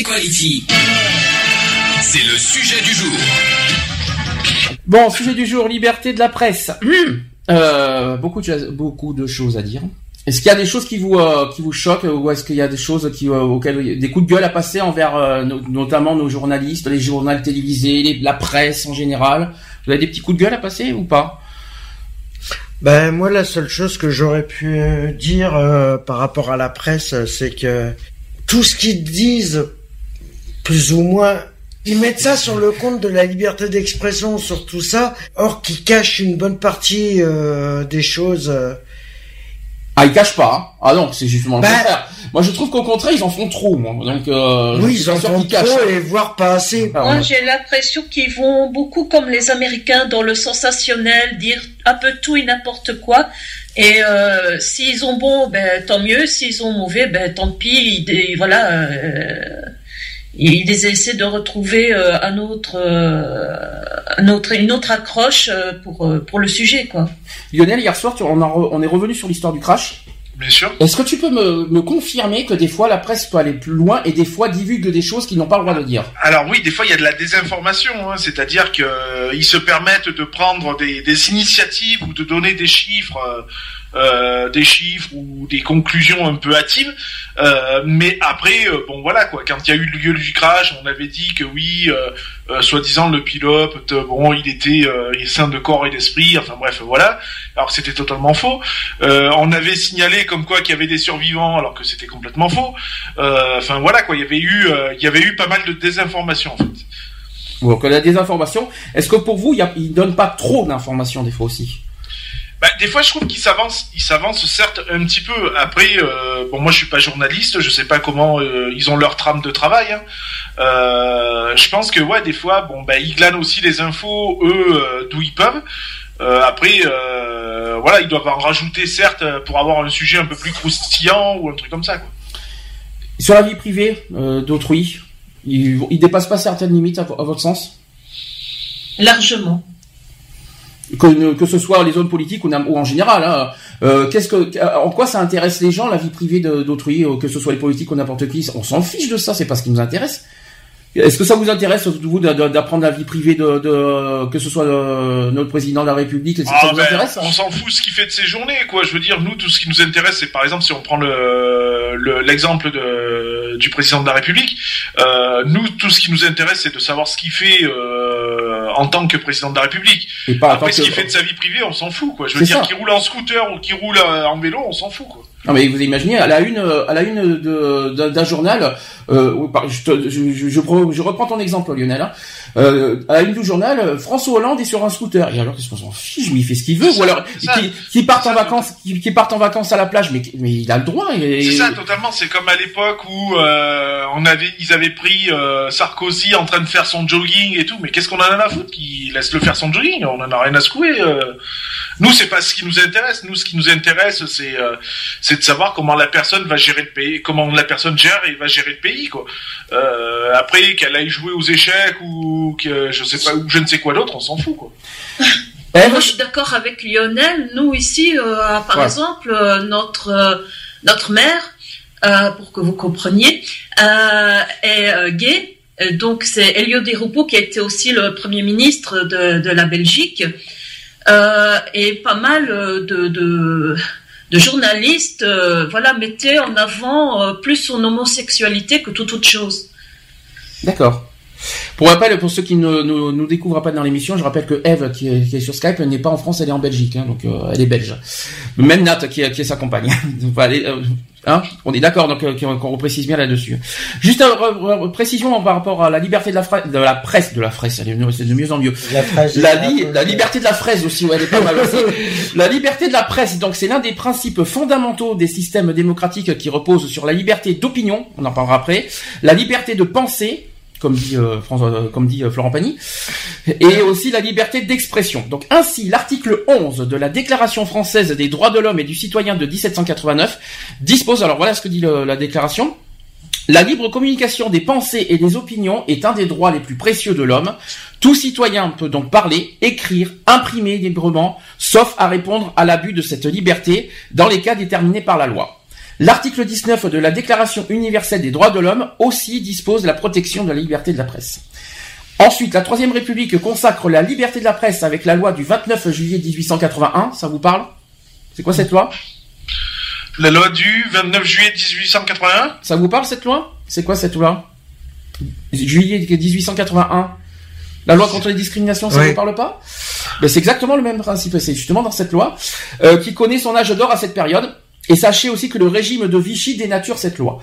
Equality. C'est le sujet du jour. Bon, sujet du jour, liberté de la presse. Euh, beaucoup, de, choses- beaucoup de choses à dire. Est-ce qu'il y a des choses qui vous euh, qui vous choquent ou est-ce qu'il y a des choses qui euh, auxquelles des coups de gueule à passer envers euh, no- notamment nos journalistes, les journaux télévisés, les- la presse en général? Vous avez des petits coups de gueule à passer ou pas? Ben moi la seule chose que j'aurais pu dire euh, par rapport à la presse, c'est que tout ce qu'ils disent, plus ou moins, ils mettent ça sur le compte de la liberté d'expression, sur tout ça, or qu'ils cachent une bonne partie euh, des choses. euh. Ah, ils cachent pas. hein. Ah non, c'est justement le Bah- contraire. Moi, je trouve qu'au contraire, ils en font trop. Moi. Donc, euh, oui, ils en font trop et voire pas assez. Ah, Moi, j'ai l'impression qu'ils vont beaucoup comme les Américains dans le sensationnel, dire un peu tout et n'importe quoi. Et euh, s'ils ont bon, ben tant mieux. S'ils ont mauvais, ben tant pis. Ils- et voilà. Ils essaient de retrouver euh, un autre, euh, un autre, une autre accroche euh, pour euh, pour le sujet, quoi. Lionel, hier soir, tu- on, a re- on est revenu sur l'histoire du crash. Bien sûr. Est-ce que tu peux me, me confirmer que des fois la presse peut aller plus loin et des fois divulgue des choses qu'ils n'ont pas le droit de dire? Alors oui, des fois il y a de la désinformation, hein, c'est-à-dire que euh, ils se permettent de prendre des, des initiatives ou de donner des chiffres, euh, des chiffres ou des conclusions un peu hâtives. Euh, mais après, euh, bon voilà quoi, quand il y a eu le lieu du crash, on avait dit que oui, euh, euh, soi-disant le pilote, euh, bon, il était euh, il est sain de corps et d'esprit, enfin bref, voilà. Alors c'était totalement faux. Euh, on avait signalé comme quoi qu'il y avait des survivants, alors que c'était complètement faux. Euh, Enfin voilà quoi, il y avait eu, euh, il y avait eu pas mal de désinformation en fait. Donc la désinformation. Est-ce que pour vous, il ils donnent pas trop d'informations des fois aussi? Bah, des fois, je trouve qu'ils s'avancent, ils s'avancent certes un petit peu. Après, euh, bon, moi, je suis pas journaliste, je sais pas comment euh, ils ont leur trame de travail. hein. Euh, je pense que ouais, des fois, bon, bah, ils glanent aussi les infos eux euh, d'où ils peuvent. Euh, après, euh, voilà, ils doivent en rajouter certes pour avoir un sujet un peu plus croustillant ou un truc comme ça. Quoi. Sur la vie privée euh, d'autrui, ils, ils dépassent pas certaines limites à votre sens? Largement. Que, ce soit les zones politiques ou, en général. Hein. Euh, qu'est-ce que, en quoi ça intéresse les gens la vie privée d'autrui, euh, que ce soit les politiques ou n'importe qui? On s'en fiche de ça, c'est pas ce qui nous intéresse. Est-ce que ça vous intéresse vous d'apprendre la vie privée de, de que ce soit euh, notre président de la République? Est-ce que ça Ah, vous ben, intéresse? on s'en fout ce qu'il fait de ses journées, quoi. Je veux dire, nous, tout ce qui nous intéresse, c'est par exemple si on prend le le- l'exemple du président de la République. Euh, nous, tout ce qui nous intéresse, c'est de savoir ce qu'il fait euh, en tant que président de la République. Et pas Après, ce qu'il fait de sa vie privée, on s'en fout, quoi. Je veux dire, qu'il roule en scooter ou qu'il roule en vélo, on s'en fout, quoi. Non mais vous imaginez à la une euh, à la une d'un journal euh, je, te- je, je, je pre- je reprends ton exemple Lionel hein. euh, à la une du journal François Hollande est sur un scooter et alors qu'est-ce qu'on s'en fiche? Mais il fait ce qu'il veut ou alors qui, qui part C'est en vacances qui, qui part en vacances à la plage mais mais il a le droit et, C'est ça, totalement. C'est comme à l'époque où euh, on avait, ils avaient pris Sarkozy en train de faire son jogging et tout. Mais qu'est-ce qu'on en a à foutre Qu'il laisse le faire son jogging? On en a rien à secouer. Nous, c'est pas ce qui nous intéresse. Nous, ce qui nous intéresse, c'est c'est de savoir comment la personne va gérer le pays, comment la personne gère et va gérer le pays, quoi. Euh, après, qu'elle aille jouer aux échecs ou que je sais pas ou je ne sais quoi d'autre, on s'en fout, quoi. Moi, je suis d'accord avec Lionel. Nous ici, euh, par Ouais. exemple, euh, notre euh, notre maire, euh, pour que vous compreniez, euh, est euh, gay. Donc c'est Elio Di Rupo qui a été aussi le premier ministre de, de la Belgique euh, et pas mal de, de, de journalistes, euh, voilà, mettaient en avant euh, plus son homosexualité que toute autre chose. d'accord Pour rappel, pour ceux qui ne nous, nous découvrent pas dans l'émission, je rappelle que Eve, qui est, qui est sur Skype, n'est pas en France, elle est en Belgique, hein, donc euh, elle est belge. Même Nat, qui est, qui est sa compagne. Euh, hein, on est d'accord, donc euh, qu'on reprécise bien là-dessus. Juste une précision par rapport à la liberté de la, fra- de la presse, de la de c'est de mieux en mieux. La fraise. La, li- la liberté de la fraise aussi, ouais, elle est pas mal aussi. La liberté de la presse, donc c'est l'un des principes fondamentaux des systèmes démocratiques qui reposent sur la liberté d'opinion, on en parlera après, la liberté de penser, comme dit, euh, euh, comme dit euh, Florent Pagny, et aussi la liberté d'expression. Donc ainsi, l'article 11 de la Déclaration française des droits de l'homme et du citoyen de 1789 dispose, alors voilà ce que dit la déclaration, la libre communication des pensées et des opinions est un des droits les plus précieux de l'homme. Tout citoyen peut donc parler, écrire, imprimer librement, sauf à répondre à l'abus de cette liberté dans les cas déterminés par la loi. L'article 19 de la Déclaration universelle des droits de l'homme aussi dispose de la protection de la liberté de la presse. Ensuite, la Troisième République consacre la liberté de la presse avec la loi du 29 juillet 1881. Ça vous parle? C'est quoi cette loi? La loi du 29 juillet 1881 Ça vous parle cette loi? C'est quoi cette loi? Juillet 1881. La loi contre les discriminations, ça Oui. vous parle pas? Ben, C'est exactement le même principe. C'est justement dans cette loi euh, qui connaît son âge d'or à cette période. Et sachez aussi que le régime de Vichy dénature cette loi.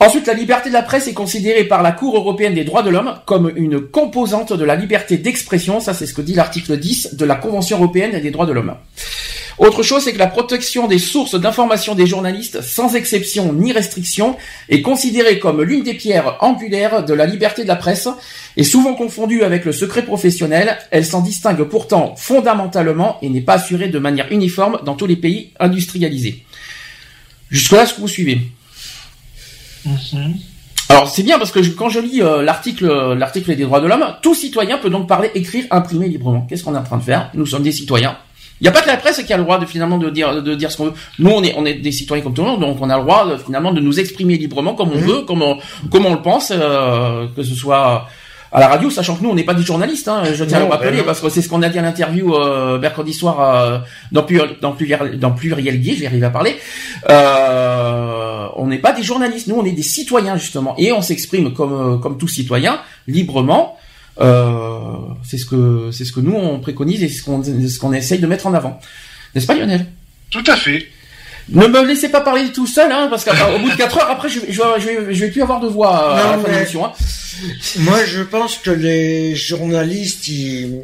Ensuite, la liberté de la presse est considérée par la Cour européenne des droits de l'homme comme une composante de la liberté d'expression. Ça, c'est ce que dit l'article 10 de la Convention européenne des droits de l'homme. Autre chose, c'est que la protection des sources d'information des journalistes, sans exception ni restriction, est considérée comme l'une des pierres angulaires de la liberté de la presse, et souvent confondue avec le secret professionnel, elle s'en distingue pourtant fondamentalement et n'est pas assurée de manière uniforme dans tous les pays industrialisés. Jusque-là, est-ce que vous suivez alors c'est bien parce que je- quand je lis euh, l'article euh, l'article des droits de l'homme, tout citoyen peut donc parler, écrire, imprimer librement. Qu'est-ce qu'on est en train de faire? Nous sommes des citoyens. Il n'y a pas que la presse qui a le droit de finalement de dire de dire ce qu'on veut. Nous on est on est des citoyens comme tout le monde, donc on a le droit de, finalement de nous exprimer librement comme on veut, comme on comme on le pense, euh, que ce soit à la radio, sachant que nous on n'est pas des journalistes. Hein, je tiens à le rappeler ben parce que c'est ce qu'on a dit à l'interview euh, mercredi soir euh, dans pluriel dans pluriel dans pluriel gay. Je vais arriver à parler. Euh, on n'est pas des journalistes, nous on est des citoyens justement, et on s'exprime comme euh, comme tout citoyen librement. Euh, c'est ce que c'est ce que nous on préconise et c'est ce qu'on ce qu'on essaye de mettre en avant, n'est-ce pas Lionel? Tout à fait. Ne me laissez pas parler tout seul, hein, parce qu'au bout de 4 heures après je, je, vais- je, vais, je vais plus avoir de voix euh, à la fin de l'émission. Hein. Moi, je pense que les journalistes, ils...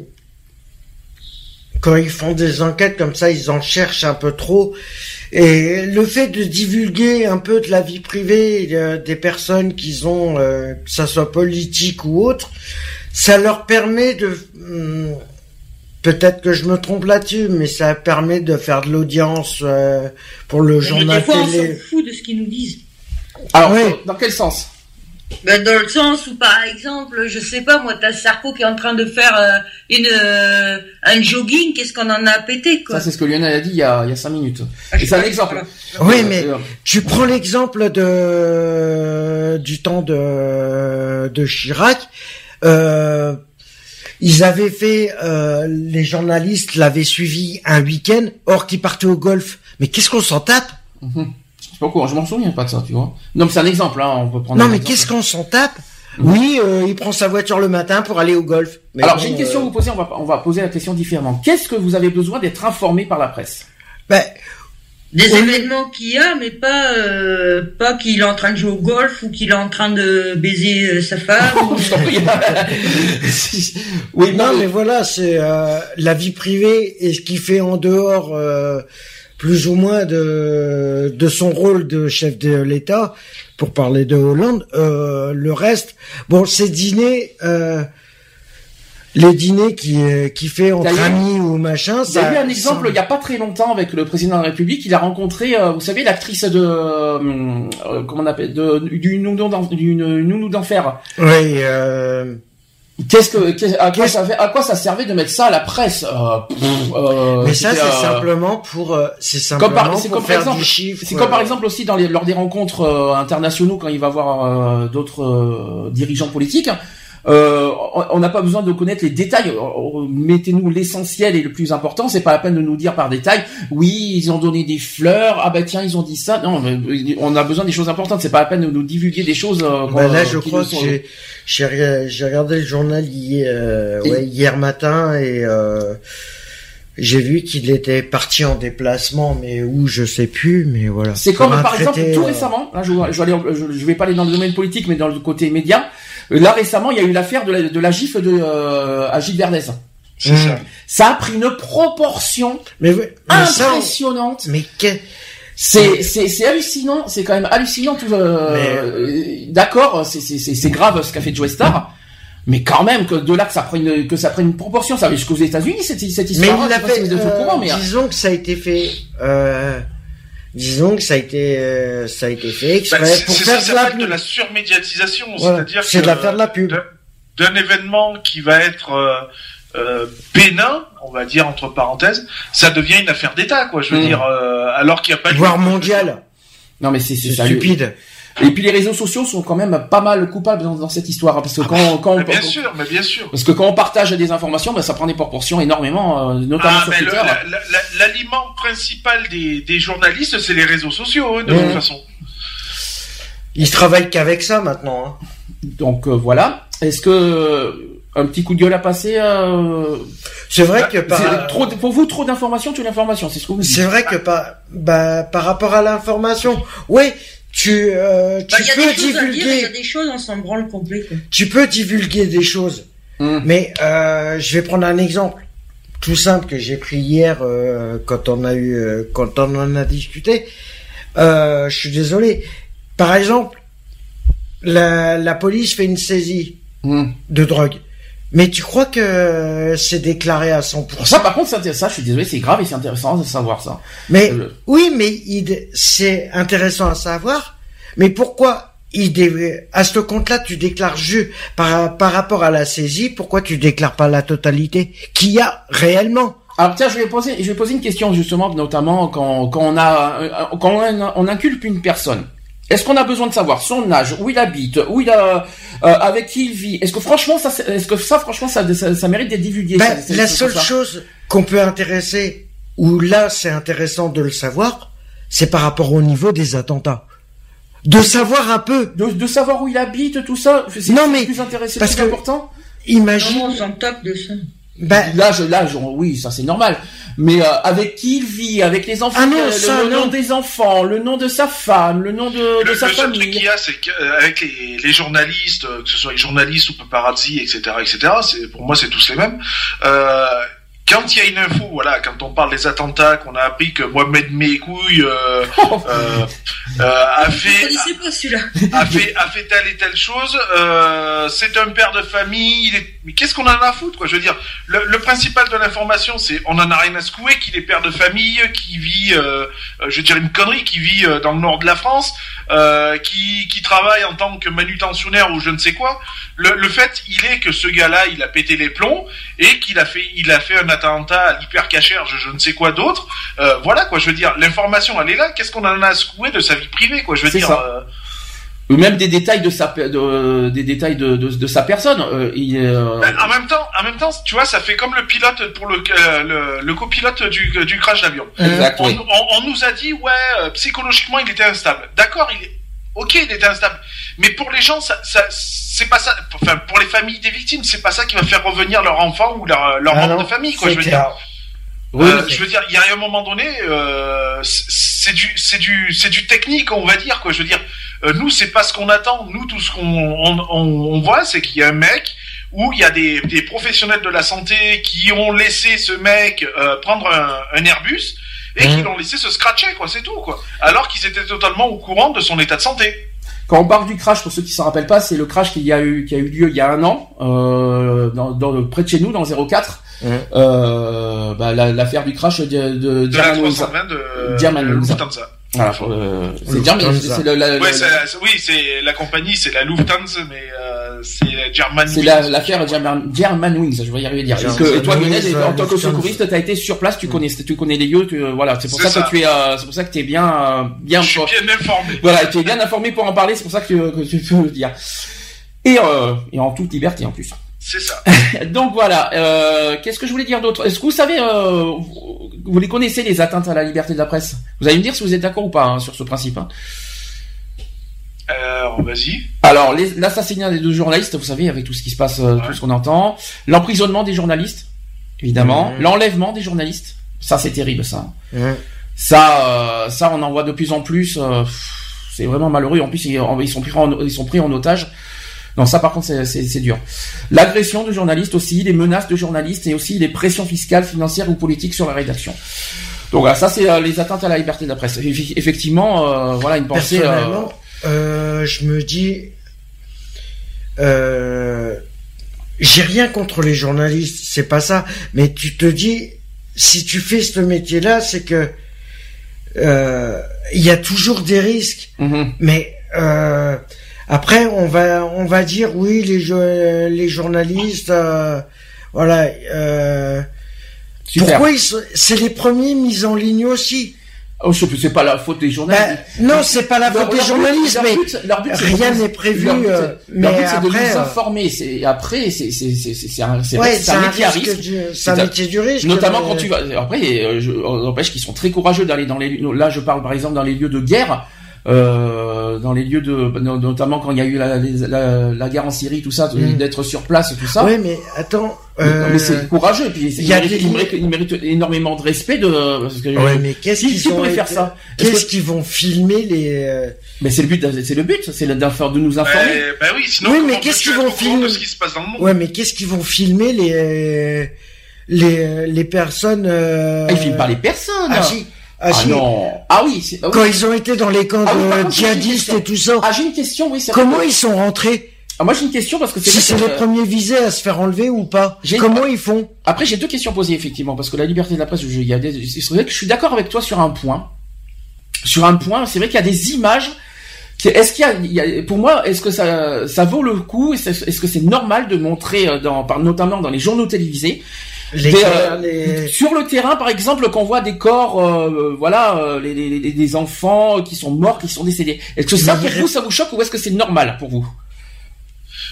quand ils font des enquêtes comme ça, ils en cherchent un peu trop. Et le fait de divulguer un peu de la vie privée euh, des personnes qu'ils ont, euh, que ça soit politique ou autre, ça leur permet de... hum, Peut-être que je me trompe là-dessus, mais ça permet de faire de l'audience euh, pour le Mais journal des fois, on s'en télé. fout de ce qu'ils nous disent. Alors, Ouais. dans quel sens? Ben, dans le sens où, par exemple, je sais pas, moi, t'as Sarko qui est en train de faire euh, une euh, un jogging, qu'est-ce qu'on en a pété, quoi? Ça c'est ce que Lionel a dit il y a, il y a 5 minutes. Ah, c'est un exemple. voilà. Oui, mais Euh, Tu prends l'exemple de du temps de de Chirac. Euh, ils avaient fait, euh, les journalistes l'avaient suivi un week-end, or qu'ils partaient au golf. Mais qu'est-ce qu'on s'en tape? Je sais pas quoi, je m'en souviens pas de ça, tu vois. Non, mais c'est un exemple, hein, on peut prendre. Non, un mais qu'est-ce qu'on s'en tape? Oui, euh, il prend sa voiture le matin pour aller au golf. Mais Alors bon, j'ai une question à euh, vous poser, on va, on va poser la question différemment. Qu'est-ce que vous avez besoin d'être informé par la presse? Ben, Des événements qu'il y a, mais pas euh, pas qu'il est en train de jouer au golf ou qu'il est en train de baiser euh, sa femme. ou- prie. oui, Non, mais voilà, c'est euh, la vie privée et ce qu'il fait en dehors, euh, plus ou moins de de son rôle de chef de l'État, pour parler de Hollande. Euh, le reste, bon, ces dîners, euh, les dîners qui qui fait entre amis ou machin, Il y a eu un exemple il y a pas très longtemps avec le président de la République. Il a rencontré, euh, vous savez, l'actrice de euh, euh, comment on appelle, de, du nounou d'enfer. Oui. Euh, Qu'est-ce que, qu'est- à quoi ça fait, à quoi ça servait de mettre ça à la presse euh, euh, mais ça, c'est euh, simplement pour, euh, c'est Comme simplement par, c'est pour comme par faire exemple, du chiffre. c'est comme par euh, exemple aussi dans les, lors des rencontres euh, internationaux quand il va voir euh, d'autres euh, dirigeants politiques. Euh, on- n'a pas besoin de connaître les détails. Euh, Mettez-nous l'essentiel et le plus important. C'est pas la peine de nous dire par détail. Oui, ils ont donné des fleurs. Ah bah tiens, ils ont dit ça. Non, mais on a besoin des choses importantes. C'est pas la peine de nous divulguer des choses. euh, Bah là, euh, je crois que sont- j'ai j'ai rega- j'ai regardé le journal hier, euh, Et- ouais, hier matin et euh, j'ai vu qu'il était parti en déplacement, mais où je sais plus, mais voilà. C'est comme par exemple tout euh, récemment. Là, je, je vais aller, je, je vais pas aller dans le domaine politique, mais dans le côté média. Euh, Là récemment, il y a eu l'affaire de la, de la gifle de euh, à Gilles Verdez. C'est ça. Ça a pris une proportion Mais, mais ça, impressionnante. mais que- C'est c'est c'est hallucinant, c'est quand même hallucinant tout. euh, D'accord, c'est c'est c'est c'est grave ce qu'a fait Joe Star, mais quand même que de là que ça prenne que ça prenne une proportion, ça va jusqu'aux États-Unis cette cette Mais histoire. il a fait, euh, courant, mais disons que ça a été fait, euh, disons que ça a été, euh, ça a été fait Bah, exprès c'est pour faire ça de la s'appelle de la surmédiatisation, Voilà. c'est-à-dire C'est que de la faire de la pub. d'un- événement qui va être euh, euh, bénin, on va dire entre parenthèses, ça devient une affaire d'État, quoi. Je veux Mm. dire, euh, alors qu'il n'y a pas de Voire mondial. non mais c'est stupide. Et puis les réseaux sociaux sont quand même pas mal coupables dans, dans cette histoire hein, parce que quand quand Mais on, bien sûr, mais bien sûr. parce que quand on partage des informations, ben, ça prend des proportions énormément, euh, notamment Ah, sur Twitter. la- la- la- l'aliment principal des, des journalistes, c'est les réseaux sociaux, hein, de toute façon. Ils travaillent qu'avec ça maintenant. Hein. Donc euh, voilà. Est-ce que euh, un petit coup de gueule à passer euh, C'est vrai Bah, que par, trop pour vous trop d'informations, tu l'information, c'est ce que vous dites. c'est vrai que par, bah, par rapport à l'information, oui, tu, euh, Bah, tu il y a peux des choses à dire, il y divulguer, a des choses, on s'en branle complet. quoi. tu peux divulguer des choses. Hum. Mais euh, je vais prendre un exemple tout simple que j'ai pris hier euh, quand on a eu euh, quand on en a discuté. Euh, je suis désolé. Par exemple, la, la police fait une saisie Hum. de drogue. Mais tu crois que c'est déclaré à 100% Ça, par contre, c'est- ça, je suis désolé, c'est grave et c'est intéressant de savoir ça. Mais Euh, oui, mais c'est intéressant à savoir. Mais pourquoi il dé- à ce compte-là, tu déclares juste par, par rapport à la saisie, pourquoi tu déclares pas la totalité qu'il y a réellement? Alors tiens, je vais poser, je vais poser une question justement, notamment quand, quand on a, euh, quand on, on inculpe une personne. Est-ce qu'on a besoin de savoir son âge, où il habite, où il a, euh, avec qui il vit? Est-ce que franchement, ça, est-ce que ça, franchement, ça, ça, ça mérite d'être divulgué Ben, La seule chose qu'on peut intéresser, ou là c'est intéressant de le savoir, c'est par rapport au niveau des attentats. De savoir un peu. de, de savoir où il habite, tout ça, c'est Non, c'est mais plus intéressant, parce plus que- important? Imagine. Non, on s'en tape de ça. Ben, L'âge, l'âge, on- oui, ça c'est normal. Mais euh, avec qui il vit, avec les enfants, Ah non, euh, ça, le, nom des enfants, le nom de sa femme, le nom de, Le, de le sa seul truc famille. qu'il y a, c'est qu'avec les, les journalistes, euh, que ce soit les journalistes ou paparazzi, etc., etc., c'est, pour moi, c'est tous les mêmes. Euh, quand il y a une info, voilà, quand on parle des attentats, qu'on a appris que Mohamed Mekouille euh, euh, euh, a fait pas a fait a fait telle et telle chose, euh, c'est un père de famille, il est... mais qu'est-ce qu'on en a à foutre quoi Je veux dire, le, le principal de l'information, c'est on en a rien à secouer qu'il est père de famille, qui vit, je dire une connerie, qui vit euh, dans le nord de la France, euh, qui qui travaille en tant que manutentionnaire ou je ne sais quoi. Le, le fait, il est que ce gars-là, il a pété les plombs et qu'il a fait il a fait un attentat à l'hypercachère, je, je ne sais quoi d'autre. Euh, voilà quoi, je veux dire, l'information elle est là. Qu'est-ce qu'on en a à secouer de sa vie privée quoi Je veux dire. ça. Euh, Ou même des détails de sa, de, des détails de, de, de sa personne. Euh, il, euh, Ben, en même temps, en même temps, tu vois, ça fait comme le pilote pour le euh, le, le copilote du, du crash d'avion. On, oui. on- on nous a dit ouais, euh, psychologiquement il était instable. D'accord, il est ok, il était instable. Mais pour les gens, ça, ça c'est pas ça. Enfin, pour les familles des victimes, c'est pas ça qui va faire revenir leur enfant ou leur leur Ah membre non, de famille, quoi. Je veux clair. dire. Oui, Euh, je veux dire, il y a un moment donné, euh, c'est du, c'est du, c'est du technique, on va dire quoi. Je veux dire, euh, nous, c'est pas ce qu'on attend. Nous, tout ce qu'on on, on- on voit, c'est qu'il y a un mec où il y a des, des professionnels de la santé qui ont laissé ce mec euh, prendre un, un Airbus et qui l'ont laissé se scratcher, quoi. C'est tout, quoi. Alors qu'ils étaient totalement au courant de son état de santé. Quand on parle du crash, pour ceux qui s'en rappellent pas, c'est le crash qui a eu qui a eu lieu il y a un an, euh, dans, dans près de chez nous, dans le 04. Euh, bah, la- l'affaire du crash de, de, De la Germanwings. 320 de, German de Wings. Lufthansa. Voilà, euh, c'est Lufthansa. German, c'est le- la- Ouais, oui, c'est la compagnie, c'est la Lufthansa, mais euh, c'est German. C'est la- l'affaire German, Germanwings, je vais y arriver à dire. Parce que German toi, Lionel, Wings, en tant que secouriste, tu as été sur place, tu connais, tu connais les lieux, tu, euh, voilà, c'est pour ça, que tu es, euh, c'est pour ça que tu es bien, euh, bien, Je suis bien informé. voilà, tu es bien informé pour en parler, c'est pour ça que tu, que tu peux le dire. et, euh, et en toute liberté en plus. C'est ça. Donc voilà. Euh, Qu'est-ce que je voulais dire d'autre? Est-ce que vous savez, euh, vous, vous les connaissez les atteintes à la liberté de la presse? Vous allez me dire si vous êtes d'accord ou pas hein, sur ce principe. hein. Alors, vas-y. Alors, l'assassinat des deux journalistes, vous savez, avec tout ce qui se passe, euh, tout ce qu'on entend, l'emprisonnement des journalistes, évidemment, Mhm. l'enlèvement des journalistes, ça c'est terrible, ça. Ouais. Ça, euh, ça, on en voit de plus en plus. euh, c'est vraiment malheureux. En plus, ils, ils sont pris en, ils sont pris en otage. Non, ça par contre, c'est- dur. L'agression de journalistes aussi, les menaces de journalistes et aussi les pressions fiscales, financières ou politiques sur la rédaction. Donc voilà, ça c'est euh, les atteintes à la liberté de la presse. Effectivement, euh, voilà une pensée. euh, Personnellement, euh, je me dis, j'ai rien contre les journalistes, c'est pas ça. Mais tu te dis, si tu fais ce métier-là, c'est que il y a toujours des risques. mhm. Mais après, on va on va dire oui, les jo- les journalistes, euh, voilà. Euh, pourquoi ils sont- c'est les premiers mis en ligne aussi Oh, c'est pas la faute des journalistes. Ben, non, c'est pas la Leur- faute des leur but- journalistes, leur mais but, leur but, c'est rien n'est prévu, Leur but, euh, leur mais but, c'est de nous euh, informer. C'est après, c'est c'est c'est c'est c'est un c'est Ouais, un métier à risque c'est un métier du risque. Notamment mais- quand tu vas. Après, euh, je, on empêche qu'ils sont très courageux d'aller dans les. Là, je parle par exemple dans les lieux de guerre. Euh, dans les lieux de notamment quand il y a eu la, la, la guerre en Syrie tout ça Mm. d'être sur place tout ça Ouais, mais attends. Mais- euh, mais c'est courageux et puis il y a mérite, des- il mérite- il mérite énormément de respect de parce que Ouais, mais qu'est-ce qui, qu'ils qui ont pourrait faire ça? Est-ce Qu'est-ce que- qu'ils vont filmer les euh, mais c'est le but c'est le but c'est de nous informer Euh, bah oui, sinon, Oui, mais qu'est-ce qu'ils vont filmer de ce qui se passe dans le monde? Ouais, mais qu'est-ce qu'ils vont filmer les les les personnes euh... Ah, ils filment pas les personnes Ah si. Ah, Ah non ah oui, ah oui. Quand ils ont été dans les camps Ah de contre, djihadistes et tout ça, ah j'ai une question oui c'est vrai comment ils sont rentrés? Ah, moi j'ai une question parce que c'est Si c'est que, les euh, premiers visés à se faire enlever ou pas Comment ils font? Après, j'ai deux questions posées effectivement parce que la liberté de la presse, je, il y a des, c'est vrai que je suis d'accord avec toi sur un point. Sur un point, c'est vrai qu'il y a des images. Est-ce qu'il y a, il y a- pour moi, est-ce que ça, ça vaut le coup? Est-ce est-ce que c'est normal de montrer, euh, dans, par, notamment dans les journaux télévisés, les, des, gars, euh, les- sur le terrain, par exemple, qu'on voit des corps, euh, voilà, euh, les, les- les- des enfants qui sont morts, qui sont décédés. Est-ce que ça, pour vous, ça vous choque ou est-ce que c'est normal pour vous?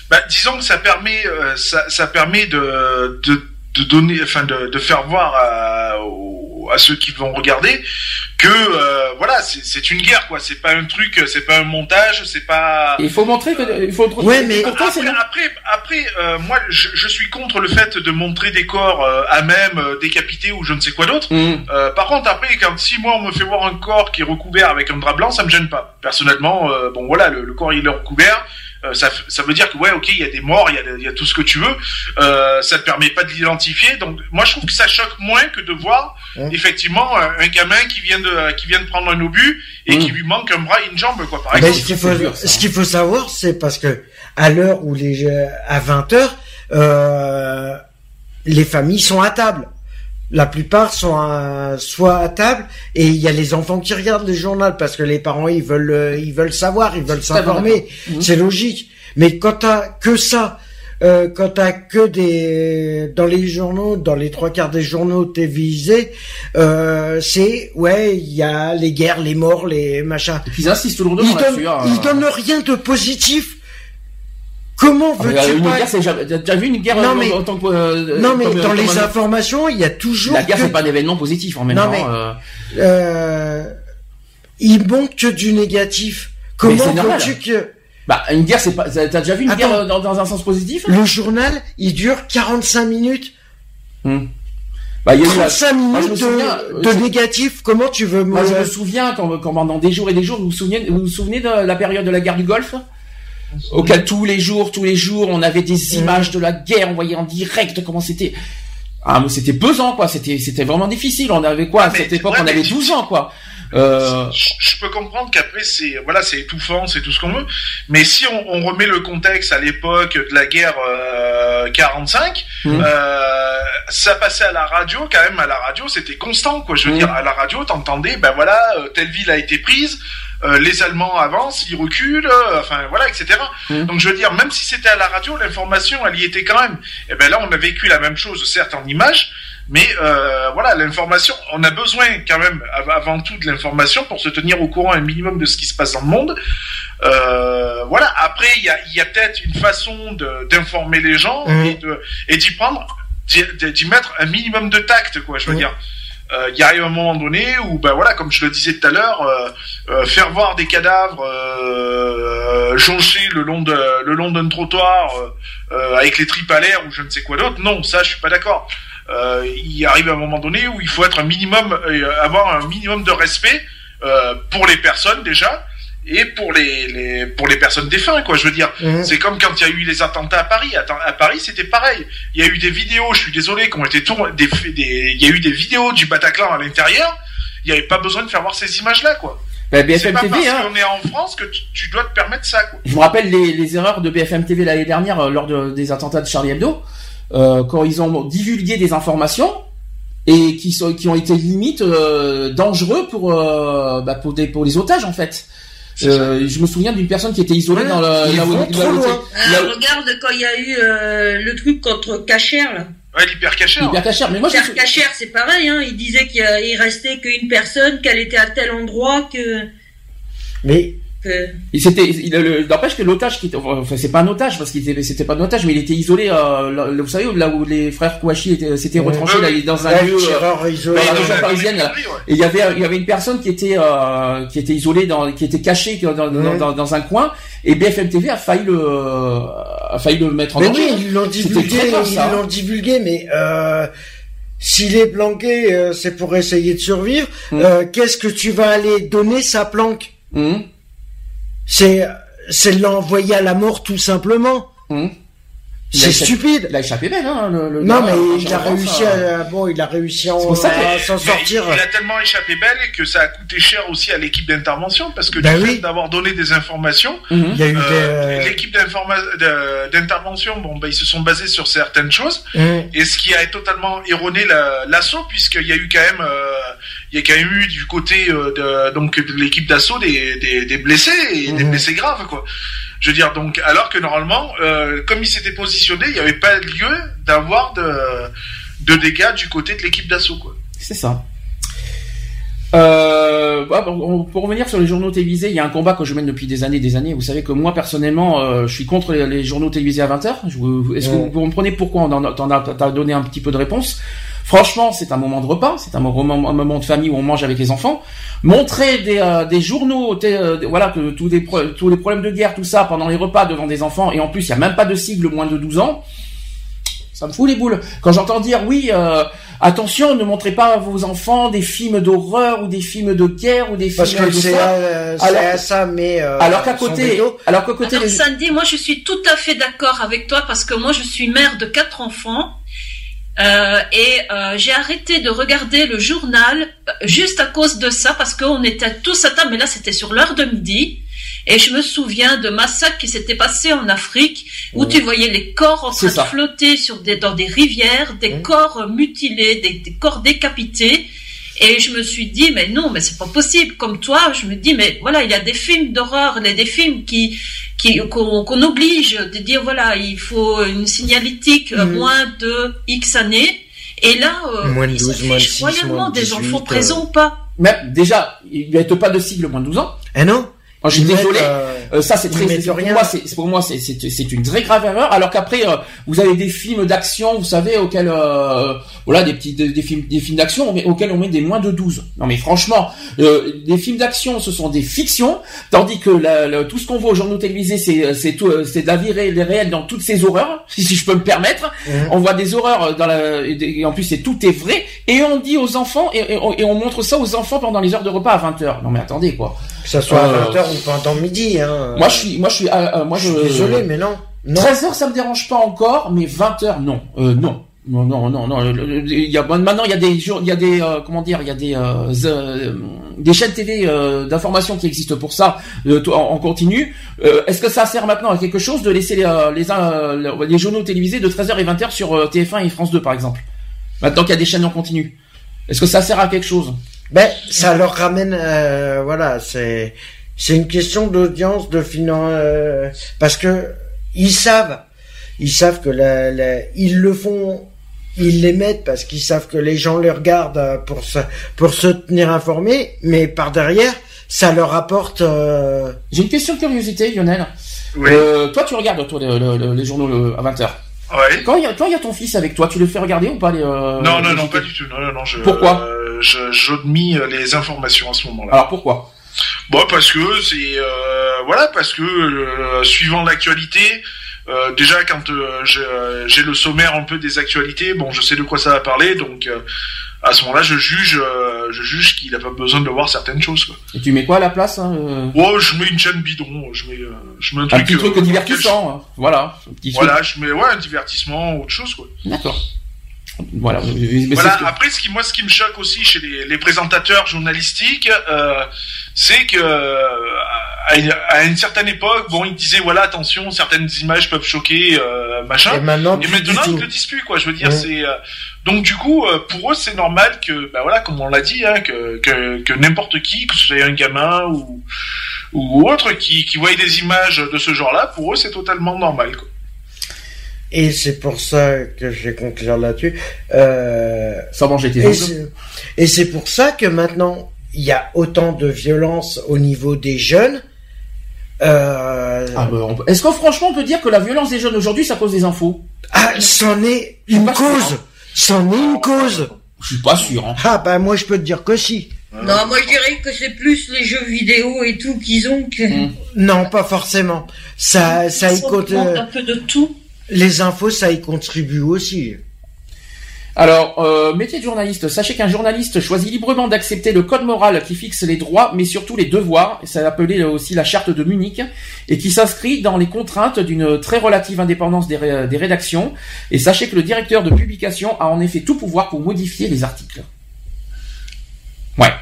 Bah, disons que ça permet, euh, ça, ça permet de, de, de donner, enfin, de, de faire voir à, aux- à ceux qui vont regarder que, euh, voilà, c'est- une guerre, quoi. C'est pas un truc, c'est pas un montage, c'est pas. Il faut montrer que, il faut. Ouais, mais après, après, après, euh, moi, je, je suis contre le fait de montrer des corps euh, à même, euh, décapités ou je ne sais quoi d'autre. Euh, par contre, après, quand si moi on me fait voir un corps qui est recouvert avec un drap blanc, ça me gêne pas. Personnellement, euh, bon voilà, le, le corps il est recouvert. Euh, ça, ça veut dire que ouais, ok, il y a des morts, il y a, il y a tout ce que tu veux. Euh, ça te permet pas de l'identifier. Donc, moi, je trouve que ça choque moins que de voir effectivement un, un gamin qui vient de qui vient de prendre un obus et qui lui manque un bras et une jambe, quoi. Par Mais exemple. ce qu'il faut, ce qu'il faut savoir, c'est parce que à l'heure où les à 20 heures, euh, les familles sont à table. La plupart sont à- soit à table et il y a les enfants qui regardent les journaux parce que les parents ils veulent euh, ils veulent savoir, ils veulent s'informer. Mhm. C'est logique. Mais quand t'as que ça, euh, quand t'as que des dans les journaux, dans les trois quarts des journaux télévisés, euh, c'est ouais il y a les guerres, les morts, les machins. Et puis ils insistent lourdement Ils là-dessus. hein. ils donnent rien de positif. Comment Ah, veux-tu pas guerre, c'est jamais. T'as déjà vu une guerre Non, euh, mais- en tant que. euh, Non mais comme, euh, dans les un- informations, il y a toujours La guerre, que- c'est pas d'événement positif en même Non, temps. mais- euh, il manque que du négatif. Comment veux-tu que Bah, une guerre, c'est pas. T'as déjà vu une Attends. guerre dans, dans un sens positif le journal, il dure 45 minutes Hmm. Bah, il y a eu la- 35 Moi, je minutes me souviens, de, négatif. Comment tu veux me... Moi, je me souviens quand, quand pendant des jours et des jours, vous vous souvenez, vous vous souvenez de la période de la guerre du Golfe? Auquel tous les jours, tous les jours, on avait des images de la guerre, on voyait en direct comment c'était. Ah, mais c'était pesant, quoi. C'était, c'était vraiment difficile. On avait quoi à mais- cette époque ouais, On avait tu- 12 ans, quoi. Euh, je, je peux comprendre qu'après c'est voilà c'est étouffant c'est tout ce qu'on veut mais si on, on remet le contexte à l'époque de la guerre euh, 45 Mhm. euh, ça passait à la radio quand même à la radio c'était constant quoi je veux Mhm. dire à la radio t'entendais ben voilà euh, telle ville a été prise euh, les Allemands avancent, ils reculent, euh, enfin voilà, etc. Mhm. Donc je veux dire, même si c'était à la radio, l'information, elle y était quand même. Et ben là, on a vécu la même chose, certes en images, mais euh, voilà, l'information, on a besoin quand même av- avant tout de l'information pour se tenir au courant un minimum de ce qui se passe dans le monde. Euh, voilà. Après il y a, y a peut-être une façon de- d'informer les gens Mhm. et d'y prendre, d'y mettre un minimum de tact, quoi. Je veux Mhm. dire. Euh, Il arrive un moment donné où, ben voilà, comme je le disais tout à l'heure, euh, euh, faire voir des cadavres jonchés le long de le long d'un trottoir avec les tripes à l'air ou je ne sais quoi d'autre, non, ça je suis pas d'accord. Il arrive un moment donné où il faut être un minimum, avoir un minimum de respect pour les personnes déjà et pour les, les pour les personnes défuntes quoi. Je veux dire, Mhm. c'est comme quand il y a eu les attentats à Paris. À Paris, c'était pareil. Il y a eu des vidéos, je suis désolé, qui ont été tournées. Des, des, il y a eu des vidéos du Bataclan à l'intérieur. Il n'y avait pas besoin de faire voir ces images-là, quoi. Bah, C'est BFM pas TV, parce hein. qu'on est en France que tu, tu dois te permettre ça, quoi. Je me rappelle les, les erreurs de BFM TV l'année dernière euh, lors de- des attentats de Charlie Hebdo, euh, quand ils ont divulgué des informations et qui sont qui ont été limite euh, dangereux pour euh, bah, pour des pour les otages en fait. Euh, je me souviens d'une personne qui était isolée Ouais, dans le ils là où- vont là trop où- loin. Ah, là où- regarde quand il y a eu euh, le truc contre Cacher là. Ouais, l'hypercachère. hyper cachère. Mais moi, c'est pareil, hein. Il disait qu'il restait qu'une personne, qu'elle était à tel endroit que. Mais il, le- n'empêche que l'otage qui était, enfin c'est pas un otage parce qu'il était, c'était pas un otage, mais il était isolé. Euh, là, vous savez là où les frères Kouachi étaient, s'étaient Ouais. retranchés là, Ouais, dans un lieu. euh, tireur isolé. dans la Ouais, région ouais, parisienne, là. Et il y avait, il y avait une personne qui était, euh, qui était isolée dans, qui était cachée dans, dans, Ouais. dans, dans un coin, et BFM TV a failli le, a failli le mettre en Mais danger. oui, ils l'ont divulgué, ils l'ont divulgué, mais euh, s'il est planqué, euh, c'est pour essayer de survivre. Mm. Euh, Qu'est-ce que tu vas aller donner sa planque? Hum, C'est c'est l'envoyer à la mort tout simplement. a C'est stupide. Il a échappé belle, hein, le, le Non, gars, mais euh, il a réussi à bon, il a réussi à s'en sortir. Il a tellement échappé belle que ça a coûté cher aussi à l'équipe d'intervention parce que Ben du oui. fait d'avoir donné des informations. Il y a eu euh, des. l'équipe d'intervention, bon, ben, ils se sont basés sur certaines choses. Hum. Et ce qui a totalement erroné la- l'assaut, puisqu'il y a eu quand même, euh, il y a quand même eu du côté euh, de, donc de l'équipe d'assaut des, des, des blessés et des Mhm. blessés graves, quoi. Je veux dire, donc, alors que normalement, euh, comme il s'était positionné, il n'y avait pas lieu d'avoir de, de dégâts du côté de l'équipe d'assaut, quoi. C'est ça. Euh, bah, pour, pour revenir sur les journaux télévisés, il y a un combat que je mène depuis des années, des années. Vous savez que moi personnellement, euh, je suis contre les, les journaux télévisés à 20h. Est-ce que Ouais. vous, vous comprenez pourquoi? On en a, t'en as, t'as donné un petit peu de réponse Franchement, c'est un moment de repas, c'est un moment, un moment de famille où on mange avec les enfants. Montrer des, euh, des journaux, euh, voilà, que tous les, pro- tous les problèmes de guerre, tout ça, pendant les repas devant des enfants, et en plus, il y a même pas de sigle moins de 12 ans. Ça me fout les boules. Quand j'entends dire oui, euh, attention, ne montrez pas à vos enfants des films d'horreur ou des films de guerre ou des films Parce que de c'est ça. à, c'est Alors ça, mais euh, Alors qu'à côté, alors qu'à côté, Alors, les- Sandy, moi je suis tout à fait d'accord avec toi parce que moi je suis mère de quatre enfants euh, et euh, j'ai arrêté de regarder le journal euh, juste à cause de ça parce qu'on était tous à table, mais là c'était sur l'heure de midi. Et je me souviens de massacres qui s'étaient passés en Afrique où Ouais. tu voyais les corps en train de flotter sur des, dans des rivières, des Ouais. corps euh, mutilés, des, des corps décapités. Et je me suis dit, mais non, mais c'est pas possible. Comme toi, je me dis, mais voilà, il y a des films d'horreur, il y a des films qui, qu'on, qu'on oblige de dire, voilà, il faut une signalétique euh, Mhm. moins de X années. Et là, euh, Moins de ils 12, s'affichent moins de 6, royalement moins de des 18, enfants euh. présents ou pas. même déjà, il n'y a pas de sigle moins de 12 ans. Eh non. Moi, je suis désolé. euh, Euh, ça c'est très pour rien. moi c'est pour moi c'est c'est une très grave erreur alors qu'après euh, vous avez des films d'action vous savez auxquels euh, voilà des petits des, des films des films d'action auxquels on met des moins de 12 non mais franchement euh, des films d'action ce sont des fictions tandis que la- la- tout ce qu'on voit aux journaux télévisés c'est c'est tout euh, c'est de la vie ré- réelle dans toutes ces horreurs si, si je peux me permettre Mhm. on voit des horreurs dans la et, en plus c'est tout est vrai et on dit aux enfants et, et on, et on montre ça aux enfants pendant les heures de repas à 20h non mais attendez quoi Que ça soit à 20h ou pendant midi. Hein. moi je suis moi je suis euh, euh, moi Je suis désolé, mais non. Non. 13 heures, ça me dérange pas encore, mais 20 heures, non, euh, non. Non, non, non, non. le- Il y a, maintenant, il y a des il y a des, euh, comment dire, il y a des, euh, des chaînes TV euh, d'information qui existent pour ça, euh, en, en continu. Euh, Est-ce que ça sert maintenant à quelque chose de laisser les, les, les journaux télévisés de 13h et 20h sur euh, TF1 et France 2, par exemple Maintenant qu'il y a des chaînes en continu? Est-ce que ça sert à quelque chose? Ben, ça leur ramène, euh, voilà, c'est, c'est une question d'audience, de finance, euh, parce que ils savent, ils savent que la, la- ils le font, ils les mettent parce qu'ils savent que les gens les regardent pour se, pour se tenir informés, mais par derrière, ça leur apporte, euh, J'ai une question de curiosité, Lionel. Oui. Euh, toi, tu regardes toi le- le- le- les journaux le- à 20h. Ouais. Quand il y, y a ton fils avec toi, tu le fais regarder ou pas les, euh, non, non, les non, pas du tout. Non, non, non. Je, Pourquoi euh, je, J'admets les informations à ce moment-là. Alors pourquoi? Bon, parce que c'est euh, voilà, parce que euh, suivant l'actualité, euh, déjà quand euh, j'ai euh, j'ai le sommaire un peu des actualités, bon, je sais de quoi ça va parler, donc euh, à ce moment-là, je juge, euh, je juge qu'il a pas besoin de voir certaines choses. Quoi. Et tu mets quoi à la place hein, euh, Oh, je mets une chaîne bidon, je mets, euh, je mets un Un truc, petit truc euh, divertissant, hein. voilà. Un petit truc. Voilà, je mets ouais un divertissement, autre chose quoi. D'accord. Voilà. Voilà. ce que- Après, ce qui moi, ce qui me choque aussi chez les, les présentateurs journalistiques, euh, c'est que euh, à, une- à une certaine époque, bon, ils disaient voilà, attention, certaines images peuvent choquer, euh, machin. Et maintenant, Et maintenant, ils le disent plus, quoi. Je veux dire, Ouais. c'est euh, donc du coup, euh, pour eux, c'est normal que, bah voilà, comme on l'a dit, hein, que que, que n'importe qui, que ce soit un gamin ou ou autre, qui qui voit des images de ce genre-là, pour eux, c'est totalement normal, quoi. Et c'est pour ça que je vais conclure là-dessus. Euh, Sans manger tes et ongles. c'est- et c'est pour ça que maintenant, il y a autant de violence au niveau des jeunes. Euh, Ah, bah, peut- Est-ce que franchement on peut dire que la violence des jeunes aujourd'hui, ça cause des infos? Ah, c'en est Je suis une pas sûr, cause. hein. C'en est une cause. Je suis pas sûr. Hein. Ah, bah, moi, je peux te dire que si. Non, moi je dirais que c'est plus les jeux vidéo et tout qu'ils ont que. Mm. Non, pas forcément. Ça, ça y Ça compte, demande euh, un peu de tout. Les infos, ça y contribue aussi. Alors, euh, métier de journaliste. Sachez qu'un journaliste choisit librement d'accepter le code moral qui fixe les droits, mais surtout les devoirs. C'est appelé aussi la charte de Munich et qui s'inscrit dans les contraintes d'une très relative indépendance des, ré- des rédactions. Et sachez que le directeur de publication a en effet tout pouvoir pour modifier les articles. Ouais.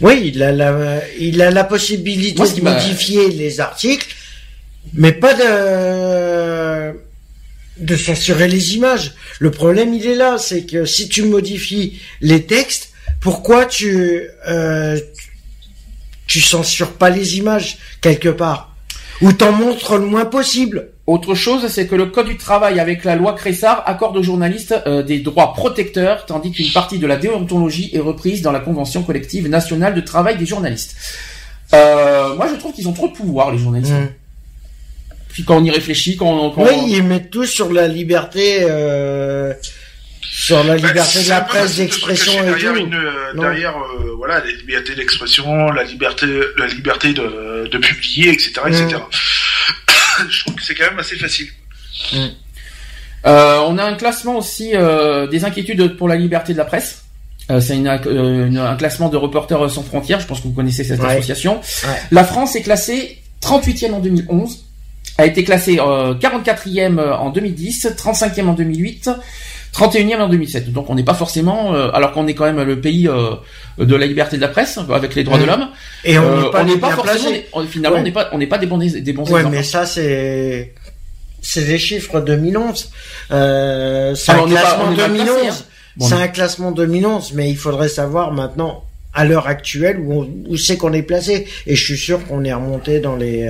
Oui, il a la, il a la possibilité Moi, de modifier les articles, mais pas de, de censurer les images. Le problème, il est là, c'est que si tu modifies les textes, pourquoi tu, euh, tu censures pas les images quelque part? Ou t'en montres le moins possible? Autre chose, c'est que le Code du travail avec la loi Cressard accorde aux journalistes euh, des droits protecteurs, tandis qu'une partie de la déontologie est reprise dans la Convention collective nationale de travail des journalistes. Euh, moi, je trouve qu'ils ont trop de pouvoir, les journalistes. Mm. Puis quand on y réfléchit, quand, on- quand Oui, on- ils mettent tout sur la liberté, euh, sur la Bah, liberté de la presse, d'expression et derrière tout. Une, euh, derrière, euh, voilà, la liberté d'expression, la liberté, la liberté de, de publier, etc., etc. Mm. Je trouve que c'est quand même assez facile. Euh, on a un classement aussi euh, des inquiétudes pour la liberté de la presse. Euh, c'est une- euh, une- un classement de Reporters sans frontières. Je pense que vous connaissez cette Ouais. association. Ouais. La France est classée 38e en 2011, a été classée euh, 44e en 2010, 35e en 2008, 31e en 2007. Donc on n'est pas forcément, euh, alors qu'on est quand même le pays euh, de la liberté de la presse avec les droits de Mm. l'homme. Et on euh, n'est pas, on pas forcément, on- finalement Ouais. on n'est pas, on n'est pas des bons, des bons Ouais, exemples. mais ça c'est c'est des chiffres 2011. Euh, c'est Ah, un pas- classement on est mal placé, 2011. hein. Bon, c'est un classement 2011, mais il faudrait savoir maintenant à l'heure actuelle où, on- où c'est qu'on est placé. Et je suis sûr qu'on est remonté dans les.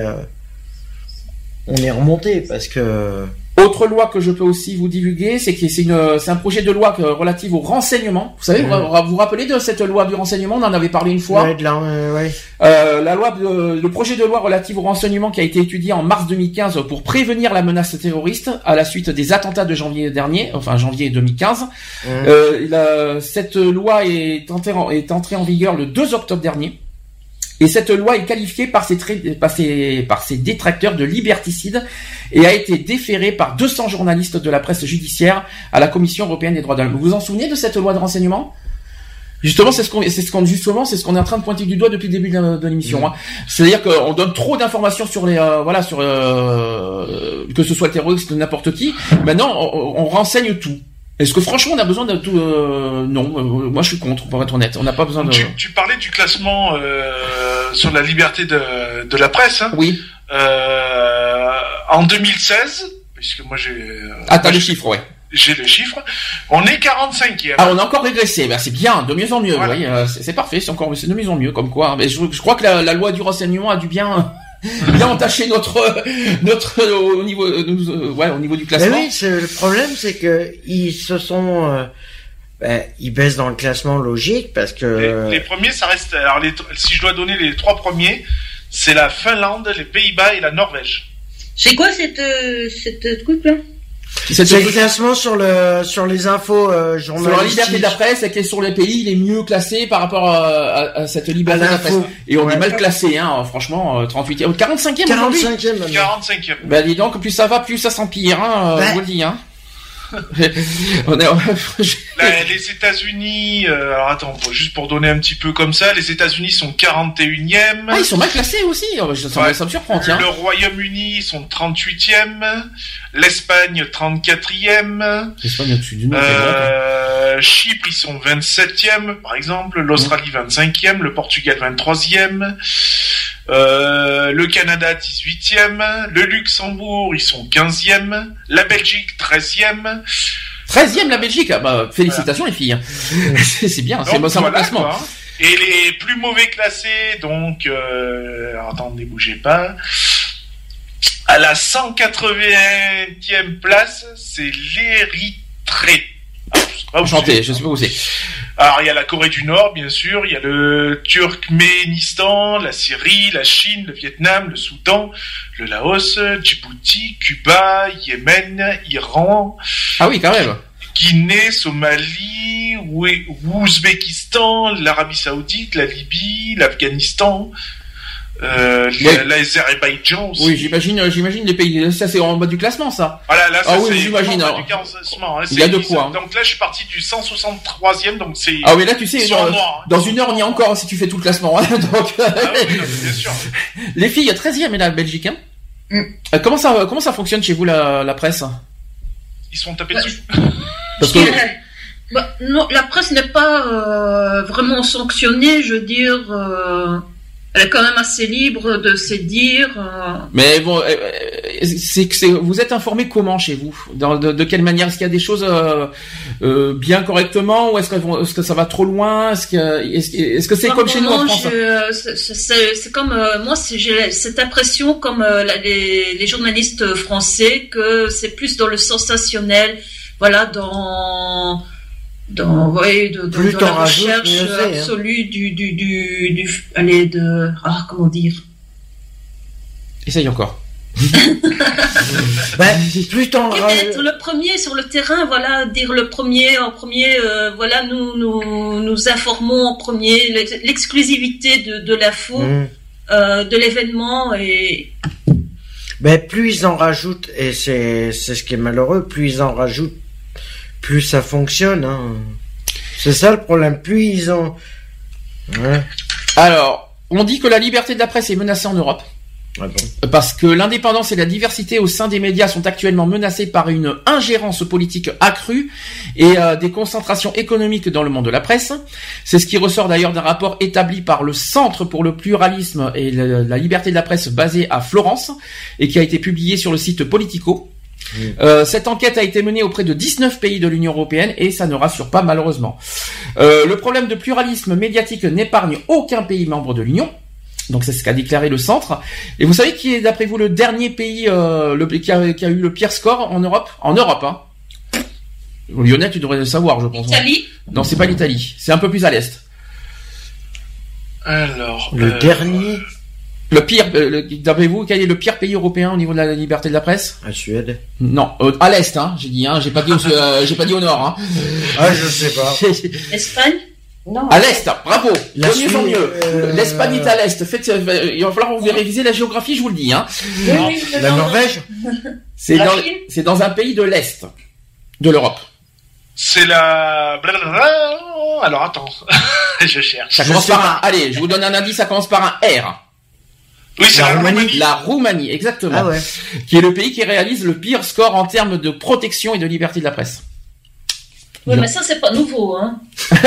On est remonté parce que. Autre loi que je peux aussi vous divulguer, c'est que c'est une, c'est un projet de loi relative au renseignement. Vous savez, vous vous rappelez de cette loi du renseignement On en avait parlé une fois. Ouais, de la- euh, ouais. Euh, la loi, de- le projet de loi relatif au renseignement qui a été étudié en mars 2015 pour prévenir la menace terroriste à la suite des attentats de janvier dernier, enfin janvier 2015. Mhm. Euh, la- cette loi est entrée, en, est entrée en vigueur le 2 octobre dernier. Et cette loi est qualifiée par ses, trai- par ses, par ses détracteurs de liberticide et a été déférée par 200 journalistes de la presse judiciaire à la Commission européenne des droits de l'homme. Vous vous en souvenez de cette loi de renseignement? Justement, c'est ce qu'on, c'est ce qu'on, justement, c'est ce qu'on est en train de pointer du doigt depuis le début de, de l'émission. hein. C'est-à-dire qu'on donne trop d'informations sur les, euh, voilà, sur euh, que ce soit terroriste ou n'importe qui. Maintenant, on, on renseigne tout. Est-ce que franchement, on a besoin de tout? Euh, Non, euh, moi je suis contre, pour être honnête. On n'a pas besoin de. Tu, tu parlais du classement euh, sur la liberté de, de la presse. Hein. Oui. Euh, en 2016, puisque moi j'ai euh, Ah, t'as les chiffres, ouais. j'ai les chiffres, on est 45e. Ah, on a encore régressé. Ben, c'est bien, de mieux en mieux. Voilà. Oui, euh, c'est parfait. C'est encore, c'est de mieux en mieux, comme quoi. Mais je, je crois que la, la loi du renseignement a dû bien, bien entacher notre, notre au niveau, euh, nous, euh, ouais, au niveau du Mais classement. oui, c'est- le problème, c'est que ils se sont, euh, ben, ils baissent dans le classement logique parce que. Les, les premiers, ça reste. Alors, les, si je dois donner les trois premiers, c'est la Finlande, les Pays-Bas et la Norvège. C'est quoi cette, euh, cette truc là? C'est le classement sur le sur les infos euh, sur la liberté journalistiques. de la presse, et quels sont les pays les mieux classés par rapport à, à- à cette liberté À de la presse. l'info. Et on est mal classé, hein, franchement, euh, 38e, 45e aujourd'hui. 45e maintenant. 45e. Bah dis donc, plus ça va, plus ça s'empire, hein, euh, je vous le dis, hein. on est, Là, les États-Unis, euh, alors attends, juste pour donner un petit peu comme ça, les États-Unis sont 41e. ah, ils sont mal classés aussi, euh, ça, Ouais. ça me surprend, tiens. Le Royaume-Uni sont 38e, l'Espagne 34e, L'Espagne au-dessus du nom, c'est vrai, quoi. euh, Chypre ils sont 27e par exemple, l'Australie 25e, le Portugal 23e, euh, le Canada 18e, le Luxembourg ils sont 15e, la Belgique 13e. 13e la Belgique, ah bah, félicitations les filles. hein. c'est bien, c'est bon, voilà, classement. quoi. Et les plus mauvais classés, donc, euh, attendez, bougez pas. À la 180e place, c'est l'Érythrée. Ah, c'est. je sais pas où c'est. Alors, il y a la Corée du Nord, bien sûr, il y a le Turkménistan, la Syrie, la Chine, le Vietnam, le Soudan, le Laos, Djibouti, Cuba, Yémen, Iran, Ah oui, quand même. Guinée, Somalie, Ouzbékistan, l'Arabie Saoudite, la Libye, l'Afghanistan, euh, l'Azerbaïdjan aussi. Oui, j'imagine, euh, j'imagine les pays. Ça, c'est en bas du classement, ça. Voilà, là, ça Ah oui, c'est j'imagine, vraiment alors. du classement, hein, Il y a de quoi, hein. Donc là, je suis parti du 163e, donc c'est. Ah oui, là, tu sais, en noir, hein. dans une heure, on y est encore si tu fais tout le classement. hein, Donc, Ah oui, non, mais bien sûr. les filles, 13e et la Belgique. Hein. Mm. Euh, comment ça, comment ça fonctionne chez vous la, la presse? Ils sont tapés Ouais. dessus. Parce que Ouais. Bah, non, la presse n'est pas euh, vraiment sanctionnée, je veux dire. Elle est quand même assez libre de se dire. euh, Mais bon, euh, euh, c'est que c'est vous êtes informé comment chez vous? Dans- de, de quelle manière? Est-ce qu'il y a des choses euh, euh, bien correctement? Ou est-ce que, est-ce que ça va trop loin? Est-ce que est-ce que est-ce que c'est Par comme chez nous en France je- c'est- c'est c'est comme euh, moi, c'est- j'ai cette impression comme la- les, les journalistes français que c'est plus dans le sensationnel, voilà, dans dans ouais, de, dans, Plus dans t'en la rajoutes, recherche c'est, hein. absolue du du du du allez de ah comment dire? Essaye encore. Ben, plus t'en Et rajoutes- être le premier sur le terrain, voilà, dire le premier en premier, euh, voilà, nous, nous nous informons en premier, l'ex- l'exclusivité de, de l'info, Mm. euh, de l'événement et Ben, plus ils en rajoutent, et c'est, c'est ce qui est malheureux, plus ils en rajoutent, plus ça fonctionne, hein. C'est ça le problème, plus ils ont, ouais. Alors, on dit que la liberté de la presse est menacée en Europe. Ah bon. Parce que l'indépendance et la diversité au sein des médias sont actuellement menacées par une ingérence politique accrue et euh, des concentrations économiques dans le monde de la presse. C'est ce qui ressort d'ailleurs d'un rapport établi par le Centre pour le pluralisme et la liberté de la presse basé à Florence et qui a été publié sur le site Politico. Euh, cette enquête a été menée auprès de 19 pays de l'Union européenne et ça ne rassure pas malheureusement. Euh, le problème de pluralisme médiatique n'épargne aucun pays membre de l'Union. Donc c'est ce qu'a déclaré le centre. Et vous savez qui est d'après vous le dernier pays euh, le, qui, a, qui a eu le pire score en Europe? En Europe, hein Lionel, tu devrais le savoir, je pense. Italie. Non, c'est pas l'Italie. C'est un peu plus à l'est. Alors. Le euh, dernier, Le pire, euh, d'après vous, quel est le pire pays européen au niveau de la liberté de la presse? La Suède. Non, euh, à l'est, hein. J'ai dit, hein. J'ai pas dit, au, euh, j'ai pas dit au nord, hein. Ah, je sais pas. Espagne? Non. À l'est, bravo. La mieux en Suisse, mieux. euh, L'Espagne est à l'est. Faites, euh, il va falloir que vous réviser la géographie, je vous le dis, hein. Oui, oui, oui, La Norvège? C'est dans, c'est dans un pays de l'est de l'Europe. C'est la. Alors attends, je cherche. Ça commence par un. Allez, je vous donne un indice. Ça commence par un R. Oui, c'est La la, Roumanie. Roumanie. La Roumanie, exactement. Ah ouais. Qui est le pays qui réalise le pire score en termes de protection et de liberté de la presse. Oui, mais ça c'est pas nouveau, hein.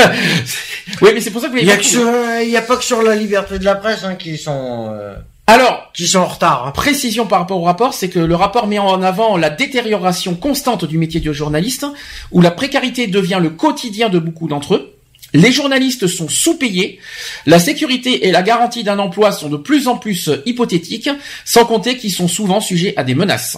Oui, mais c'est pour ça que vous Il y a y a pas que sur la liberté de la presse, hein, qui sont, euh, Alors, qui sont en retard. hein. précision par rapport au rapport, c'est que le rapport met en avant la détérioration constante du métier de journaliste, où la précarité devient le quotidien de beaucoup d'entre eux. Les journalistes sont sous-payés, la sécurité et la garantie d'un emploi sont de plus en plus hypothétiques, sans compter qu'ils sont souvent sujets à des menaces.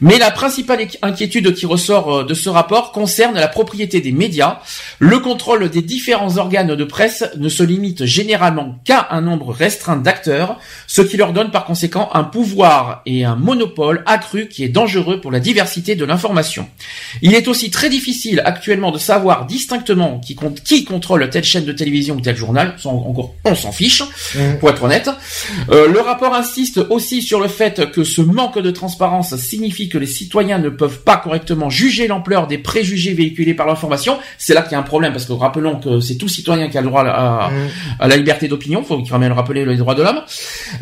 Mais la principale inquiétude qui ressort euh, de ce rapport concerne la propriété des médias. Le contrôle des différents organes de presse ne se limite généralement qu'à un nombre restreint d'acteurs, ce qui leur donne par conséquent un pouvoir et un monopole accru qui est dangereux pour la diversité de l'information. Il est aussi très difficile actuellement de savoir distinctement qui, compte, qui contrôle telle chaîne de télévision ou tel journal. On s'en fiche, mmh. pour être honnête. Euh, le rapport insiste aussi sur le fait que ce manque de transparence signifie que les citoyens ne peuvent pas correctement juger l'ampleur des préjugés véhiculés par l'information. C'est là qu'il y a un problème parce que rappelons que c'est tout citoyen qui a le droit à, à la liberté d'opinion. Faut quand même rappeler les droits de l'homme.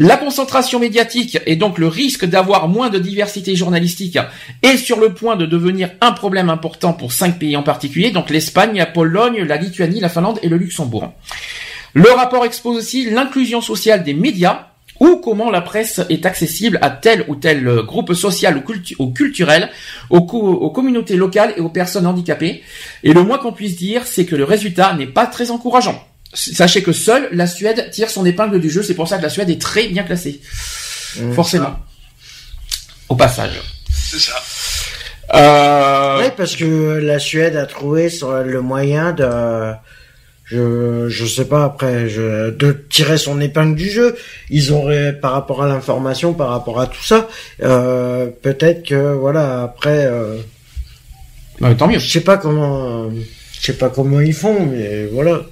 La concentration médiatique et donc le risque d'avoir moins de diversité journalistique est sur le point de devenir un problème important pour cinq pays en particulier, donc l'Espagne, la Pologne, la Lituanie, la Finlande et le Luxembourg. Le rapport expose aussi l'inclusion sociale des médias ou comment la presse est accessible à tel ou tel groupe social ou, culturel, aux, aux, communautés locales et aux personnes handicapées. Et le moins qu'on puisse dire, c'est que le résultat n'est pas très encourageant. Sachez que seule la Suède tire son épingle du jeu, c'est pour ça que la Suède est très bien classée. Mmh. Forcément. Au passage. C'est ça. Euh... Oui, parce que la Suède a trouvé le moyen de je je sais pas après je, de tirer son épingle du jeu ils auraient par rapport à l'information par rapport à tout ça euh, peut-être que voilà après euh, tant mieux. je sais pas comment je sais pas comment ils font mais voilà.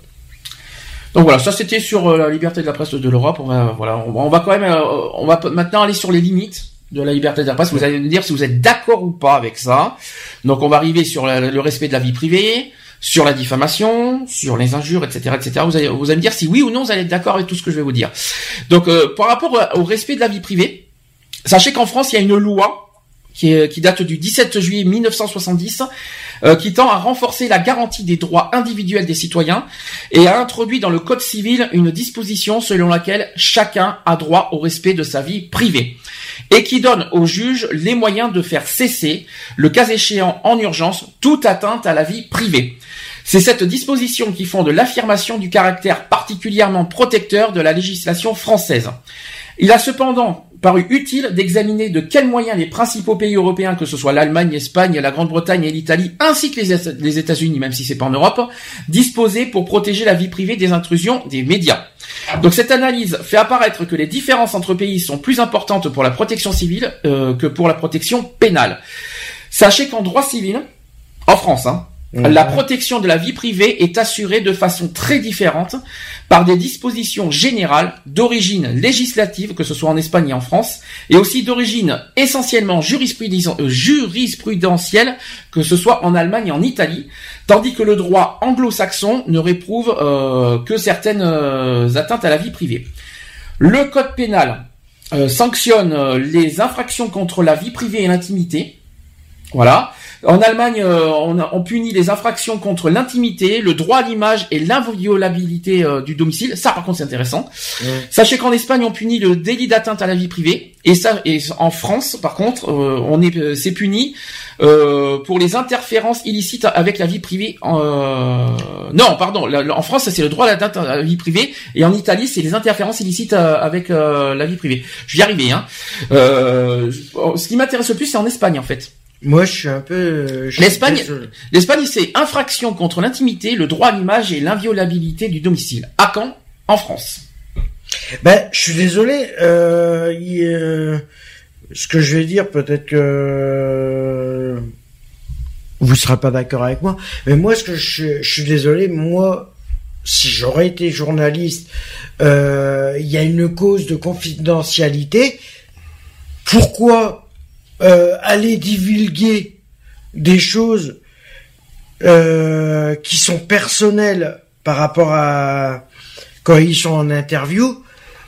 Donc voilà ça c'était sur euh, la liberté de la presse de l'Europe. On va voilà on va, quand même euh, on va maintenant aller sur les limites de la liberté de la presse. Vous allez me dire si vous êtes d'accord ou pas avec ça. Donc on va arriver sur le respect de la vie privée sur la diffamation, sur les injures, etc., etc. Vous allez, vous allez me dire si oui ou non vous allez être d'accord avec tout ce que je vais vous dire. Donc, euh, par rapport au respect de la vie privée, sachez qu'en France, il y a une loi qui, qui date du 17 juillet 1970, euh, qui tend à renforcer la garantie des droits individuels des citoyens et a introduit dans le Code civil une disposition selon laquelle chacun a droit au respect de sa vie privée et qui donne aux juges les moyens de faire cesser, le cas échéant en urgence, toute atteinte à la vie privée. C'est cette disposition qui fonde l'affirmation du caractère particulièrement protecteur de la législation française. Il a cependant paru utile d'examiner de quels moyens les principaux pays européens, que ce soit l'Allemagne, l'Espagne, la Grande-Bretagne et l'Italie, ainsi que les États-Unis, même si c'est pas en Europe, disposaient pour protéger la vie privée des intrusions des médias. Donc cette analyse fait apparaître que les différences entre pays sont plus importantes pour la protection civile euh, que pour la protection pénale. Sachez qu'en droit civil, en France, hein, la protection de la vie privée est assurée de façon très différente par des dispositions générales d'origine législative, que ce soit en Espagne et en France, et aussi d'origine essentiellement euh, jurisprudentielle, que ce soit en Allemagne et en Italie, tandis que le droit anglo-saxon ne réprouve euh, que certaines euh, atteintes à la vie privée. Le code pénal sanctionne les infractions contre la vie privée et l'intimité. Voilà. En Allemagne, euh, on, punit les infractions contre l'intimité, le droit à l'image et l'inviolabilité euh, du domicile. Ça, par contre, c'est intéressant. Sachez qu'en Espagne, on punit le délit d'atteinte à la vie privée. Et ça, et en France, par contre, euh, on est, c'est puni pour les interférences illicites avec la vie privée. non, pardon. en France, c'est le droit d'atteinte à la vie privée, et en Italie, c'est les interférences illicites avec la vie privée. Je vais y arriver. Hein. ce qui m'intéresse le plus, c'est en Espagne, en fait. Moi, je suis un peu. Euh, L'Espagne, l'Espagne, c'est infraction contre l'intimité, le droit à l'image et l'inviolabilité du domicile. À quand? En France. Ben, je suis désolé. Euh, ce que je vais dire, peut-être que vous ne serez pas d'accord avec moi, mais moi, ce que je, je suis désolé, moi, si j'aurais été journaliste, euh, il y a une cause de confidentialité. Pourquoi euh, aller divulguer des choses euh, qui sont personnelles par rapport à quand ils sont en interview,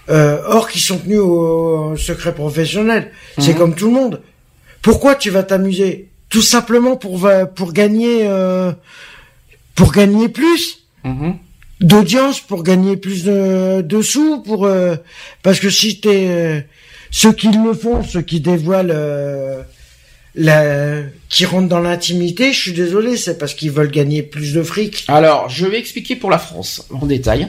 euh, or qui sont tenus au, secret professionnel. C'est mhm. comme tout le monde. Pourquoi tu vas t'amuser? Tout simplement pour pour gagner euh, pour gagner plus. Mhm. d'audience pour gagner plus de, de sous pour euh, parce que si t'es ceux qui le font, ceux qui dévoilent euh, la, qui rentrent dans l'intimité, je suis désolé, c'est parce qu'ils veulent gagner plus de fric. Alors, je vais expliquer pour la France en détail.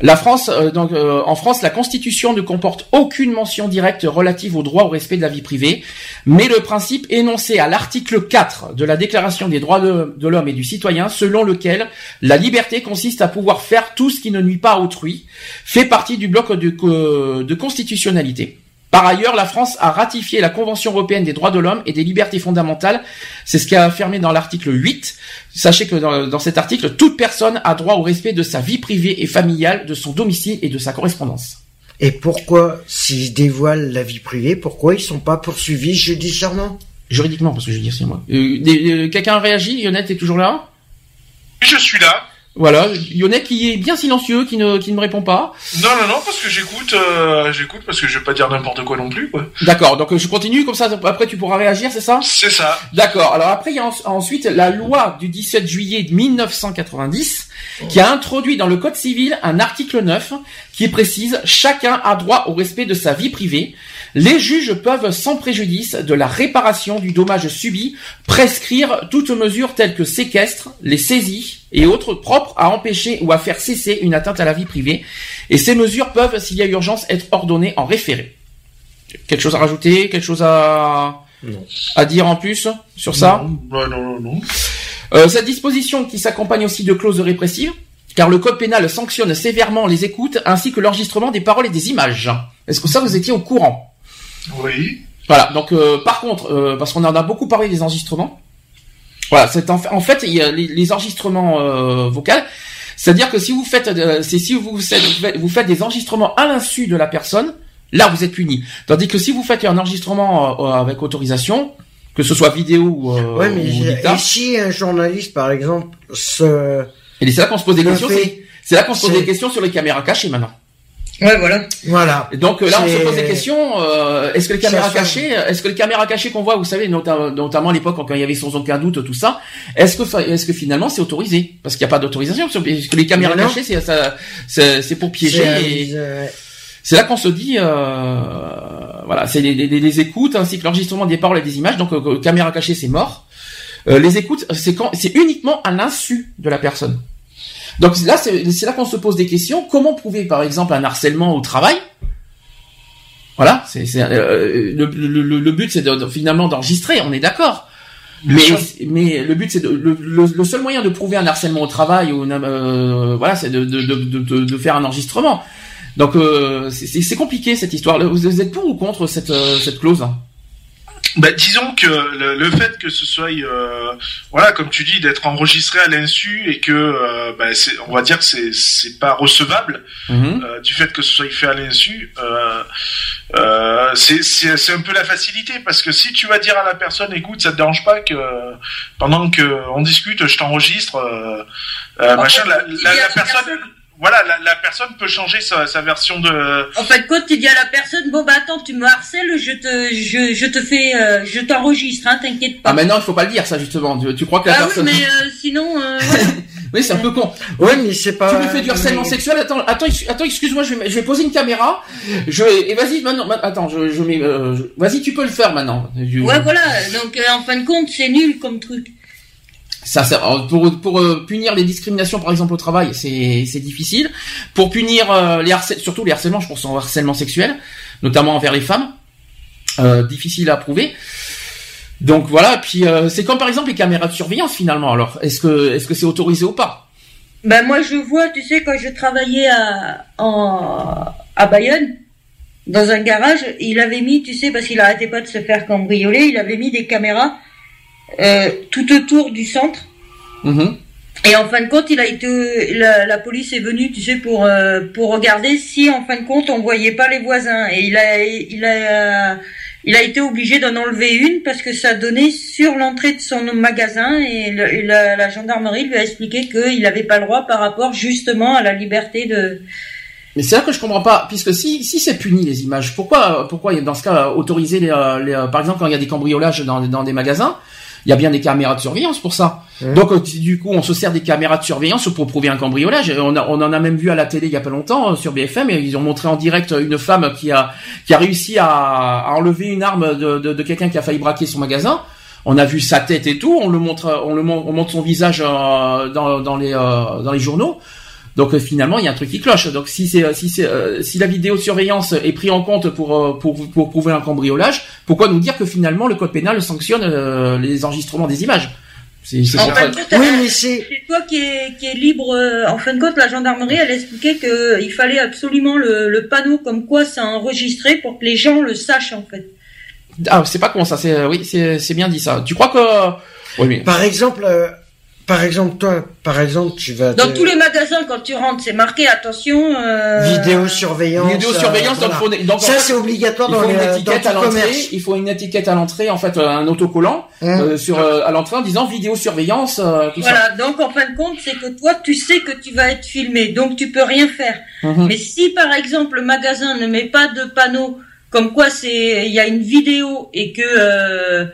La France, euh, donc euh, en France, la Constitution ne comporte aucune mention directe relative au droit au respect de la vie privée, mais le principe énoncé à l'article 4 de la Déclaration des droits de, l'homme et du citoyen, selon lequel la liberté consiste à pouvoir faire tout ce qui ne nuit pas autrui, fait partie du bloc de constitutionnalité. Par ailleurs, la France a ratifié la Convention européenne des droits de l'homme et des libertés fondamentales. C'est ce qui a affirmé dans l'article 8. Sachez que dans, dans cet article, toute personne a droit au respect de sa vie privée et familiale, de son domicile et de sa correspondance. Et pourquoi, s'ils dévoilent la vie privée, pourquoi ils sont pas poursuivis judiciairement? Juridiquement, parce que je veux dire, c'est moi. Euh, euh, Quelqu'un a réagi? Yonette est toujours là? Je suis là. Voilà, Yonette qui est bien silencieux, qui ne, qui ne me répond pas. Non, non, non, parce que j'écoute, euh, j'écoute parce que je vais pas dire n'importe quoi non plus. D'accord, donc euh, je continue, comme ça après tu pourras réagir, c'est ça? C'est ça. D'accord. Alors après, il y a en- ensuite la loi du 17 juillet 1990 qui a introduit dans le Code civil un article 9 qui précise chacun a droit au respect de sa vie privée. Les juges peuvent, sans préjudice de la réparation du dommage subi, prescrire toute mesure telle que séquestre, les saisies et autres propres à empêcher ou à faire cesser une atteinte à la vie privée. Et ces mesures peuvent, s'il y a urgence, être ordonnées en référé. Quelque chose à rajouter Quelque chose à, Non. à dire en plus sur ça? Non, non, non, non. euh, cette disposition qui s'accompagne aussi de clauses répressives, car le code pénal sanctionne sévèrement les écoutes ainsi que l'enregistrement des paroles et des images. Est-ce que ça vous étiez au courant? Oui. Voilà. Donc euh, par contre, euh, parce qu'on en a beaucoup parlé des enregistrements. Voilà, c'est en, fait- en fait il y a les, les enregistrements euh, vocaux. C'est-à-dire que si vous faites, euh, c'est si vous faites, vous faites des enregistrements à l'insu de la personne, là vous êtes puni. Tandis que si vous faites un enregistrement euh, avec autorisation, que ce soit vidéo ou, euh, Ouais, mais ou et si un journaliste, par exemple, se... Et c'est là qu'on se pose des questions. C'est là qu'on se pose des questions sur les caméras cachées maintenant. Ouais, voilà. Voilà. Et donc euh, là, on se pose des questions. euh, est-ce que les caméras cachées, est-ce que les caméras cachées qu'on voit, vous savez, nota- notamment à l'époque quand il y avait sans aucun doute tout ça, est-ce que fa- est-ce que finalement c'est autorisé? Parce qu'il n'y a pas d'autorisation. Parce que les caméras cachées, c'est ça- c'est c'est pour piéger. Euh, C'est là qu'on se dit, euh, voilà, c'est les, les- les écoutes ainsi que l'enregistrement des paroles et des images. Donc, euh, caméra cachée, c'est mort. Euh, les écoutes, c'est quand, c'est uniquement à l'insu de la personne. Donc là, c'est là qu'on se pose des questions. Comment prouver, par exemple, un harcèlement au travail? Voilà, c'est euh, le, le, le- but, c'est de, de- finalement d'enregistrer. On est d'accord. Mais, mais le but, c'est de, le, le, seul moyen de prouver un harcèlement au travail ou euh, voilà, c'est de, de, de, de, de faire un enregistrement. Donc euh, c'est- compliqué cette histoire. Vous êtes pour ou contre cette, euh, cette clause Bah, disons que le, le fait que ce soit, euh, voilà, comme tu dis, d'être enregistré à l'insu et que, euh, bah, c'est, on va dire que c'est, c'est pas recevable Mhm. euh, du fait que ce soit fait à l'insu. Euh, euh, c'est, c'est, c'est un peu la facilité parce que si tu vas dire à la personne, écoute, ça te dérange pas que euh, pendant que on discute, je t'enregistre, euh, euh, machin, la, la, a la la personne. personne- Voilà, la, la personne peut changer sa, sa version de. En fin de compte, tu dis à la personne, bon bah attends, tu me harcèles, je te, je, je te fais, euh, je t'enregistre, hein, t'inquiète pas. Ah maintenant il faut pas le dire ça justement. Tu, tu crois que la Ah oui, personne mais euh, sinon, euh. Oui, c'est un peu con. Ouais, mais c'est pas. Tu lui fais du harcèlement mais- sexuel. Attends, attends, attends, excuse-moi, je vais, je vais poser une caméra. Je et vas-y maintenant. ma- Attends, je, je mets. euh, je- vas-y, tu peux le faire maintenant. Je- ouais, voilà. Donc euh, en fin de compte, c'est nul comme truc. Alors, pour euh, punir les discriminations par exemple au travail, c'est difficile. Pour punir euh, les surtout les harcèlements, je pense au harcèlement sexuel, notamment envers les femmes, euh, difficile à prouver. Donc voilà, puis euh, c'est comme par exemple les caméras de surveillance finalement. Alors, est-ce que est-ce que c'est autorisé ou pas? Ben moi, je vois, tu sais, quand je travaillais à en, à Bayonne, dans un garage, il avait mis, tu sais, parce qu'il arrêtait pas de se faire cambrioler, il avait mis des caméras euh, tout autour du centre. Mhm. Et en fin de compte, il a été, la, la police est venue, tu sais, pour euh, pour regarder si en fin de compte on voyait pas les voisins. Et il a il a il a été obligé d'en enlever une parce que ça donnait sur l'entrée de son magasin et, le- et la, la gendarmerie lui a expliqué qu'il n'avait pas le droit par rapport justement à la liberté de. Mais c'est là que je comprends pas, puisque si si c'est puni les images, pourquoi pourquoi dans ce cas autoriser les, les, euh, par exemple quand il y a des cambriolages dans dans des magasins, il y a bien des caméras de surveillance pour ça. Donc euh, du coup on se sert des caméras de surveillance pour prouver un cambriolage. On, a, on en a même vu à la télé il y a pas longtemps euh, sur BFM et ils ont montré en direct une femme qui a qui a réussi à, à enlever une arme de, de, de quelqu'un qui a failli braquer son magasin. On a vu sa tête et tout. On le montre, on le on montre son visage euh, dans, dans les euh, dans les journaux. Donc euh, finalement, il y a un truc qui cloche. Donc si c'est si c'est si la vidéosurveillance est prise en compte pour, pour pour prouver un cambriolage, pourquoi nous dire que finalement le code pénal sanctionne les enregistrements des images? C'est en fin de compte, oui, mais c'est toi qui est, qui est libre. En fin de compte, la gendarmerie, elle expliquait qu'il fallait absolument le, le panneau comme quoi c'est enregistré pour que les gens le sachent en fait. Ah, c'est pas con ça. C'est oui, c'est bien dit ça. Tu crois que oui, mais... Par exemple, euh, par exemple, toi, par exemple, tu vas dans tous les magasins quand tu rentres, c'est marqué attention. Euh... Vidéosurveillance. Vidéosurveillance. Euh, donc, ça c'est obligatoire dans, une étiquette à l'entrée. Il faut une étiquette à l'entrée, en fait, euh, un autocollant hum. euh, sur euh, à l'entrée en disant vidéosurveillance. voilà. Donc en fin de compte, c'est que toi, tu sais que tu vas être filmé, donc tu peux rien faire. Hum. Mais si par exemple le magasin ne met pas de panneau comme quoi c'est il y a une vidéo et que euh,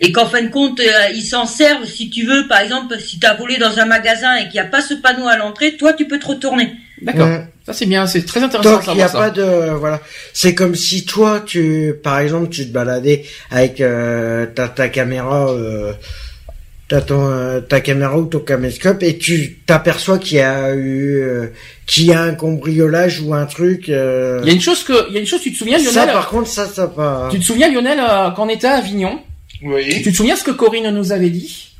et qu'en fin de compte euh, ils s'en servent si tu veux par exemple si tu as volé dans un magasin et qu'il n'y a pas ce panneau à l'entrée toi tu peux te retourner. D'accord. Ça c'est bien c'est très intéressant donc il n'y a pas de voilà. C'est comme si toi tu par exemple tu te baladais avec euh, ta, ta caméra euh, t'as ton euh, ta caméra ou ton caméscope et tu t'aperçois qu'il y a eu euh, qu'il y a un cambriolage ou un truc. Euh... Il y a une chose que il y a une chose tu te souviens Lionel? Ça par contre ça ça pas. Tu te souviens Lionel euh, quand on était à Avignon? Oui. Tu te souviens ce que Corinne nous avait dit?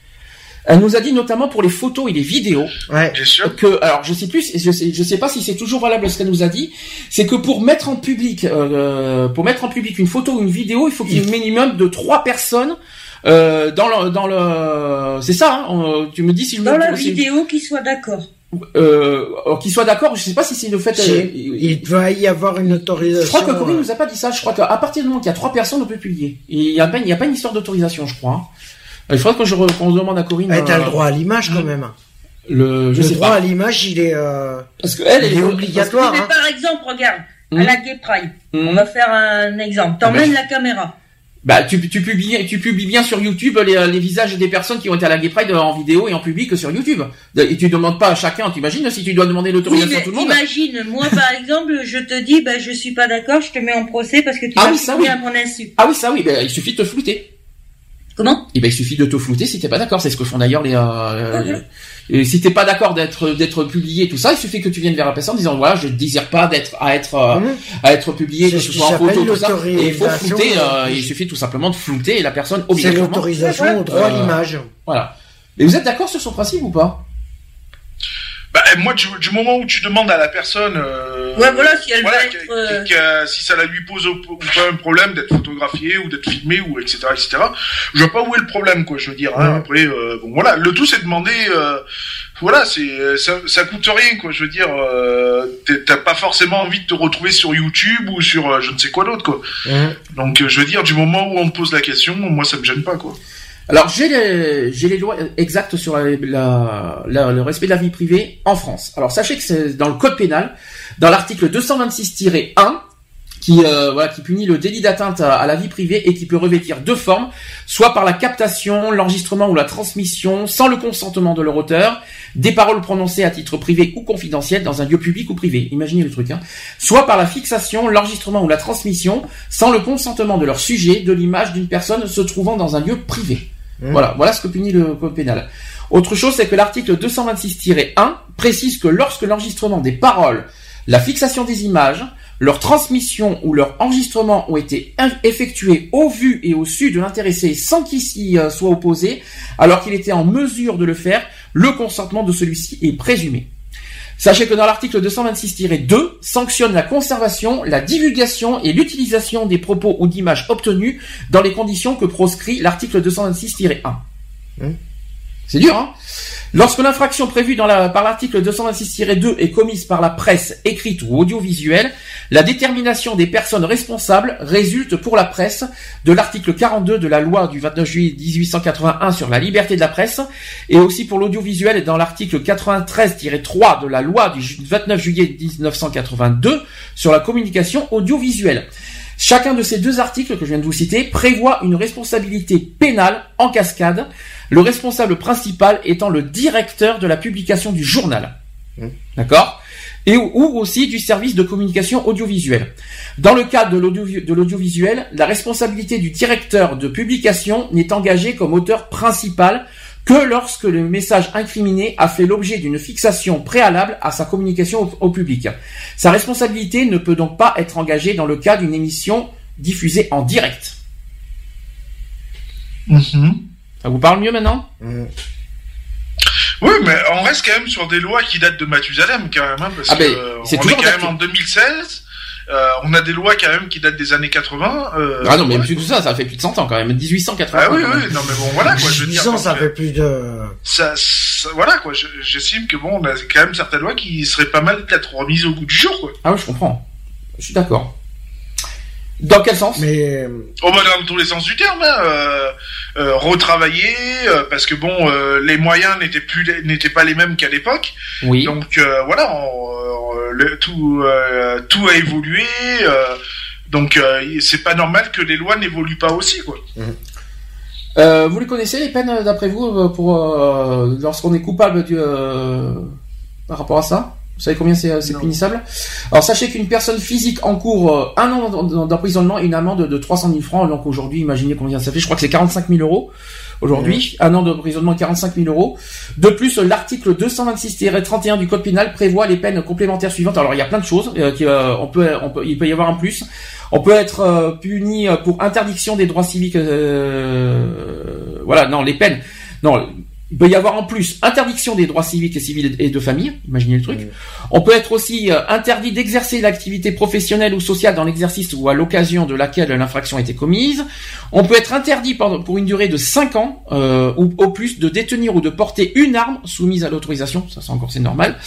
Elle nous a dit notamment pour les photos et les vidéos ouais. Bien sûr. que alors je sais plus je sais je sais pas si c'est toujours valable ce qu'elle nous a dit c'est que pour mettre en public euh, pour mettre en public une photo ou une vidéo il faut qu'il y ait un minimum de trois personnes euh, dans le dans le c'est ça hein, tu me dis si je dans la vidéo qui soit d'accord euh, qu'il soit d'accord, je sais pas si c'est le fait. Euh, il doit y avoir une autorisation. Je crois que Corinne nous a pas dit ça. Je crois qu'à partir du moment qu'il y a trois personnes, on peut publier. il y a pas, il y a pas une histoire d'autorisation, je crois. Hein. Il faudrait que je qu'on demande à Corinne. Elle a le droit à l'image quand même. Le, je le droit à l'image, il est. Euh, parce que elle, il est, obligatoire. Mais hein. par exemple, regarde, à la Gay Pride, on va faire un exemple. T'emmènes la caméra. Bah, tu, tu, publies, tu publies bien sur YouTube les, les, visages des personnes qui ont été à la Gay Pride en vidéo et en public sur YouTube. Et tu demandes pas à chacun, t'imagines si tu dois demander l'autorisation à tout le monde Imagine, moi par exemple, je te dis, bah je suis pas d'accord, je te mets en procès parce que tu ah oui, ça, oui. à mon insu. Ah oui, ça oui, bah, il suffit de te flouter. Comment? Eh ben, il suffit de te flouter si t'es pas d'accord. C'est ce que font d'ailleurs les. Euh, et si t'es pas d'accord d'être d'être publié tout ça, il suffit que tu viennes vers la personne en disant voilà, je ne désire pas d'être à être euh, mmh. à être publié, que ce soit en photo tout ça. Et il faut flouter. Euh, il suffit tout simplement de flouter la personne obligatoirement. C'est l'autorisation au droit à l'image. Voilà. Mais vous êtes d'accord sur son principe ou pas? Bah, moi, du, du, moment où tu demandes à la personne, euh, ouais, voilà, si elle voilà, être, euh... si ça la lui pose ou pas un problème d'être photographié ou d'être filmé ou etc etc, je vois pas où est le problème quoi. Je veux dire. Hein, après, euh, bon voilà, le tout c'est de demander. Euh, voilà, c'est ça, ça coûte rien quoi. Je veux dire, euh, t'as pas forcément envie de te retrouver sur YouTube ou sur euh, je ne sais quoi d'autre quoi. Donc je veux dire, du moment où on te pose la question, moi ça me gêne pas quoi. Alors j'ai les, lois exactes sur le respect de la vie privée en France. Alors sachez que c'est dans le code pénal, dans l'article 226-1, qui euh, voilà qui punit le délit d'atteinte à, la vie privée et qui peut revêtir deux formes, soit par la captation, l'enregistrement ou la transmission sans le consentement de leur auteur des paroles prononcées à titre privé ou confidentiel dans un lieu public ou privé. Imaginez le truc hein. Soit par la fixation, l'enregistrement ou la transmission sans le consentement de leur sujet de l'image d'une personne se trouvant dans un lieu privé. Mmh. Voilà, voilà ce que punit le code pénal. Autre chose, c'est que l'article 226-1 précise que lorsque l'enregistrement des paroles, la fixation des images, leur transmission ou leur enregistrement ont été effectués au vu et au su de l'intéressé sans qu'il s'y euh, soit opposé, alors qu'il était en mesure de le faire, le consentement de celui-ci est présumé. Sachez que dans l'article 226-2 sanctionne la conservation, la divulgation et l'utilisation des propos ou d'images obtenus dans les conditions que proscrit l'article 226-1. Mmh. C'est dur, hein Lorsque l'infraction prévue par l'article 226-2 est commise par la presse écrite ou audiovisuelle, la détermination des personnes responsables résulte pour la presse de l'article 42 de la loi du 29 juillet 1881 sur la liberté de la presse et aussi pour l'audiovisuel dans l'article 93-3 de la loi du 29 juillet 1982 sur la communication audiovisuelle. Chacun de ces deux articles que je viens de vous citer prévoit une responsabilité pénale en cascade le responsable principal étant le directeur de la publication du journal. Mmh. D'accord? Et ou aussi du service de communication audiovisuelle. Dans le cadre de l'audiovisuel, la responsabilité du directeur de publication n'est engagée comme auteur principal que lorsque le message incriminé a fait l'objet d'une fixation préalable à sa communication au, public. Sa responsabilité ne peut donc pas être engagée dans le cas d'une émission diffusée en direct. Mhm. Ça vous parle mieux maintenant Oui, mais on reste quand même sur des lois qui datent de Mathusalem quand même, hein, parce Ah ben, que c'est on est quand même en 2016. euh, on a des lois quand même qui datent des années 80. euh, Ah non, mais ouais. plus que ça, ça fait plus de 100 ans quand même, 1880. Ah oui, oui, non mais bon voilà quoi, je veux dire. 10 ans, ça euh, fait plus de... ça, ça- voilà quoi, je- j'estime que bon, on a quand même certaines lois qui seraient pas mal peut-être remises au goût du jour quoi. Ah oui, je comprends. Je suis d'accord. Dans quel sens? Mais Oh bah dans tous les sens du terme, hein, euh, euh, retravailler euh, parce que bon, euh, les moyens n'étaient plus n'étaient pas les mêmes qu'à l'époque. Oui. Donc euh, voilà, on- le- tout euh, tout a évolué. euh, donc euh, c'est pas normal que les lois n'évoluent pas aussi quoi. Euh, vous les connaissez les peines d'après vous pour euh, lorsqu'on est coupable du, euh, par rapport à ça? Vous savez combien c'est c'est punissable? Alors sachez qu'une personne physique encourt euh, un an d'emprisonnement et une amende de 300 000 francs. Donc aujourd'hui, imaginez combien ça fait. Je crois que c'est 45 000 euros aujourd'hui. Un an d'emprisonnement, 45 000 euros. De plus, l'article 226-31 du code pénal prévoit les peines complémentaires suivantes. Alors il y a plein de choses. euh, qui, euh, on peut, on peut, il peut y avoir un plus. On peut être euh, puni euh, pour interdiction des droits civiques. euh, voilà, non, les peines. Non, il peut y avoir en plus interdiction des droits civiques et civils et de famille. Imaginez le truc. On peut être aussi euh, interdit d'exercer l'activité professionnelle ou sociale dans l'exercice ou à l'occasion de laquelle l'infraction a été commise. On peut être interdit pour une durée de 5 ans euh, ou au plus de détenir ou de porter une arme soumise à l'autorisation. Ça, c'est encore c'est normal.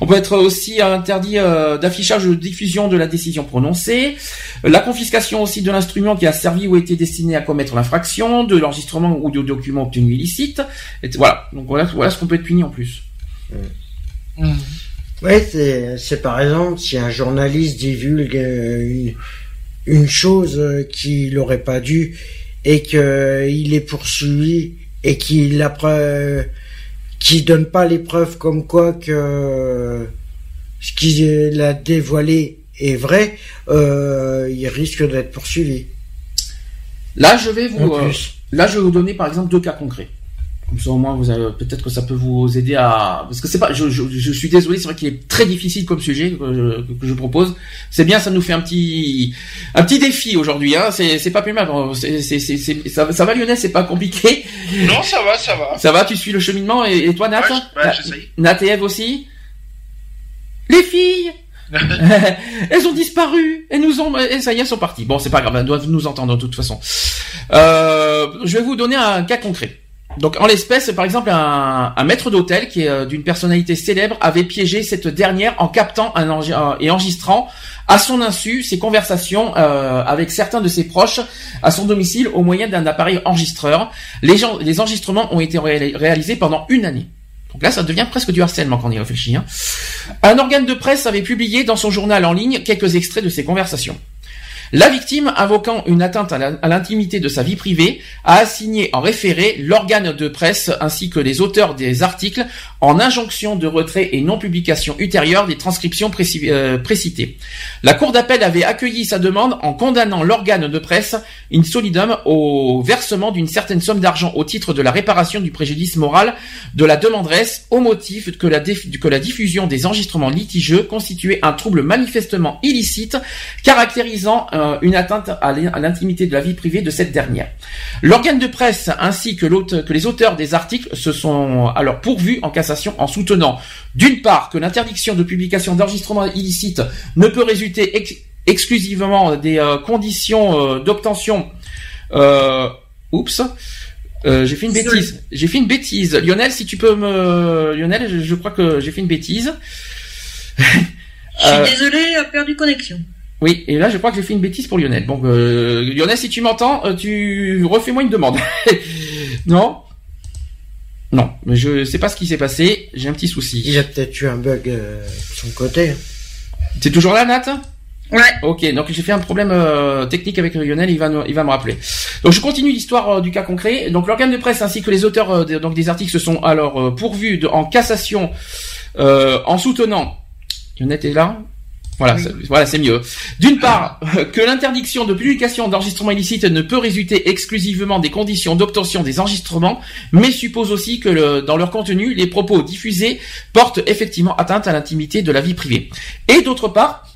On peut être aussi interdit euh, d'affichage ou de diffusion de la décision prononcée. La confiscation aussi de l'instrument qui a servi ou été destiné à commettre l'infraction, de l'enregistrement ou de documents obtenus illicites. Et voilà. Donc voilà, voilà ce qu'on peut être puni en plus. Ouais, c'est, par exemple si un journaliste divulgue euh, une, une chose euh, qu'il n'aurait pas dû et qu'il est poursuivi et qu'il qu'il donne pas les preuves comme quoi que ce qu'il a dévoilé est vrai, euh, il risque d'être poursuivi. Là, je vais vous, euh, là, je vais vous donner par exemple deux cas concrets. Comme ça, au moins, vous avez, peut-être que ça peut vous aider à, parce que c'est pas, je, je, je suis désolé, c'est vrai qu'il est très difficile comme sujet que, je- que je propose. C'est bien, ça nous fait un petit, un petit défi aujourd'hui, hein. C'est, c'est pas plus mal. C'est, c'est, c'est, c'est- ça, ça va, Lionel, c'est pas compliqué? Non, ça va, ça va. Ça va, tu suis le cheminement et, et toi, Nat? Ouais, je- ouais, j'essaye. Nat et Eve aussi? Les filles! elles ont disparu, elles nous ont, et ça y est, elles sont parties. Bon, c'est pas grave, elles doivent nous entendre de toute façon. Euh, je vais vous donner un cas concret. Donc, en l'espèce, par exemple, un, maître d'hôtel qui est euh, d'une personnalité célèbre avait piégé cette dernière en captant euh, et enregistrant à son insu ses conversations euh, avec certains de ses proches à son domicile au moyen d'un appareil enregistreur. Les, enregistrements ont été ré- réalisés pendant une année. Donc là, ça devient presque du harcèlement quand on y réfléchit. hein. Un organe de presse avait publié dans son journal en ligne quelques extraits de ces conversations. La victime, invoquant une atteinte à l'intimité de sa vie privée, a assigné en référé l'organe de presse ainsi que les auteurs des articles en injonction de retrait et non publication ultérieure des transcriptions euh, précitées. La Cour d'appel avait accueilli sa demande en condamnant l'organe de presse in solidum au versement d'une certaine somme d'argent au titre de la réparation du préjudice moral de la demanderesse au motif que la, diffusion des enregistrements litigieux constituait un trouble manifestement illicite caractérisant euh, une atteinte à l'in- à l'intimité de la vie privée de cette dernière. L'organe de presse ainsi que, les auteurs des articles se sont alors pourvus en cassation en soutenant d'une part que l'interdiction de publication d'enregistrements illicites ne peut résulter ex- exclusivement des euh, conditions euh, d'obtention oups euh, j'ai fait une bêtise. J'ai fait une bêtise. Lionel, si tu peux me... Lionel, je, je crois que j'ai fait une bêtise. Je suis Euh, désolé, a perdu connexion. Oui, et là, je crois que j'ai fait une bêtise pour Lionel. Donc, euh, Lionel, si tu m'entends, euh, tu refais-moi une demande. non Non, mais je sais pas ce qui s'est passé. J'ai un petit souci. Il a peut-être eu un bug euh, de son côté. T'es toujours là, Nat Ouais. Ok, donc j'ai fait un problème euh, technique avec Lionel, il va, nous- il va me rappeler. Donc je continue l'histoire euh, du cas concret. Donc l'organe de presse ainsi que les auteurs euh, des- donc des articles se sont alors euh, pourvus de, en cassation euh, en soutenant. Lionel est là Voilà, voilà, c'est mieux. D'une part, que l'interdiction de publication d'enregistrement illicite ne peut résulter exclusivement des conditions d'obtention des enregistrements, mais suppose aussi que le, dans leur contenu, les propos diffusés portent effectivement atteinte à l'intimité de la vie privée. Et d'autre part,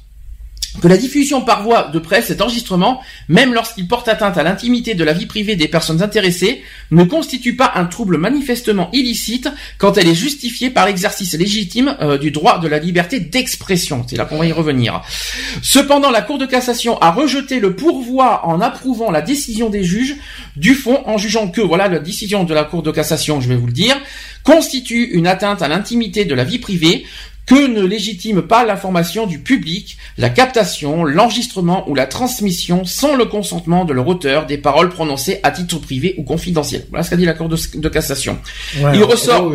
que la diffusion par voie de presse d'enregistrement, même lorsqu'il porte atteinte à l'intimité de la vie privée des personnes intéressées, ne constitue pas un trouble manifestement illicite quand elle est justifiée par l'exercice légitime euh, du droit de la liberté d'expression. C'est là qu'on va y revenir. Cependant, la Cour de cassation a rejeté le pourvoi en approuvant la décision des juges du fond en jugeant que, voilà, la décision de la Cour de cassation, je vais vous le dire, constitue une atteinte à l'intimité de la vie privée, que ne légitime pas l'information du public, la captation, l'enregistrement ou la transmission sans le consentement de leur auteur des paroles prononcées à titre privé ou confidentiel. Voilà ce qu'a dit la Cour de, cassation. Il ressort.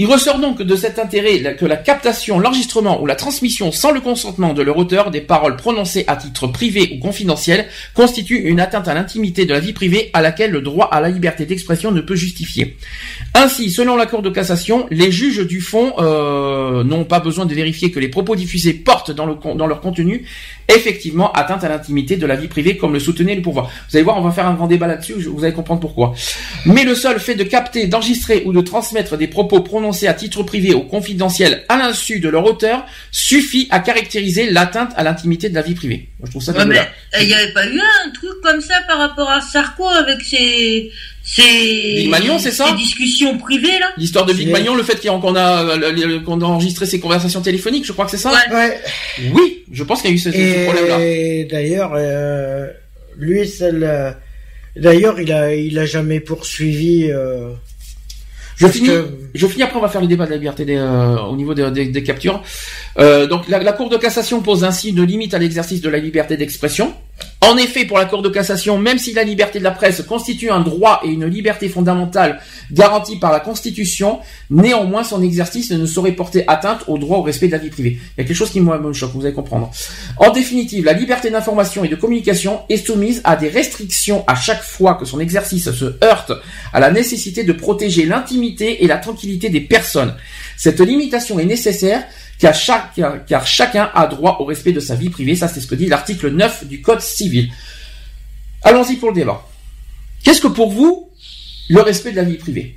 Il ressort donc de cet intérêt que la captation, l'enregistrement ou la transmission sans le consentement de leur auteur des paroles prononcées à titre privé ou confidentiel constitue une atteinte à l'intimité de la vie privée à laquelle le droit à la liberté d'expression ne peut justifier. Ainsi, selon la Cour de cassation, les juges du fond euh, n'ont pas besoin de vérifier que les propos diffusés portent dans, le, dans leur contenu effectivement atteinte à l'intimité de la vie privée comme le soutenait le pouvoir. Vous allez voir, on va faire un grand débat là-dessus, vous allez comprendre pourquoi. Mais le seul fait de capter, d'enregistrer ou de transmettre des propos prononcés à titre privé ou confidentiel à l'insu de leur auteur suffit à caractériser l'atteinte à l'intimité de la vie privée. Moi, je trouve ça ouais, mais il n'y avait pas eu un truc comme ça par rapport à Sarko avec ses c'est Big Magnon, c'est ça discussions privées là. L'histoire de Big Magnon, le fait qu'on a qu'on a enregistré ses conversations téléphoniques, je crois que c'est ça. Ouais. Oui, je pense qu'il y a eu ce, problème-là. Et d'ailleurs, euh, lui, celle, d'ailleurs, il a il a jamais poursuivi. Euh, je finis, je finis après on va faire le débat de la liberté des, euh, au niveau des, des, captures. Euh, donc la, la, Cour de cassation pose ainsi une limite à l'exercice de la liberté d'expression. En effet, pour la Cour de cassation, même si la liberté de la presse constitue un droit et une liberté fondamentale garantie par la Constitution, néanmoins son exercice ne saurait porter atteinte au droit au respect de la vie privée. Il y a quelque chose qui me choque, vous allez comprendre. En définitive, la liberté d'information et de communication est soumise à des restrictions à chaque fois que son exercice se heurte à la nécessité de protéger l'intimité et la tranquillité des personnes. Cette limitation est nécessaire car, chaque, car chacun a droit au respect de sa vie privée. Ça, c'est ce que dit l'article 9 du Code civil. Allons-y pour le débat. Qu'est-ce que pour vous le respect de la vie privée?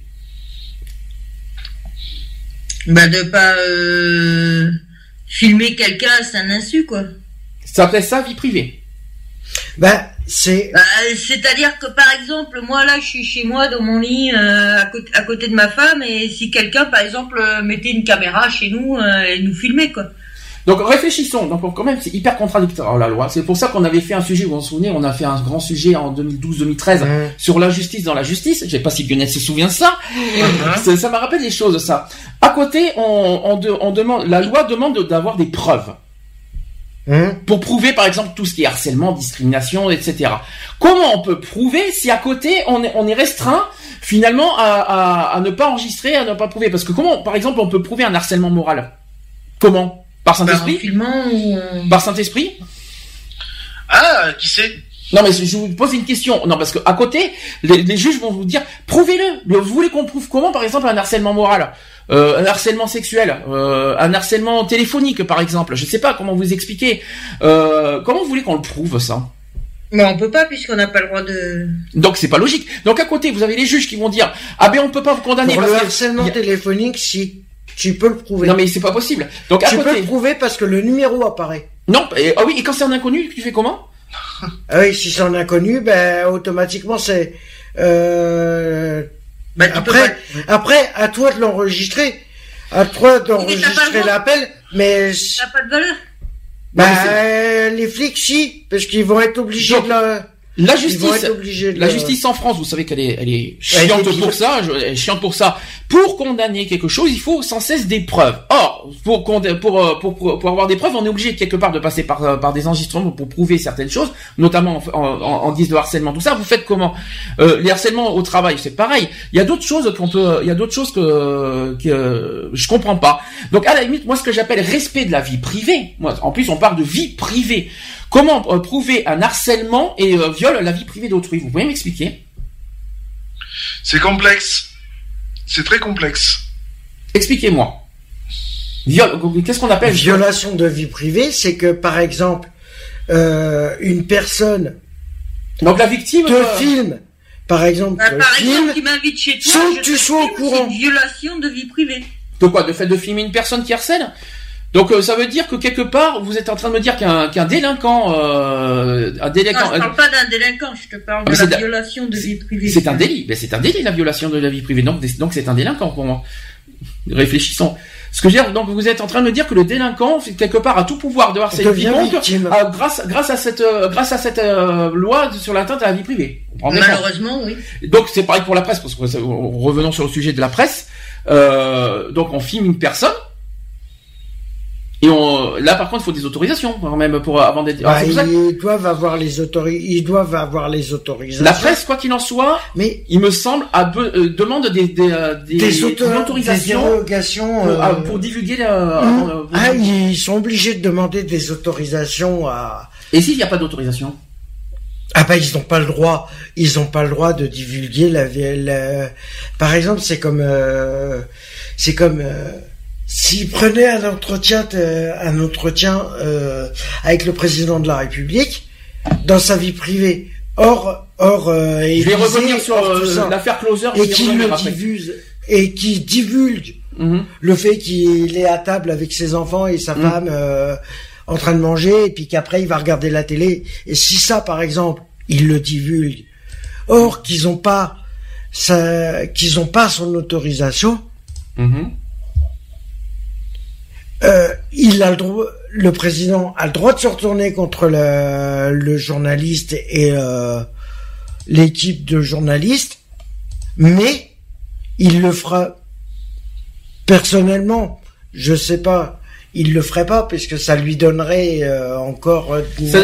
Bah de pas euh, filmer quelqu'un à son insu quoi. Ça s'appelle ça vie privée? Ben c'est. Bah, c'est-à-dire que par exemple, moi là, je suis chez moi dans mon lit euh, à, côté, de ma femme, et si quelqu'un, par exemple, euh, mettait une caméra chez nous euh, et nous filmait, quoi. Donc réfléchissons. Donc quand même, c'est hyper contradictoire la loi. C'est pour ça qu'on avait fait un sujet. Vous vous souvenez, on a fait un grand sujet en 2012-2013 sur la justice dans la justice. Je sais pas si Guenet se souvient de ça. ça. m'a rappelé des choses. Ça. À côté, on, on demande, la loi demande d'avoir des preuves. Hein pour prouver par exemple tout ce qui est harcèlement, discrimination, etc. Comment on peut prouver si à côté on est, on est restreint finalement à, à, ne pas enregistrer, à ne pas prouver? Parce que comment, par exemple, on peut prouver un harcèlement moral? Comment? Par Saint-Esprit? Par Saint-Esprit? Ah, qui sait? Non mais je vous pose une question. Non parce que à côté, les, les juges vont vous dire prouvez-le. Vous voulez qu'on prouve comment par exemple un harcèlement moral? euh, un harcèlement sexuel, euh, un harcèlement téléphonique par exemple. Je ne sais pas comment vous expliquer. Euh, comment vous voulez qu'on le prouve ça? Mais on peut pas puisqu'on n'a pas le droit de. Donc c'est pas logique. Donc à côté vous avez les juges qui vont dire ah ben on peut pas vous condamner. Pour le harcèlement téléphonique si tu peux le prouver. Non mais c'est pas possible. Donc à tu peux le prouver parce que le numéro apparaît. Non ah oui et quand c'est un inconnu tu fais comment? Ah oui si c'est un inconnu ben automatiquement c'est euh, bah, après, après, à toi de l'enregistrer. À toi d'enregistrer l'appel, mais. Ça n'a pas de valeur. Bah, les flics, si, parce qu'ils vont être obligés de la... La justice, la justice en France, vous savez qu'elle est, elle est chiante pour ça, elle est chiante pour ça. Pour condamner quelque chose, il faut sans cesse des preuves. Or, pour, pour, pour, pour, avoir des preuves, on est obligé quelque part de passer par, par des enregistrements pour prouver certaines choses, notamment en, en, en de harcèlement. Tout ça, vous faites comment? Euh, Les harcèlements au travail, c'est pareil. Il y a d'autres choses qu'on peut, il y a d'autres choses que, que je comprends pas. Donc à la limite, moi, ce que j'appelle respect de la vie privée. Moi, en plus, on parle de vie privée. Comment euh, prouver un harcèlement et euh, viol la vie privée d'autrui? Vous pouvez m'expliquer? C'est complexe. C'est très complexe. Expliquez-moi. Qu'est-ce qu'on appelle violation de vie privée C'est que par exemple, euh, une personne donc la victime te filme, par exemple, Bah, par film, exemple, qui m'invite chez toi, sans que tu sois au courant. C'est une violation de vie privée. De quoi? De fait de filmer une personne qui harcèle? Donc euh, ça veut dire que quelque part vous êtes en train de me dire qu'un qu'un délinquant, euh, un Non, délinquant, je parle pas d'un délinquant, je te parle de la violation de vie privée. c'est un délit. Mais c'est un délit la violation de la vie privée. Donc donc c'est un délinquant pour moi. Réfléchissons. Ce que je veux dire, donc vous êtes en train de me dire que le délinquant, quelque part, a tout pouvoir de harceler quiconque, euh, grâce grâce à cette euh, grâce à cette euh, loi sur l'atteinte à la vie privée. Malheureusement, oui. Donc c'est pareil pour la presse, parce que revenons sur le sujet de la presse. Euh, donc on filme une personne. Et on, là par contre il faut des autorisations quand même pour avant d'être. Bah, que ils doivent avoir les autori- ils doivent avoir les autorisations. la presse quoi qu'il en soit, mais il me semble a be- euh, demande des des, euh, des, des, auto- des autorisation dérogations pour, euh, ah, pour divulguer. la- euh, Ah, ils sont obligés de demander des autorisations à. Et s'il n'y a pas d'autorisation Ah bah ils n'ont pas le droit, ils n'ont pas le droit de divulguer la, la- Par exemple, c'est comme, euh, c'est comme s'ils prenaient un entretien, euh, un entretien euh, avec le président de la République dans sa vie privée. Or, or, euh, Je vais revenir sur hors euh, l'affaire Closer. et qui le diffuse et qui divulgue Mhm. le fait qu'il est à table avec ses enfants et sa Mm. femme euh, en train de manger et puis qu'après il va regarder la télé et si ça par exemple il le divulgue or qu'ils ont pas qu'ils ont pas son autorisation Mhm. Euh, il a le droit le président a le droit de se retourner contre le, le journaliste et euh, l'équipe de journalistes mais il le fera personnellement. Je sais pas il le ferait pas puisque ça lui donnerait euh, encore euh,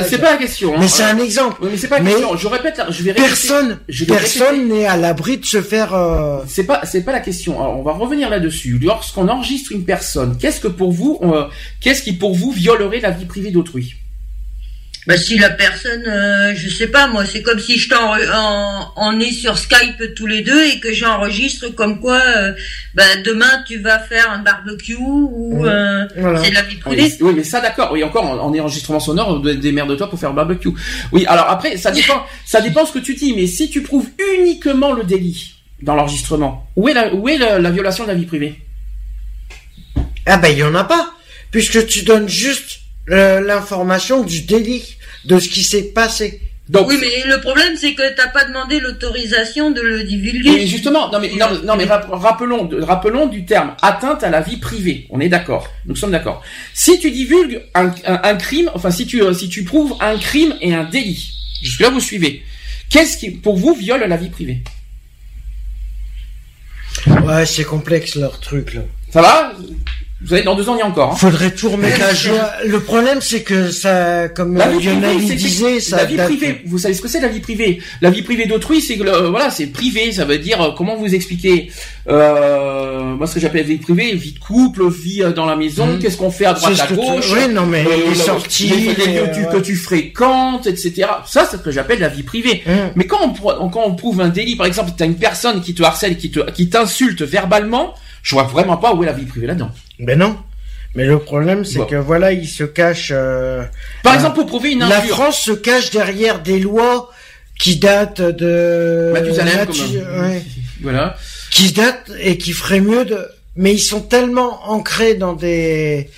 C'est pas la question. hein. mais c'est un exemple Oui, mais c'est pas la Mais question. Je répète, je vais répéter. personne je vais personne n'est à l'abri de se faire euh, C'est pas, c'est pas la question. Alors, on va revenir là-dessus. Lorsqu'on enregistre une personne, qu'est-ce que pour vous, euh, qu'est-ce qui pour vous violerait la vie privée d'autrui? Bah si la personne, euh, je sais pas moi, c'est comme si je t'en, en- on est sur Skype tous les deux et que j'enregistre comme quoi, euh, bah demain tu vas faire un barbecue ou euh, voilà. c'est de la vie privée. oui, mais ça d'accord. Oui, encore en, en enregistrement sonore, de- des mères de toi pour faire un barbecue. Oui, alors après, ça dépend, ça dépend ce que tu dis. Mais si tu prouves uniquement le délit dans l'enregistrement, où est la, où est la, la violation de la vie privée? Ah ben il y en a pas puisque tu donnes juste euh, l'information du délit de ce qui s'est passé Donc, Oui, mais le problème c'est que t'as pas demandé l'autorisation de le divulguer. Oui, justement, non mais, non, mais rappelons, rappelons du terme atteinte à la vie privée. On est d'accord. Nous sommes d'accord. Si tu divulgues un, un- un crime, enfin si tu, euh, si tu prouves un crime et un délit, jusque là vous suivez. Qu'est-ce qui, pour vous, viole la vie privée? Ouais c'est complexe leur truc là Ça va? Vous savez, dans deux ans il y a encore. hein. faudrait tout remettre à jour le problème c'est que ça comme La vie Lionel privée, disait ça la vie date- privée. Vous savez ce que c'est la vie privée? La vie privée d'autrui, c'est que le- voilà, c'est privé. Ça veut dire euh, comment vous expliquer euh, Moi, ce que j'appelle vie privée, vie de couple, vie euh, dans la maison. Mhm. Qu'est-ce qu'on fait à droite à tu- gauche? oui non mais euh, les sorties les, les lieux euh, que tu- ouais. que tu fréquentes, etc. Ça, c'est ce que j'appelle la vie privée. Hum. Mais quand on, quand on prouve un délit, par exemple, tu as une personne qui te harcèle, qui te, qui t'insulte verbalement, je vois vraiment pas où est la vie privée là-dedans. Ben non. Mais le problème, c'est Bon. que voilà, il se cache. euh, Par Ah. exemple, pour prouver une La injure. France se cache derrière des lois qui datent de. Mathusalem, comme- ouais. Voilà. Qui datent et qui feraient mieux de. Mais ils sont tellement ancrés dans des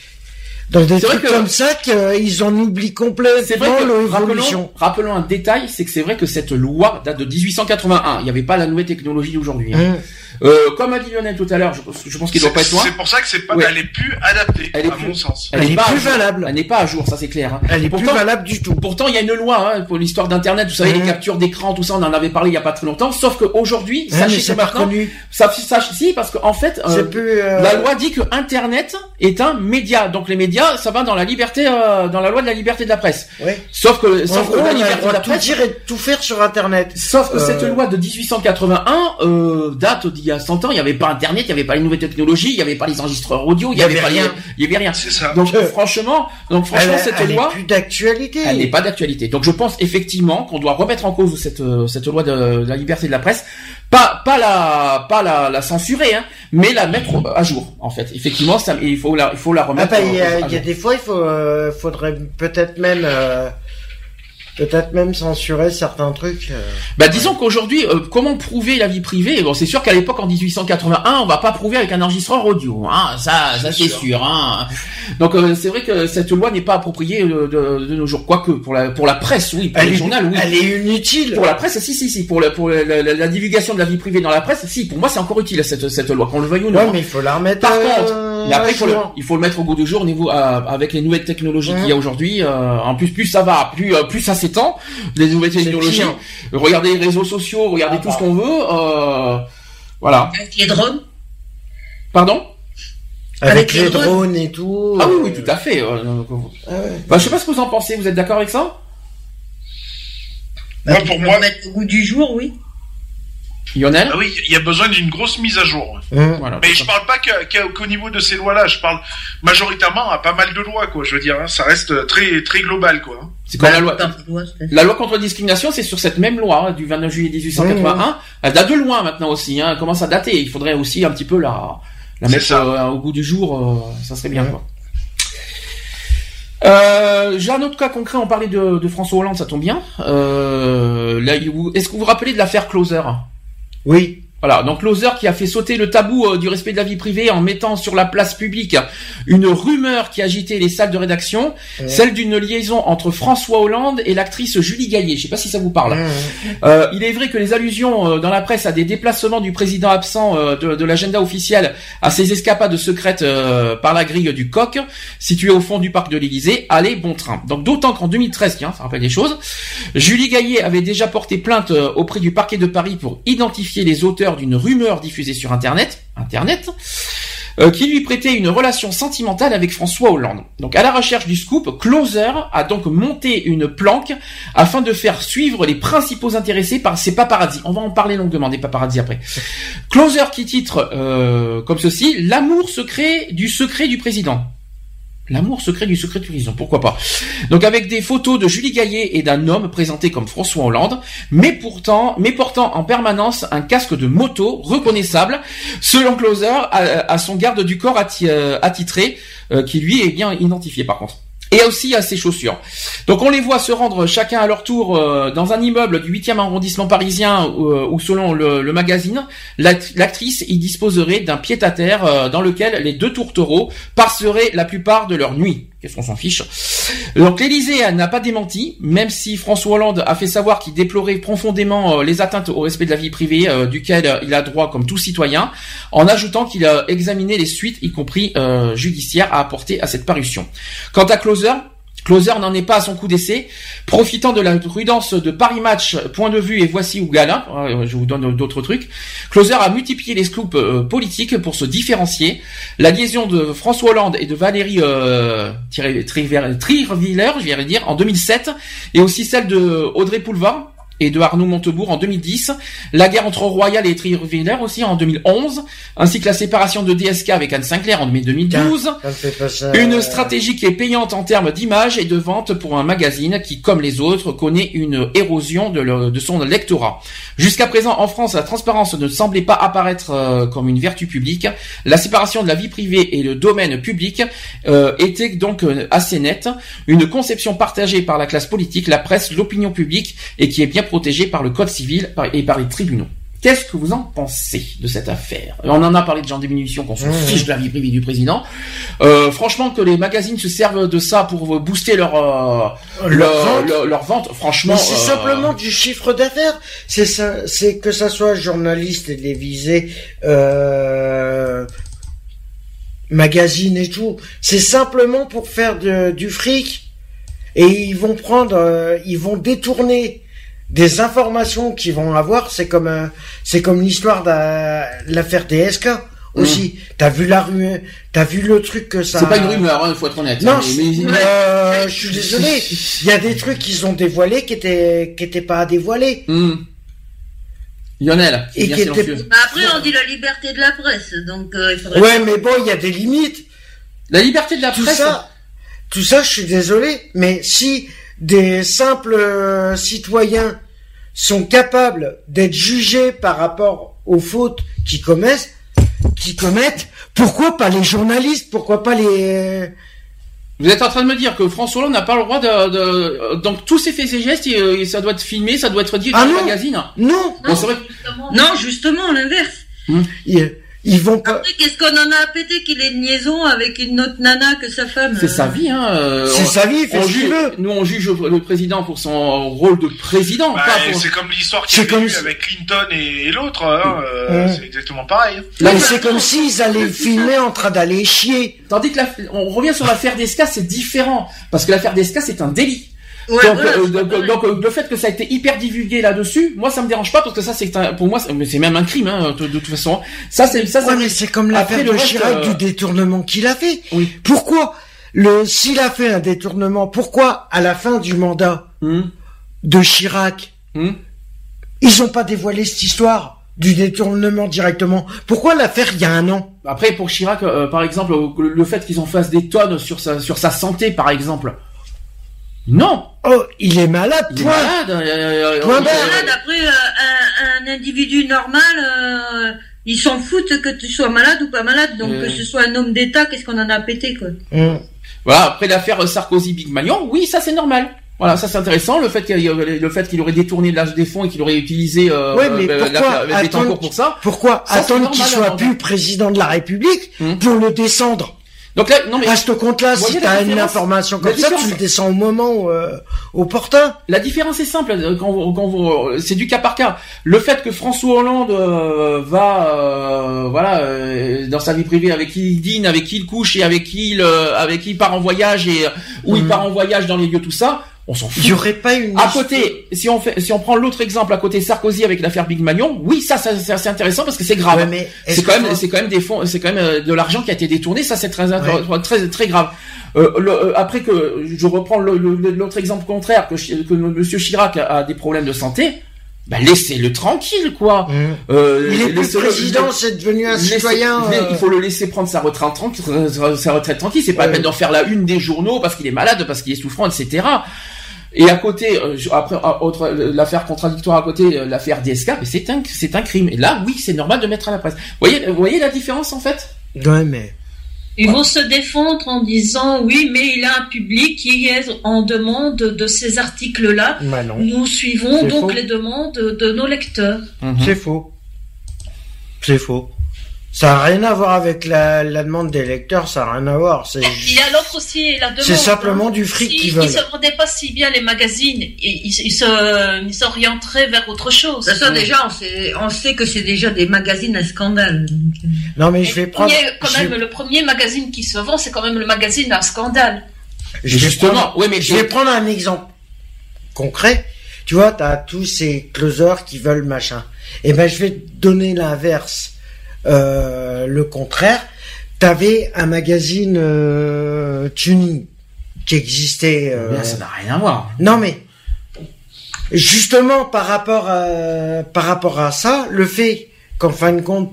dans des C'est vrai trucs que- comme ça qu'ils en oublient C'est complètement vrai que, l'évolution. rappelons, rappelons un détail, c'est que c'est vrai que cette loi date de 1881. Il n'y avait pas la nouvelle technologie d'aujourd'hui. hein. Hum. Euh, comme a dit Lionel tout à l'heure, je, pense- je pense qu'il doit pas être loin. C'est pour ça que c'est pas, Ouais. elle est plus adaptée, Elle est à plus- mon sens. Elle est pas plus valable. Elle n'est pas à jour, ça c'est clair. hein. Elle est Pourtant- plus valable du tout. Pourtant, il y a une loi hein, pour l'histoire d'Internet. Vous savez, Mhm. les captures d'écran, tout ça, on en avait parlé il y a pas très longtemps. Sauf qu'aujourd'hui, Ouais, mais sachez c'est que pas maintenant, reconnu. ça, sache, si, parce qu'en fait, euh, plus. euh, la loi dit que Internet est un média. Donc les médias, ça va dans la liberté, euh, dans la loi de la liberté de la presse. Ouais. Sauf que, En sauf que gros, on la liberté de la tout presse. dire et tout faire sur Internet. Sauf que Euh, cette loi de 1881 euh, date d'il y a 100 ans. Il n'y avait pas Internet, il n'y avait pas les nouvelles technologies, il n'y avait pas les enregistreurs audio, il n'y avait, avait pas les- rien. il y avait rien. C'est ça. Donc Euh, franchement, donc Elle, franchement, cette elle est loi. plus d'actualité. Elle n'est pas d'actualité. Donc je pense effectivement qu'on doit remettre en cause cette euh, cette loi de, de la liberté de la presse pas pas la pas la, la censurer, hein, mais la mettre à jour en fait. Effectivement, ça, il faut la il faut la Ah remettre. bah, il y, à a, il y a jour. des fois, il faut, euh, faudrait peut-être même, euh, peut-être même censurer certains trucs. euh. Bah disons qu'aujourd'hui, euh, comment prouver la vie privée? Bon, c'est sûr qu'à l'époque, en 1881, on va pas prouver avec un enregistreur audio, hein, ça, ça c'est sûr. Hein. Donc euh, c'est vrai que cette loi n'est pas appropriée euh, de, de nos jours, quoique pour la pour la presse, oui, pour Elle les journaux, oui. elle est inutile. Pour la presse, si, si, si. Pour la, pour la, la- la divulgation de la vie privée dans la presse, si. Pour moi, c'est encore utile cette cette loi, qu'on le veuille ou non. Ouais, mais il faut la remettre. Par euh, contre, mais après, il faut, le, jour. il faut le mettre au goût du jour au niveau, euh, avec les nouvelles technologies qu'il y a aujourd'hui. euh, en plus, plus ça va, plus, euh, plus ça s'étend. Les nouvelles technologies. pire. Regardez les réseaux sociaux, regardez Ah, tout ce qu'on veut. euh, voilà. Avec les drones. Pardon? Avec, avec les les drones. drones et tout. Ah oui, oui, tout à fait. euh, euh, ah ouais. bah, je sais pas ce que vous en pensez. Vous êtes d'accord avec ça? Bah, pour moi- remettre au goût du jour, oui. Lionel Ah oui, il y a besoin d'une grosse mise à jour. Voilà. Mais je parle pas qu'au niveau de ces lois-là, je parle majoritairement à pas mal de lois, quoi. Je veux dire, hein, ça reste très très global, quoi. hein. C'est comme la loi. Doigt, c'est- La loi contre la discrimination, c'est sur cette même loi hein, du 29 juillet 1881. Elle date de loin maintenant aussi. Hein, elle commence à dater. Il faudrait aussi un petit peu la, la mettre ça. euh, au goût du jour. euh, ça serait bien. Ouais. Quoi. Euh, J'ai un autre cas concret. On parlait de, de François Hollande, ça tombe bien. Euh, Est-ce que vous vous rappelez de l'affaire Closer? Oui. Voilà, donc Closer qui a fait sauter le tabou euh, du respect de la vie privée en mettant sur la place publique une rumeur qui agitait les salles de rédaction, celle d'une liaison entre François Hollande et l'actrice Julie Gaillet. Je sais pas si ça vous parle. Euh, il est vrai que les allusions euh, dans la presse à des déplacements du président absent de, de l'agenda officiel, à ses escapades secrètes par la grille du coq, située au fond du parc de l'Élysée, allaient bon train. Donc d'autant qu'en 2013, tiens, ça rappelle des choses, Julie Gaillet avait déjà porté plainte auprès du parquet de Paris pour identifier les auteurs d'une rumeur diffusée sur Internet, Internet, euh, qui lui prêtait une relation sentimentale avec François Hollande. Donc à la recherche du scoop, Closer a donc monté une planque afin de faire suivre les principaux intéressés par ces paparazzi. On va en parler longuement des paparazzi après. Closer qui titre euh, comme ceci L'amour secret du secret du président. L'amour secret du secret président, pourquoi pas. Donc avec des photos de Julie Gaillet et d'un homme présenté comme François Hollande, mais pourtant, mais portant en permanence un casque de moto reconnaissable, selon Closer, à, son garde du corps euh, attitré, euh, qui lui est bien identifié par contre. Et aussi à ses chaussures. Donc on les voit se rendre chacun à leur tour euh, dans un immeuble du 8e arrondissement parisien euh, où selon le, magazine, l'act- l'actrice y disposerait d'un pied-à-terre euh, dans lequel les deux tourtereaux passeraient la plupart de leur nuit. Qu'est-ce qu'on s'en fiche? Donc l'Élysée elle, n'a pas démenti, même si François Hollande a fait savoir qu'il déplorait profondément euh, les atteintes au respect de la vie privée euh, duquel euh, il a droit comme tout citoyen, en ajoutant qu'il a examiné les suites, y compris judiciaires, à apporter à cette parution. Quant à Closer, Closer n'en est pas à son coup d'essai, profitant de la prudence de Paris Match, point de vue et voici où Gala, euh, je vous donne d'autres trucs. Closer a multiplié les scoops euh, politiques pour se différencier. La liaison de François Hollande et de Valérie euh, je vais dire, en 2007, et aussi celle de Audrey et de Arnaud Montebourg en 2010, la guerre entre Royal et Trierwiller aussi en 2011, ainsi que la séparation de DSK avec Anne Sinclair en mai 2012. Ça me fait pas ça. Une stratégie qui est payante en termes d'image et de vente pour un magazine qui, comme les autres, connaît une érosion de, le- de son lectorat. Jusqu'à présent, en France, la transparence ne semblait pas apparaître euh, comme une vertu publique. La séparation de la vie privée et le domaine public euh, était donc euh, assez nette. Une conception partagée par la classe politique, la presse, l'opinion publique et qui est bien protégée par le code civil et par les tribunaux. Qu'est-ce que vous en pensez de cette affaire? On en a parlé déjà en diminution qu'on s'en Mmh. fiche de la vie privée du président. Euh, franchement, que les magazines se servent de ça pour booster leur euh, Leur leur, vente. leur- leur vente, franchement. C'est euh, simplement du chiffre d'affaires. C'est ça, c'est que ça soit journaliste télévisé, euh, magazine et tout. C'est simplement pour faire de- du fric. Et ils vont prendre, euh, ils vont détourner des informations qu'ils vont avoir. C'est comme, euh, c'est comme l'histoire de l'affaire DSK aussi. T'as vu la rue, t'as vu le truc que ça. C'est pas une rumeur, il faut être honnête. Non, hein, mais- euh, je suis désolé. Il y a des trucs qu'ils ont dévoilés qui étaient, qui étaient pas à dévoiler. Hmm. Lionel, c'est Et bien qui était-. Mais après, on dit la liberté de la presse, donc euh, il faudrait. Ouais, mais bon, il y a des limites. La liberté de la Tout presse. ça, tout ça, je suis désolé, mais si des simples euh, citoyens sont capables d'être jugés par rapport aux fautes qu'ils commettent, qu'ils commettent, pourquoi pas les journalistes Pourquoi pas les vous êtes en train de me dire que François Hollande n'a pas le droit de, de, donc tous ces faits et gestes, euh, ça doit être filmé, ça doit être dit ah dans le magazine. Non, non, justement, non, justement l'inverse. Hmm. Ils vont pas. Après, qu'est-ce qu'on en a à péter qu'il ait une liaison avec une autre nana que sa femme C'est sa vie, hein. Euh, c'est sa vie, ce qu'il veut. Nous, on juge le président pour son rôle de président. Bah, C'est comme l'histoire qu'il y a eu avec Clinton et, l'autre. Hein, euh, C'est exactement pareil. Là, c'est comme s'ils allaient filmer en train d'aller chier. Tandis que on revient sur l'affaire d'Esca, c'est différent parce que l'affaire d'Esca, c'est un délit donc, euh, donc, euh, le fait que ça a été hyper divulgué là-dessus, moi ça me dérange pas parce que ça c'est pour moi c'est même un crime hein, de, toute façon. Ça c'est ça. Ouais, mais c'est comme l'affaire de Chirac euh, du détournement qu'il a fait. Oui. Pourquoi le s'il a fait un détournement, pourquoi à la fin du mandat hmm. de Chirac, hmm. ils ont pas dévoilé cette histoire du détournement directement? Pourquoi l'affaire il y a un an? Après pour Chirac, par exemple, le fait qu'ils en fassent des tonnes sur sa sur sa santé, par exemple. Non. Oh, il est malade. Il point. est malade. Euh, point malade. Après, euh, un, individu normal, euh, ils s'en foutent que tu sois malade ou pas malade. Donc que ce soit un homme d'État, qu'est-ce qu'on en a pété quoi. Mm. Voilà. Après l'affaire Sarkozy Big Magnon, oui, ça c'est normal. Voilà, ça c'est intéressant. Le fait qu'il le fait qu'il aurait détourné l'âge des fonds et qu'il aurait utilisé euh, ouais, mais pourquoi la, pour ça. Pourquoi attendre qu'il soit plus président de la République mm. pour le descendre? Donc là, non mais à ce compte-là, si t'as une information comme ça, tu le descends au moment euh, opportun. La différence est simple. Euh, quand vous, quand vous, euh, c'est du cas par cas. Le fait que François Hollande va, voilà, dans sa vie privée, avec qui il dîne, avec qui il couche et avec qui il, avec qui il part en voyage et où il mhm. part en voyage dans les lieux, tout ça on s'en fout. Il y aurait pas une. À côté, si on fait, si on prend l'autre exemple à côté Sarkozy avec l'affaire Big Magnon, oui, ça, ça c'est intéressant parce que c'est grave. c'est quand même, c'est quand même des fonds, c'est quand même euh, de l'argent qui a été détourné. Ça, c'est très, très, très grave. Euh, euh, après que je reprends l'autre exemple contraire que, que Monsieur Chirac a, des problèmes de santé. Bah laissez-le tranquille, quoi. Mmh. Euh, il est plus président, c'est devenu un citoyen. Il faut le laisser prendre sa retraite tranquille. Sa retraite tranquille. C'est pas la peine d'en faire la une des journaux parce qu'il est malade, parce qu'il est souffrant, etc. Et à côté, euh, après euh, autre euh, l'affaire contradictoire à côté, l'affaire DSK, mais c'est un c'est un crime. Et là, oui, c'est normal de mettre à la presse. Vous voyez, vous voyez la différence en fait? Ouais, mais ils vont se défendre en disant oui, mais il a un public qui est en demande de ces articles-là. Bah Nous suivons donc les demandes de nos lecteurs. C'est faux. C'est faux. Ça n'a rien à voir avec la, la, demande des lecteurs, ça n'a rien à voir. C'est il y a l'autre aussi, la demande. C'est simplement hein. du fric qui veulent. Ils se vendaient pas si bien les magazines, ils, ils, se, ils s'orienteraient vers autre chose. Ça, déjà, on sait, on sait que c'est déjà des magazines à scandale. Non, mais je vais prendre. quand même, le premier magazine qui se vend, c'est quand même le magazine à scandale. Justement, oui, mais je vais prendre un exemple concret. Tu vois, tu as tous ces closers qui veulent machin. Et eh ben, je vais te donner l'inverse euh, le contraire. T'avais un magazine euh, tuning qui existait. Euh, ça n'a rien à voir. Non mais justement par rapport à, par rapport à ça, le fait qu'en fin de compte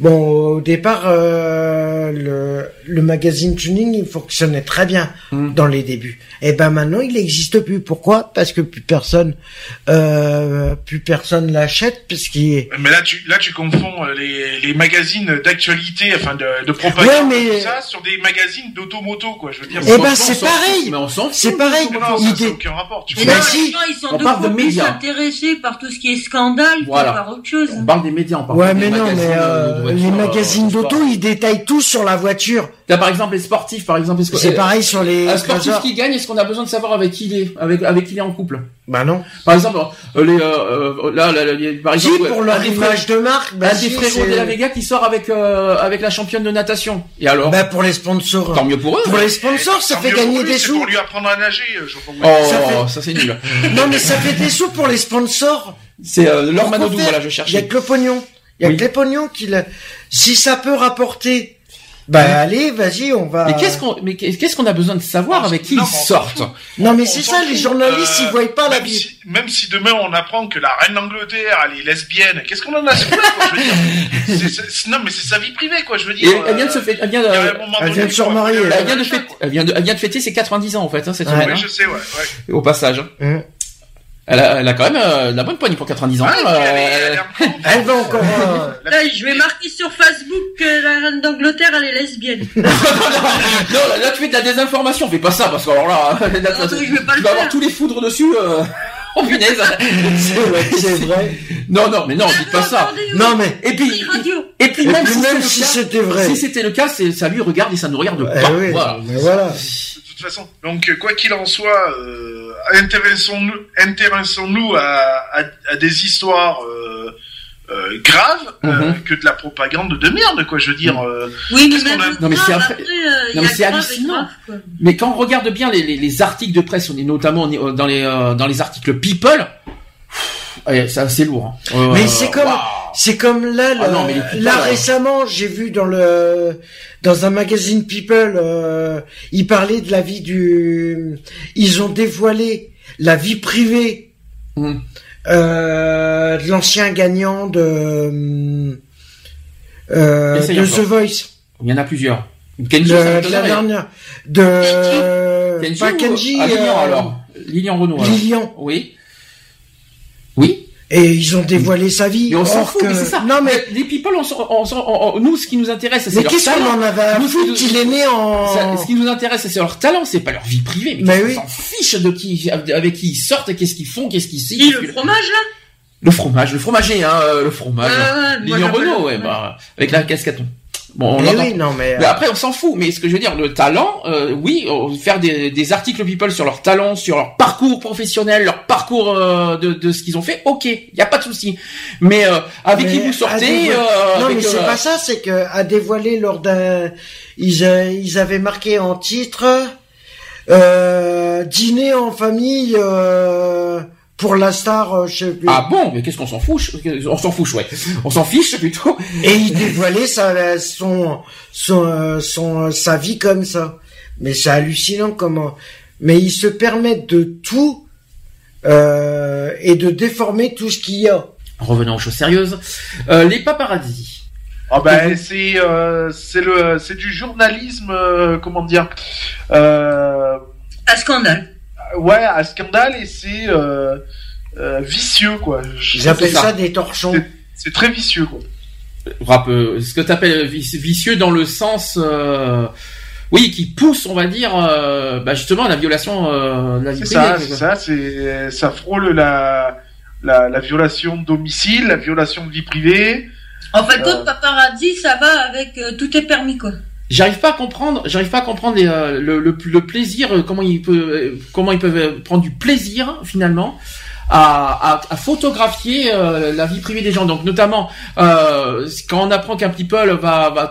Bon, au départ, euh, le, le, magazine tuning, il fonctionnait très bien hmm. dans les débuts. Et eh ben maintenant, il n'existe plus. Pourquoi? Parce que plus personne, euh, plus personne l'achète, puisqu'il est. Mais là, tu là, tu confonds euh, les, les magazines d'actualité, enfin de, de propagande, ouais, mais... tout ça, sur des magazines d'automoto, quoi. Je veux dire. Eh ben, c'est pareil. Mais on C'est pareil. Non, ça aucun rapport. Tu mais non, si. ils sont on parle de médias. intéressés par tout ce qui est scandale, voilà. par autre chose. On parle des médias, on parle ouais, mais non, mais euh, les magazines d'auto, ils détaillent tout sur la voiture. Là, par exemple, les sportifs, par exemple. C'est pareil sur les. Un sportif qui gagne, est-ce qu'on a besoin de savoir avec qui il est, avec avec qui il est en couple? Bah non. Par exemple, euh, les, euh, euh là, là, par exemple, pour leur image de marque, bah un des frérots de la Vega qui sort avec euh, avec la championne de natation. Et alors? Bah pour les sponsors. Tant mieux pour eux. Pour les sponsors, ça fait gagner des sous. Pour lui apprendre à nager. Je oh, ça, c'est nul. non, mais ça fait des sous pour les sponsors. C'est euh, leur Manodou, voilà, je cherche. Il y a que le pognon. Il y a que les pognons qui le... Si ça peut rapporter, bah allez, vas-y, on va. Mais qu'est-ce qu'on, mais qu'est-ce qu'on a besoin de savoir avec qui ils sortent Non, mais c'est ça, les journalistes, ils voient pas la vie. même si demain on apprend que la reine d'Angleterre, elle est lesbienne, qu'est-ce qu'on en a quoi, je veux dire Non, mais c'est sa vie privée, quoi, je veux dire. elle vient de se fêter, elle vient de, elle vient de se remarier. Elle vient de fêter, elle vient de, elle vient de fêter ses 90 ans, en fait, hein, cette semaine. Oui, je sais, ouais, ouais. Au passage. Mmh. Elle a, elle a quand même euh, la bonne poigne pour 90 ans. Ouais, euh, elle, elle encore- Elle va encore. euh, La- Là, je vais marquer sur Facebook que la reine d'Angleterre, elle est lesbienne. non, là, là, tu fais de la désinformation, fais pas ça, parce que alors là, là, Non, mais je vais pas tu le vas avoir tous les foudres dessus. Euh... Oh punaise C'est vrai. Non, non, mais non, dites pas ça. Non mais. Et puis, et puis Et même, puis si, c'était vrai. si c'était le cas, c'est ça lui regarde et ça nous regarde Eh pas. oui, Voilà. mais voilà. de toute façon. Donc, euh, quoi qu'il en soit, euh, intéressons-nous, intéressons-nous à, à, à des histoires euh, euh, graves euh, Mhm. que de la propagande de merde, quoi. Je veux dire. euh, Oui, mais Qu'est-ce qu'on même a le Non, mais c'est grave, après- euh, mais grave hallucinant. grave, quand on regarde bien les, les, les articles de presse, on est notamment on est, dans les euh, dans les articles People, pff, ouais, c'est assez lourd. hein. Euh, Mais c'est comme-. C'est comme là, Ah là, non, mais les people, là récemment, j'ai vu dans le dans un magazine People, euh, ils parlaient de la vie du, ils ont dévoilé la vie privée Mhm. Euh, de l'ancien gagnant de euh, de. The Voice, Il y en a plusieurs. Kenji, de, la dernière, de Kenji pas ou- Kenji, ah, Lilian euh, alors? Lilian Renault. Lilian. Oui. Oui? Et ils ont dévoilé sa vie. Mais on s'en fout, que- mais c'est ça. Non mais les people, on s'en- on s'en- on- on- nous, ce qui nous intéresse, c'est mais leur qu'est-ce qu'on talent. en avait à foutre qu'il est né en Ça, ce qui nous intéresse, c'est leur talent, c'est pas leur vie privée. Mais, Mais oui. qu'on s'en fiche de qui, avec qui ils sortent, qu'est-ce qu'ils font, qu'est-ce qu'ils Si, signent. le fromage, là? Le fromage, le fromager, hein, euh, le fromage. Lilian j'appelle Renault, ouais, bah, avec la casquette. Bon, on Mais oui, non mais, Mais après, on s'en fout. Mais ce que je veux dire, le talent, euh, oui, euh, faire des, des articles people sur leur talent, sur leur parcours professionnel, leur parcours euh, de, de ce qu'ils ont fait, ok, il y a pas de souci. Mais euh, avec Mais qui vous sortez euh, non avec, mais c'est euh, pas ça, c'est que à dévoiler lors d'un, ils, euh, ils avaient marqué en titre euh, dîner en famille euh, pour la star, euh, je sais plus. Ah bon, mais qu'est-ce qu'on s'en fout On s'en fout, ouais. On s'en fiche plutôt. Et ils dévoilaient sa, son, son, euh, son, sa vie comme ça. Mais c'est hallucinant comment. Mais ils se permettent de tout euh, et de déformer tout ce qu'il y a. Revenons aux choses sérieuses. Euh, les paparazzis. Ah ben c'est euh, c'est le c'est du journalisme euh, comment dire euh, Un scandale. Ouais à scandale et c'est euh, euh, vicieux quoi. Appellent ça- ça des torchons. C'est très vicieux quoi. Rap, euh, ce que tu appelles vicieux dans le sens, euh, oui, qui pousse, on va dire, euh, bah justement, la violation euh, de la vie privée. ça, ça, c'est ça frôle la, la la violation de domicile, la violation de vie privée. En fin de Euh. compte, paparazzi, ça va avec euh, tout est permis, quoi. J'arrive pas à comprendre, j'arrive pas à comprendre euh, le, le, plaisir, euh, comment ils peuvent, euh, comment ils peuvent prendre du plaisir finalement à, photographier la vie privée des gens. Donc notamment quand on apprend qu'un people va, va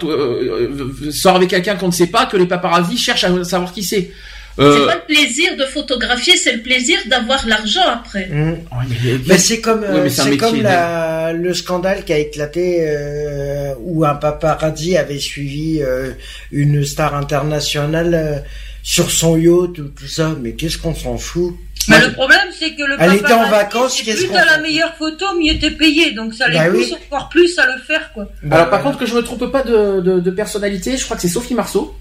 sort avec quelqu'un qu'on ne sait pas, que les paparazzis cherchent à savoir qui c'est. C'est Euh, pas le plaisir de photographier, c'est le plaisir d'avoir l'argent après. Mmh. mais- Mais c'est comme, Ouais, euh, mais c'est c'est comme la, le scandale qui a éclaté euh, où un paparazzi avait suivi euh, une star internationale euh, sur son yacht ou tout ça. Mais qu'est-ce qu'on s'en fout? Mais le problème, c'est que le Elle était en vacances, c'est qu'est-ce plus qu'on t'as la meilleure photo, mieux t'es payé. Donc ça les Bah pousse oui. encore plus à le faire, quoi. Alors par contre que je me trompe pas de, de, de personnalité, je crois que c'est Sophie Marceau.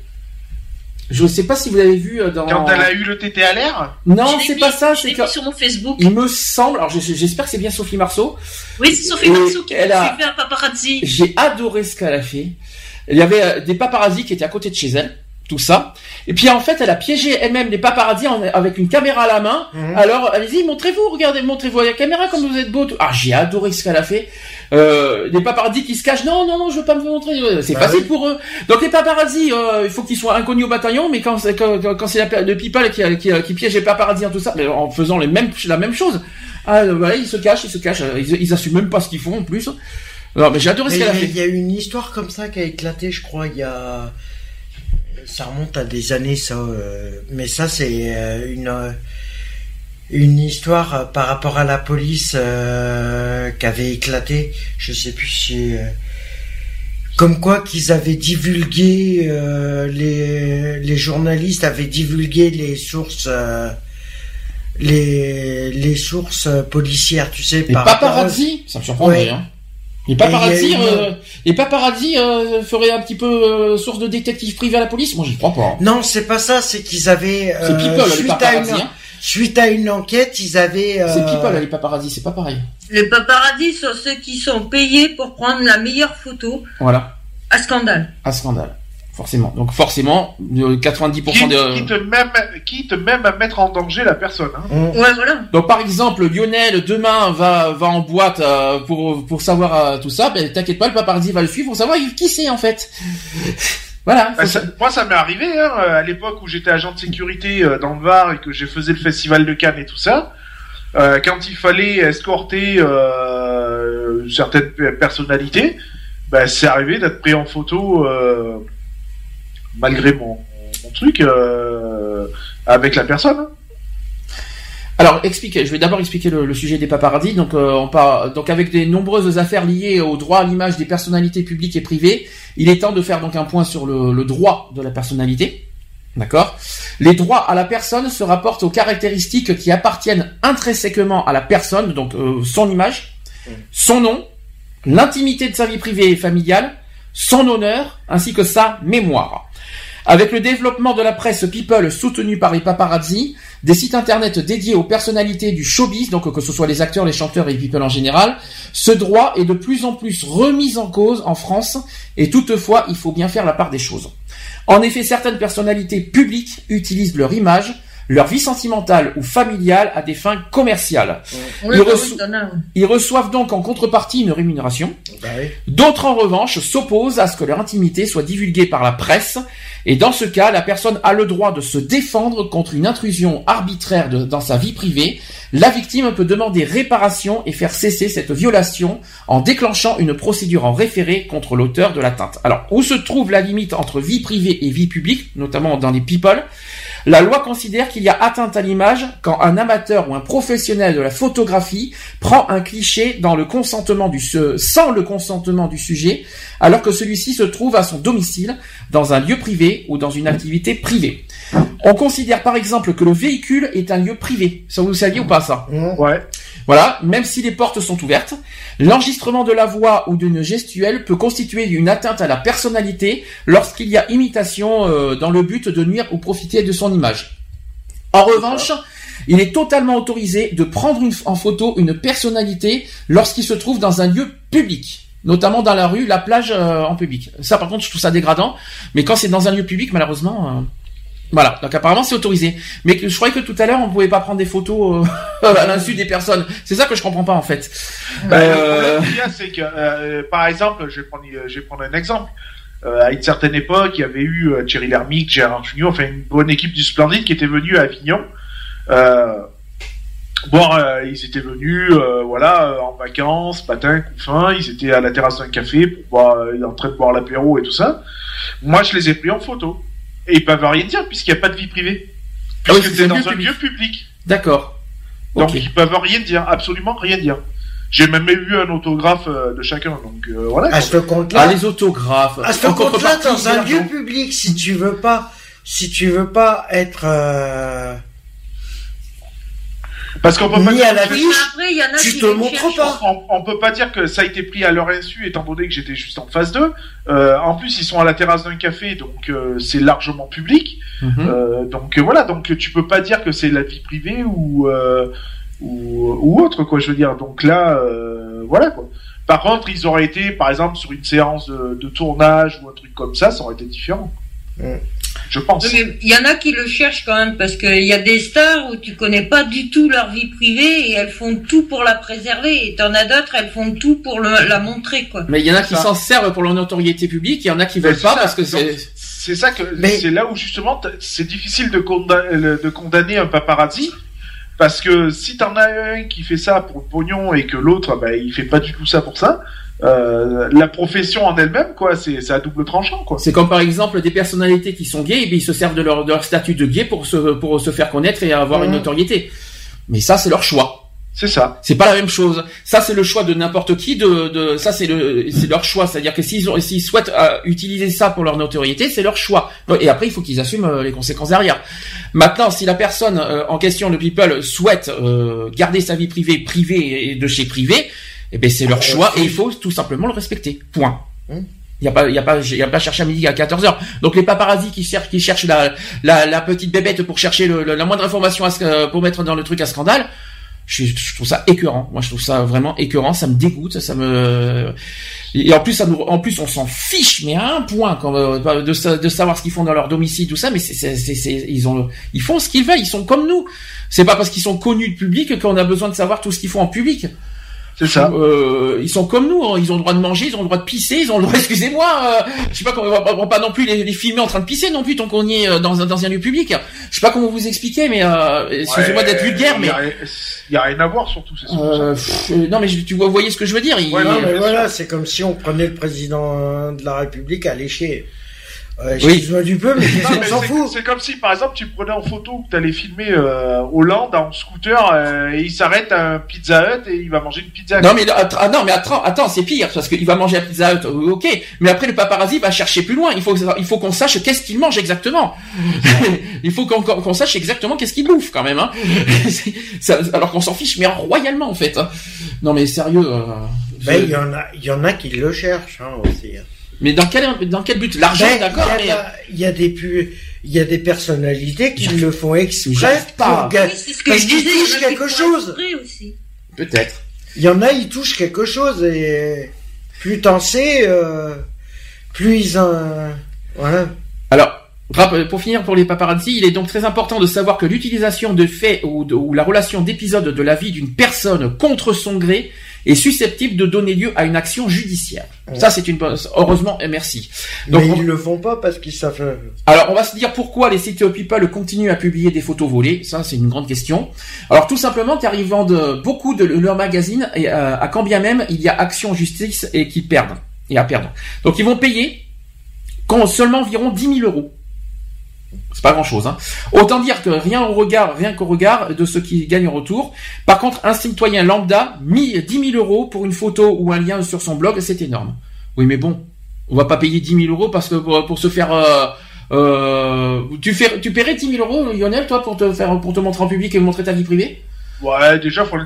Je sais pas si vous l'avez vu euh, dans. Quand elle a eu le tété à l'air, Non, c'est pas ça. C'est que sur mon Facebook. il me semble. Alors je- j'espère que c'est bien Sophie Marceau. Oui, c'est Sophie Marceau qui elle a- suivi un paparazzi. J'ai adoré ce qu'elle a fait. Il y avait euh, des paparazzis qui étaient à côté de chez elle, tout ça. Et puis en fait, elle a piégé elle-même les paparazzis en- avec une caméra à la main. Mhm. Alors, allez-y, montrez-vous, regardez, montrez-vous à la caméra comme vous êtes beau. tout. Ah, j'ai adoré ce qu'elle a fait. Euh, des paparazzis qui se cachent. Non, non, non, je veux pas me montrer. Euh, C'est Bah facile oui. pour eux. Donc les paparazzis, euh, il faut qu'ils soient inconnus au bataillon. Mais quand c'est quand, quand- c'est la- le people qui, qui, qui piège les paparazzis en tout ça, mais en faisant les mêmes, la même chose. Ah, euh, ils se cachent, ils se cachent. euh, Ils, ils assument même pas ce qu'ils font en plus. Non, mais j'ai adoré Mais ce qu'elle a a- fait. il y a eu une histoire comme ça qui a éclaté, je crois, il y a. Ça remonte à des années, ça. euh, Mais ça, c'est euh, une euh, une histoire par rapport à la police euh, qui avait éclaté. Je sais plus si. euh, Comme quoi qu'ils avaient divulgué, euh, les, les journalistes avaient divulgué les sources, les, les sources policières, tu sais, Les par à- paparazzi, ça me surprendrait. Ouais. Hein. Les paparazzi, Et euh, les paparazzi euh, feraient un petit peu euh, source de détective privé à la police? Moi, j'y crois pas. Non, c'est pas ça, c'est qu'ils avaient C'est euh, people, suite à paparazzi. une hein. suite à une enquête, ils avaient. C'est euh, people les paparazzi, c'est pas pareil. Les paparazzis sont ceux qui sont payés pour prendre la meilleure photo Voilà, à scandale. un scandale. Forcément. Donc forcément, euh, 90% Quitte, de... quitte même, quitte même à mettre en danger la personne. Hein. mm. Ouais, voilà. Donc par exemple, Lionel demain va va en boîte euh, pour pour savoir euh, tout ça. Ben t'inquiète pas, le paparazzi va le suivre pour savoir qui c'est en fait. voilà. Bah, ça- moi, ça m'est arrivé hein, à l'époque où j'étais agent de sécurité euh, dans le Var et que j'ai faisais le festival de Cannes et tout ça. Euh, quand il fallait escorter euh, certaines pe- personnalités, bah, c'est arrivé d'être pris en photo euh, malgré mon, truc euh, avec la personne. Alors, expliquez. Je vais d'abord expliquer le, sujet des paparazzis. Donc, euh, on part, donc avec des nombreuses affaires liées au droit à l'image des personnalités publiques et privées, il est temps de faire donc un point sur le, le droit de la personnalité. D'accord? Les droits à la personne se rapportent aux caractéristiques qui appartiennent intrinsèquement à la personne, donc euh, son image, son nom, l'intimité de sa vie privée et familiale, son honneur, ainsi que sa mémoire. Avec le développement de la presse people soutenue par les paparazzi, des sites internet dédiés aux personnalités du showbiz, donc que ce soit les acteurs, les chanteurs et les people en général, ce droit est de plus en plus remis en cause en France, et toutefois, il faut bien faire la part des choses. En effet, certaines personnalités publiques utilisent leur image, leur vie sentimentale ou familiale à des fins commerciales. Oui, Ils reço- reçoivent donc en contrepartie une rémunération. Bah oui. D'autres, en revanche, s'opposent à ce que leur intimité soit divulguée par la presse, et dans ce cas, la personne a le droit de se défendre contre une intrusion arbitraire de- dans sa vie privée. La victime peut demander réparation et faire cesser cette violation en déclenchant une procédure en référé contre l'auteur de l'atteinte. Alors, où se trouve la limite entre vie privée et vie publique, notamment dans les people? La loi considère qu'il y a atteinte à l'image quand un amateur ou un professionnel de la photographie prend un cliché dans le consentement du sans le consentement du sujet, alors que celui-ci se trouve à son domicile, dans un lieu privé ou dans une activité privée. On considère par exemple que le véhicule est un lieu privé. Ça vous le saviez ou pas ça? Ouais. voilà, même si les portes sont ouvertes, l'enregistrement de la voix ou d'une gestuelle peut constituer une atteinte à la personnalité lorsqu'il y a imitation euh, dans le but de nuire ou profiter de son image. En revanche, il est totalement autorisé de prendre une- en photo une personnalité lorsqu'il se trouve dans un lieu public, notamment dans la rue, la plage euh, en public. Ça, par contre, je trouve ça dégradant, mais quand c'est dans un lieu public, malheureusement, euh, voilà. Donc apparemment, c'est autorisé. Mais je croyais que tout à l'heure, on pouvait pas prendre des photos euh, à l'insu des personnes. C'est ça que je comprends pas en fait. Bah, Euh, Le problème y a, c'est que, euh, par exemple, je vais prendre, je vais prendre un exemple. Euh, à une certaine époque, il y avait eu euh, Thierry Lhermitte, Gérard Jugnot, enfin une bonne équipe du Splendide qui était venue à Avignon. Euh, bon, euh, ils étaient venus, euh, voilà, euh, en vacances, matin, coup fin, ils étaient à la terrasse d'un café pour boire, euh, en train de boire l'apéro et tout ça. Moi, je les ai pris en photo. Et ils peuvent rien dire puisqu'il n'y a pas de vie privée. Ah oui, Puisque c'est dans un public. lieu public. D'accord. Donc Ok. ils peuvent rien dire, absolument rien dire. J'ai même eu un autographe euh, de chacun, donc euh, voilà. À ce compte-là, Ah, les autographes. à ce En compte-là, dans un lieu public, si tu veux pas, si tu veux pas être euh, Parce qu'on peut pas dire à la que- fiche, Après, il y en a tu qui te montres pas. on, on peut pas dire que ça a été pris à leur insu, étant donné que j'étais juste en phase 2. Euh, en plus, ils sont à la terrasse d'un café, donc euh, c'est largement public. Mhm. Euh, donc euh, voilà, donc tu peux pas dire que c'est la vie privée ou, euh, ou ou autre quoi. Je veux dire. Donc là, euh, voilà quoi. Par contre, ils auraient été, par exemple, sur une séance de, de tournage ou un truc comme ça, ça aurait été différent. Mm. Je pense. Oui, mais Il y en a qui le cherchent quand même parce qu'il y a des stars où tu connais pas du tout leur vie privée et elles font tout pour la préserver et t'en as d'autres elles font tout pour le- la montrer quoi. Mais il y en a qui s'en servent pour leur notoriété publique, il y en a qui veulent pas ça. parce que c'est. C'est ça que Mais- c'est là où justement c'est difficile de condamner, de condamner un paparazzi parce que si t'en as un qui fait ça pour le pognon et que l'autre bah, il fait pas du tout ça pour ça, euh, la profession en elle-même quoi, c'est c'est à double tranchant quoi. C'est comme par exemple des personnalités qui sont gays et bien ils se servent de leur, de leur statut de gay pour se, pour se faire connaître et avoir une notoriété. Mais ça, c'est leur choix. C'est ça. C'est pas la même chose. Ça, c'est le choix de n'importe qui. De, de ça, c'est le, c'est leur choix. C'est-à-dire que s'ils ont, s'ils souhaitent euh, utiliser ça pour leur notoriété, c'est leur choix. Et après, il faut qu'ils assument euh, les conséquences derrière. Maintenant, si la personne euh, en question, le people, souhaite euh, garder sa vie privée privée et de chez privé, eh ben c'est leur choix et il faut tout simplement le respecter. Point. Il y a pas, il y a pas, il y a pas cherché à midi à 14 h Donc les paparazzis qui cherchent, qui cherchent la, la, la petite bébête pour chercher le, la moindre information à, ce- pour mettre dans le truc à scandale. Je, je trouve ça écœurant. Moi, je trouve ça vraiment écœurant. Ça me dégoûte. Ça me et en plus, ça nous, en plus, on s'en fiche, mais à un point quand, euh, de, de savoir ce qu'ils font dans leur domicile, tout ça. Mais c'est, c'est, c'est, c'est- ils ont, ils font ce qu'ils veulent. Ils sont comme nous. C'est pas parce qu'ils sont connus du public qu'on a besoin de savoir tout ce qu'ils font en public. C'est ça. Euh, ils sont comme nous, hein. ils ont le droit de manger, ils ont le droit de pisser, ils ont le droit, excusez-moi, euh, je sais pas comment, on va pas- non plus les, les filmer en train de pisser non plus tant qu'on y est euh, dans un, dans un lieu public. Je sais pas comment vous expliquer, mais euh, excusez-moi d'être vulgaire, mais y a, il y a rien à voir surtout. Euh, pff, euh, non mais je- tu vois, vous voyez ce que je veux dire. il- Ouais, Non, mais voilà, c'est comme si on prenait le président euh, de la République à lécher. Euh, Oui. Excuse-moi du peu, mais s'en c'est- fout C'est comme si, par exemple, tu prenais en photo que tu allais filmer euh, Hollande en scooter euh, et il s'arrête à un Pizza Hut et il va manger une pizza. Non mais ah, non mais attends, attends c'est pire parce qu'il va manger à Pizza Hut, euh, ok, mais après le paparazzi va chercher plus loin. Il faut il faut qu'on sache qu'est-ce qu'il mange exactement. il faut qu'on sache exactement qu'est-ce qu'il bouffe quand même. Hein. Ça- alors qu'on s'en fiche mais royalement en fait. hein. Non mais sérieux. euh, Ben, je- il y en a, il y en a qui le cherchent, hein, aussi. Hein. Mais dans quel dans quel but? L'argent Ben, d'accord il y mais a- Il y a des pu- il y a des personnalités qui le font exprès pas. pour Oui, ce que parce qu'ils touchent quelque chose. peut-être. Il y en a, ils touchent quelque chose et plus t'en sais, euh, plus ils en, voilà. Alors, rap- pour finir pour les paparazzi, il est donc très important de savoir que l'utilisation de faits ou, de- ou la relation d'épisodes de la vie d'une personne contre son gré est susceptible de donner lieu à une action judiciaire. Ça, c'est une bonne... Heureusement, et merci. Donc, mais on- ils le font pas parce qu'ils savent. euh, alors, on va se dire pourquoi les sites People continuent à publier des photos volées. Ça, c'est une grande question. Alors, tout simplement car ils vendent beaucoup de leurs magazines et euh, à quand bien même il y a action justice et qu'ils perdent et à perdre. Donc, ils vont payer quand seulement environ 10 000 euros. C'est pas grand chose, hein. Autant dire que rien au regard, rien qu'au regard de ce qu'ils gagnent en retour. Par contre, un citoyen lambda, mis 10 000 euros pour une photo ou un lien sur son blog, c'est énorme. Oui, mais bon, on va pas payer 10 000 euros parce que pour, pour se faire, euh, euh, tu fais, tu paierais 10 000 euros, Lionel, toi, pour te faire, pour te montrer en public et montrer ta vie privée? Ouais, déjà, faut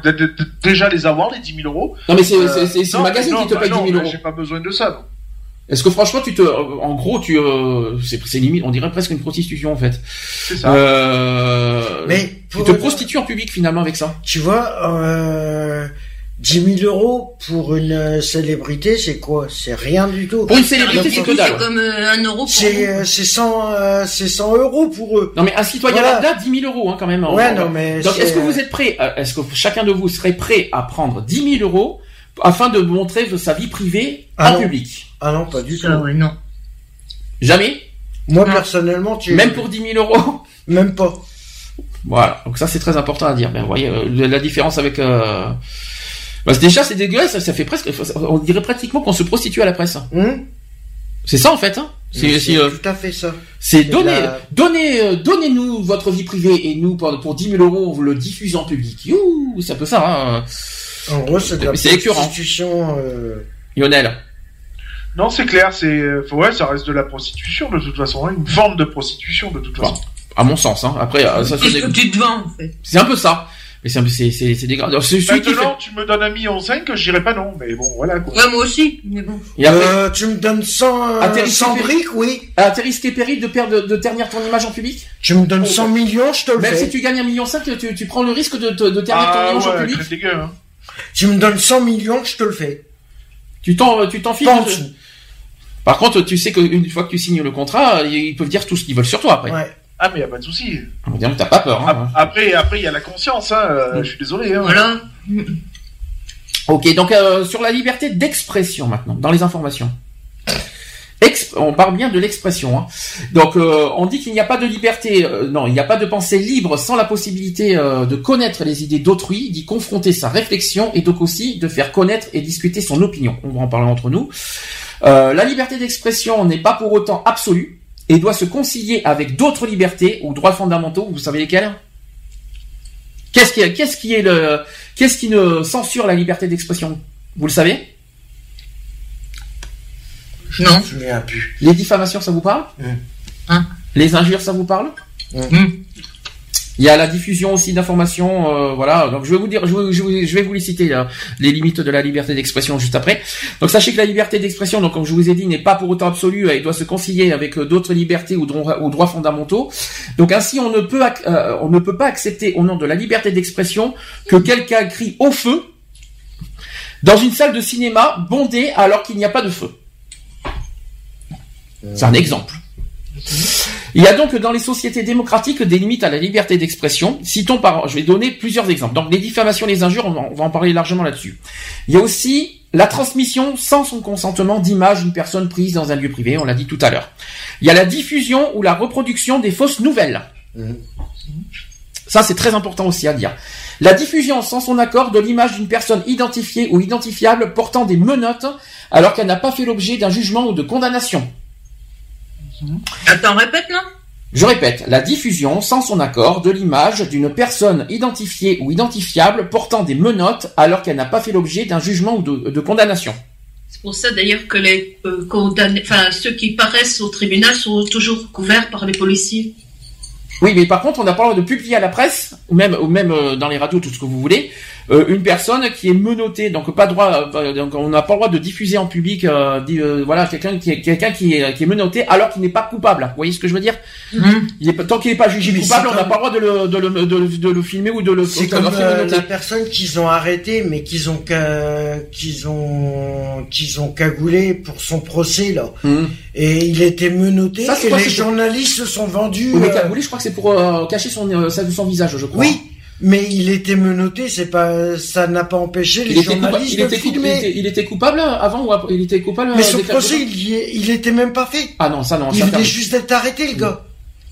déjà les avoir, les 10 000 euros. Non, mais c'est, Euh, c'est, c'est, c'est le magazine non, qui te bah paye non, 10 000 bah, euros. J'ai pas besoin de ça. non. Est-ce que franchement, tu te, en gros, tu, euh, c'est, c'est limite, on dirait presque une prostitution, en fait. C'est ça. Euh, Mais tu pour- te prostitues en public, finalement, avec ça. Tu vois, euh, 10 000 euros pour une euh, célébrité, c'est quoi? C'est rien du tout. Pour une célébrité, Donc, c'est Du que dalle. c'est comme euh, un euro pour C'est nous. euh, c'est 100, euh, c'est 100 euros pour eux. Non, mais un citoyen Voilà. lambda, 10 000 euros, hein, quand même. Ouais, En- non, mais Donc, c'est, est-ce que euh, vous êtes prêt, euh, est-ce que chacun de vous serait prêt à prendre 10 000 euros afin de montrer sa vie privée Ah en non. public Ah non, pas du tout. Ouais, non. Jamais Moi, Non. personnellement, tu... Même pour 10 000 euros Même pas. Voilà, donc ça c'est très important à dire. Ben, vous voyez euh, la différence avec... Euh... Bah, déjà c'est dégueulasse, ça, fait presque... On dirait pratiquement qu'on se prostitue à la presse. Hum C'est ça en fait. Hein c'est, Mais euh, tout à fait ça. c'est donner, la- donnez, euh, donnez-nous votre vie privée et nous pour, pour 10 000 euros on vous le diffuse en public. Youhou, c'est un peu ça. Hein. En gros, c'est de la prostitution. Euh... Lionel. Non, c'est clair, c'est, euh, ouais, ça reste de la prostitution de toute façon, hein, une forme de prostitution de toute façon. À mon sens. Hein. Après, euh, ça, C'est ce c'est, que tu te vends, en fait. c'est un peu ça. Mais c'est, un peu- c'est, dégradant. Maintenant, tu me donnes un million cinq, je dirais pas non, mais bon, voilà quoi. Ouais, moi aussi, mais bon. Et après, Euh, tu me donnes 100, euh, Atterrissez 100 fait- briques, oui. à tes risques et périls de perdre, de, ternir ton image en public Tu me donnes 100 millions, je te le Même fais. si tu gagnes un million cinq, tu, tu prends le risque de, de, de ternir ton Ah image en public dégueu, hein. Tu me donnes 100 millions, je te le fais. Tu t'en, tu t'en fiches dessous. Par contre, tu sais qu'une fois que tu signes le contrat, ils peuvent dire tout ce qu'ils veulent sur toi après. Ouais. Ah, mais y a pas de souci. On va dire que t'as pas peur. Hein. Ap- Après, après, il y a la conscience, hein, euh, je suis désolé, hein. Voilà. Ok, donc euh, sur la liberté d'expression maintenant, dans les informations. On parle bien de l'expression. Hein. Donc euh, on dit qu'il n'y a pas de liberté, euh, non, il n'y a pas de pensée libre sans la possibilité euh, de connaître les idées d'autrui, d'y confronter sa réflexion et donc aussi de faire connaître et discuter son opinion. On va en parler entre nous. La liberté d'expression n'est pas pour autant absolue et doit se concilier avec d'autres libertés ou droits fondamentaux. Vous savez lesquels? Qu'est-ce qui, est- qu'est-ce qui est le, qu'est-ce qui ne censure la liberté d'expression? Vous le savez? Non. Je m'y plus. Les diffamations, ça vous parle Mm. Hein Les injures, ça vous parle Mm. Mm. Il y a la diffusion aussi d'informations, euh, voilà. Donc je vais vous dire, je vais, je vais, je vais vous les citer là, les limites de la liberté d'expression juste après. Donc sachez que la liberté d'expression, donc comme je vous ai dit, n'est pas pour autant absolue et doit se concilier avec euh, d'autres libertés ou droits, ou droits fondamentaux. Donc ainsi, on ne peut, euh, on ne peut pas accepter au nom de la liberté d'expression que quelqu'un crie au feu dans une salle de cinéma bondée alors qu'il n'y a pas de feu. C'est un exemple. Il y a donc dans les sociétés démocratiques des limites à la liberté d'expression. Citons par, je vais donner plusieurs exemples. Donc les diffamations, les injures, on va, on va en parler largement là-dessus. Il y a aussi la transmission sans son consentement d'images d'une personne prise dans un lieu privé, on l'a dit tout à l'heure. Il y a la diffusion ou la reproduction des fausses nouvelles. Ça, c'est très important aussi à dire. La diffusion sans son accord de l'image d'une personne identifiée ou identifiable portant des menottes alors qu'elle n'a pas fait l'objet d'un jugement ou de condamnation. Attends, répète là. Je répète, la diffusion sans son accord de l'image d'une personne identifiée ou identifiable portant des menottes alors qu'elle n'a pas fait l'objet d'un jugement ou de, de condamnation. C'est pour ça d'ailleurs que les euh, condamnés, enfin ceux qui paraissent au tribunal sont toujours couverts par les policiers. Oui, mais par contre, on n'a pas le droit de publier à la presse, ou même, ou même euh, dans les radios, tout ce que vous voulez, euh, une personne qui est menottée, donc pas droit, euh, donc on n'a pas le droit de diffuser en public, euh, euh, voilà, quelqu'un qui est quelqu'un qui est, qui est menotté alors qu'il n'est pas coupable. Vous voyez ce que je veux dire? Il est, pas- Tant qu'il n'est pas jugé Mais coupable, on n'a pas le droit de le, de le, de le, de le filmer ou de le C'est comme euh, la personne qu'ils ont arrêté, mais qu'ils ont qu'ils ont qu'ils ont cagoulé pour son procès là. Hum. Et il était menotté Ça, c'est et les journalistes se sont vendus. Oui, mais cagoulé, je crois que c'est pour euh, cacher son, euh, son son visage, je crois. oui, mais il était menotté, c'est pas ça n'a pas empêché les journalistes il, de était coup- il, filmer. était, il était coupable avant ou après Il était coupable Mais euh, son des- procès, il, y est- il était même pas fait. Ah non, ça non. Il venait juste d'être arrêté, le gars.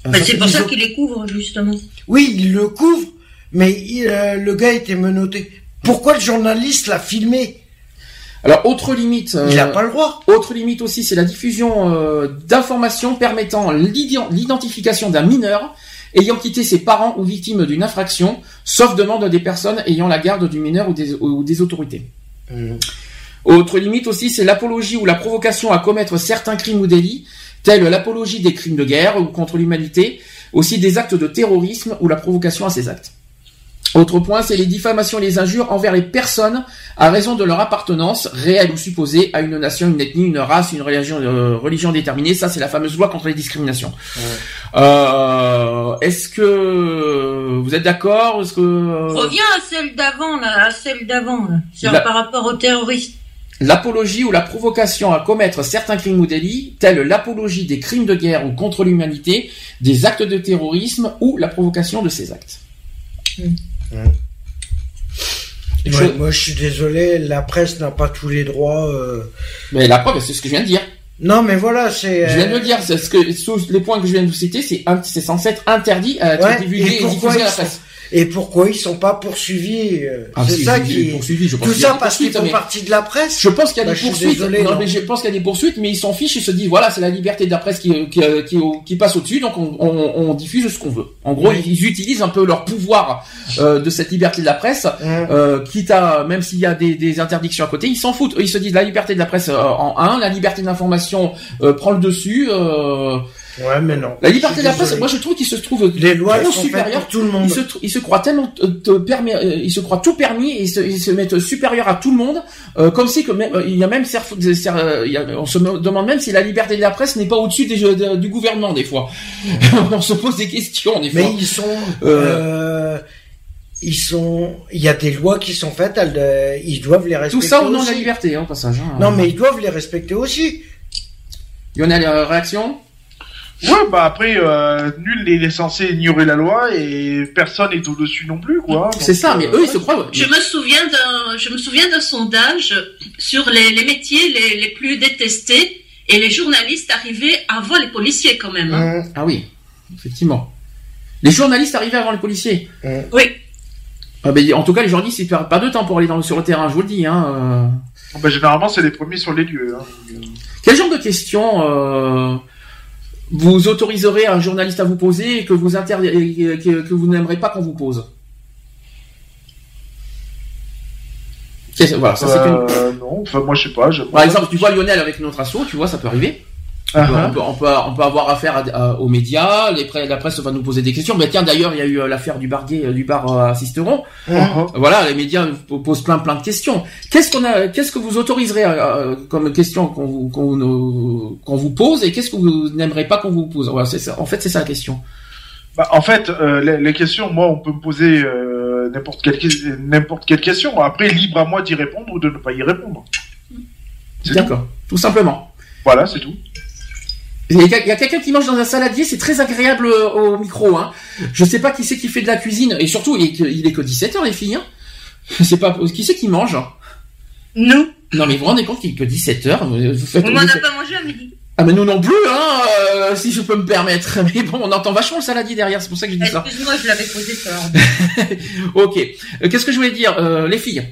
Mais c'est pour ça ont- qu'il les couvre justement. Oui, il le couvre, mais il, euh, le gars était menotté. Pourquoi le journaliste l'a filmé? Alors, autre limite. Il euh, a pas le droit. Autre limite aussi, c'est la diffusion euh, d'informations permettant l'identification d'un mineur ayant quitté ses parents ou victime d'une infraction, sauf demande des personnes ayant la garde du mineur ou des, ou des autorités. Autre limite aussi, c'est l'apologie ou la provocation à commettre certains crimes ou délits, tels l'apologie des crimes de guerre ou contre l'humanité, aussi des actes de terrorisme ou la provocation à ces actes. Autre point, c'est les diffamations et les injures envers les personnes à raison de leur appartenance, réelle ou supposée, à une nation, une ethnie, une race, une religion, euh, religion déterminée. Ça, c'est la fameuse loi contre les discriminations. Euh, Est-ce que vous êtes d'accord? Est-ce que euh, Reviens à celle d'avant là, à celle d'avant La- par rapport aux terroristes. l'apologie ou la provocation à commettre certains crimes ou délits, tels l'apologie des crimes de guerre ou contre l'humanité, des actes de terrorisme ou la provocation de ces actes. Quelque Ouais, moi, je suis désolé, la presse n'a pas tous les droits. euh. Mais la preuve, c'est ce que je viens de dire. Non, mais voilà, c'est. Je viens de euh, le dire, c'est ce que sous les points que je viens de vous citer, c'est un- c'est censé être interdit à être Ouais, divulgué et diffusé à la presse. Et pourquoi ils sont pas poursuivis euh, Ah, C'est si, ça qui je pense Tout ça parce qu'ils font mais- partie de la presse. Je pense qu'il y a Bah, des suis poursuites. désolé, non, non. mais je pense qu'il y a des poursuites, mais ils s'en fichent. Ils se disent voilà, c'est la liberté de la presse qui, qui, qui, qui passe au-dessus, donc on, on, on diffuse ce qu'on veut. En gros, Oui. ils, ils utilisent un peu leur pouvoir euh, de cette liberté de la presse, Hein. euh, quitte à même s'il y a des, des interdictions à côté, ils s'en foutent. Ils se disent la liberté de la presse euh, en un, la liberté d'information euh, prend le dessus. euh, Ouais, mais non. la liberté de la presse, moi je trouve qu'ils se trouvent Les lois sont pour tout le monde. Ils se, ils se croient tellement euh, permis, euh, ils se croient tout permis et ils se, ils se mettent supérieurs à tout le monde, euh, comme si que même, euh, il y a même euh, il y a- on se demande même si la liberté de la presse n'est pas au-dessus des, de- du gouvernement des fois. on se pose des questions des fois. Mais ils sont. Euh... Ils sont. Il y a des lois qui sont faites. Elles, euh, ils doivent les respecter. Tout ça au nom de la liberté, hein, au passage. hein. Non, mais ils doivent les respecter aussi. Il y en a des réactions? Ouais, bah après, euh, nul n'est censé ignorer la loi et personne n'est au-dessus non plus, quoi. C'est ça, mais euh, eux ils se croient. Je me souviens d'un, je me souviens d'un sondage sur les, les métiers les, les plus détestés et les journalistes arrivaient avant les policiers quand même. hein. Hum, Ah oui, effectivement. Les journalistes arrivaient avant les policiers. Oui. Ah ben, en tout cas, les journalistes ils perdent pas de temps pour aller dans, sur le terrain, je vous le dis. Hein. euh. bah, généralement, c'est les premiers sur les lieux. Hein. Quel genre de questions euh, vous autoriserez un journaliste à vous poser et que vous inter- que, que vous n'aimerez pas qu'on vous pose Voilà, ça une. Euh, non, enfin, moi, je sais pas. Je... Par exemple, tu vois Lionel avec notre assaut, tu vois, ça peut arriver. On, peut, on, peut, on, peut, on, peut, avoir affaire à, à, aux médias, les la presse va nous poser des questions. Mais tiens, d'ailleurs, il y a eu l'affaire du bar gay, du bar euh, assisteront. Uh -huh. Voilà, les médias posent plein plein de questions. Qu'est-ce qu'on a, qu'est-ce que vous autoriserez euh, comme question qu'on vous, qu'on vous pose et qu'est-ce que vous n'aimerez pas qu'on vous pose? Voilà, ça, En fait, c'est ça la question. Bah, en fait, euh, les, les, questions, moi, on peut me poser euh, n'importe quelle n'importe quelle question. Après, libre à moi d'y répondre ou de ne pas y répondre. D'accord, tout. tout simplement. Voilà, c'est tout. Il y a quelqu'un qui mange dans un saladier, c'est très agréable au micro. Hein. Je sais pas qui c'est qui fait de la cuisine, et surtout, il est que, il est que 17 h les filles. Hein. Je sais pas, qui c'est qui mange Nous. Non mais vous vous rendez compte qu'il est que 17 h vous faites, On m'en a pas mangé à midi. Ah mais nous non plus, hein, euh, si je peux me permettre. Mais bon, on entend vachement le saladier derrière, c'est pour ça que je dis ça. Excuse-moi, je l'avais posé ça. ok. Euh, Qu'est-ce que je voulais dire, euh, les filles?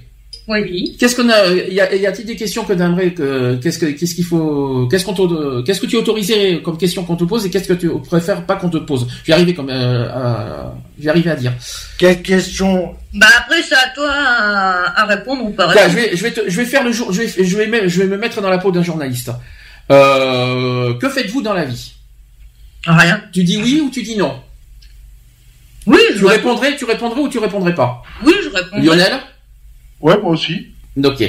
Oui. Qu'est-ce qu'on a Y a-t-il des questions que d'aimerais que qu'est-ce que qu'est-ce qu'il faut Qu'est-ce qu'on qu'est-ce que tu autoriserais comme question qu'on te pose et qu'est-ce que tu préfères pas qu'on te pose? Je vais arriver comme euh, à, je vais arriver à dire. Quelle question? Bah après c'est à toi à, à répondre ou pas. Là, je vais je vais te, je vais faire le jour je vais je vais je vais me mettre dans la peau d'un journaliste. Euh, que faites-vous dans la vie? Rien. Tu dis oui ou tu dis non? Oui. Tu répondrais tu répondrais ou tu répondrais pas? Oui, je répondrais. Lionel? Ouais, moi aussi. Ok.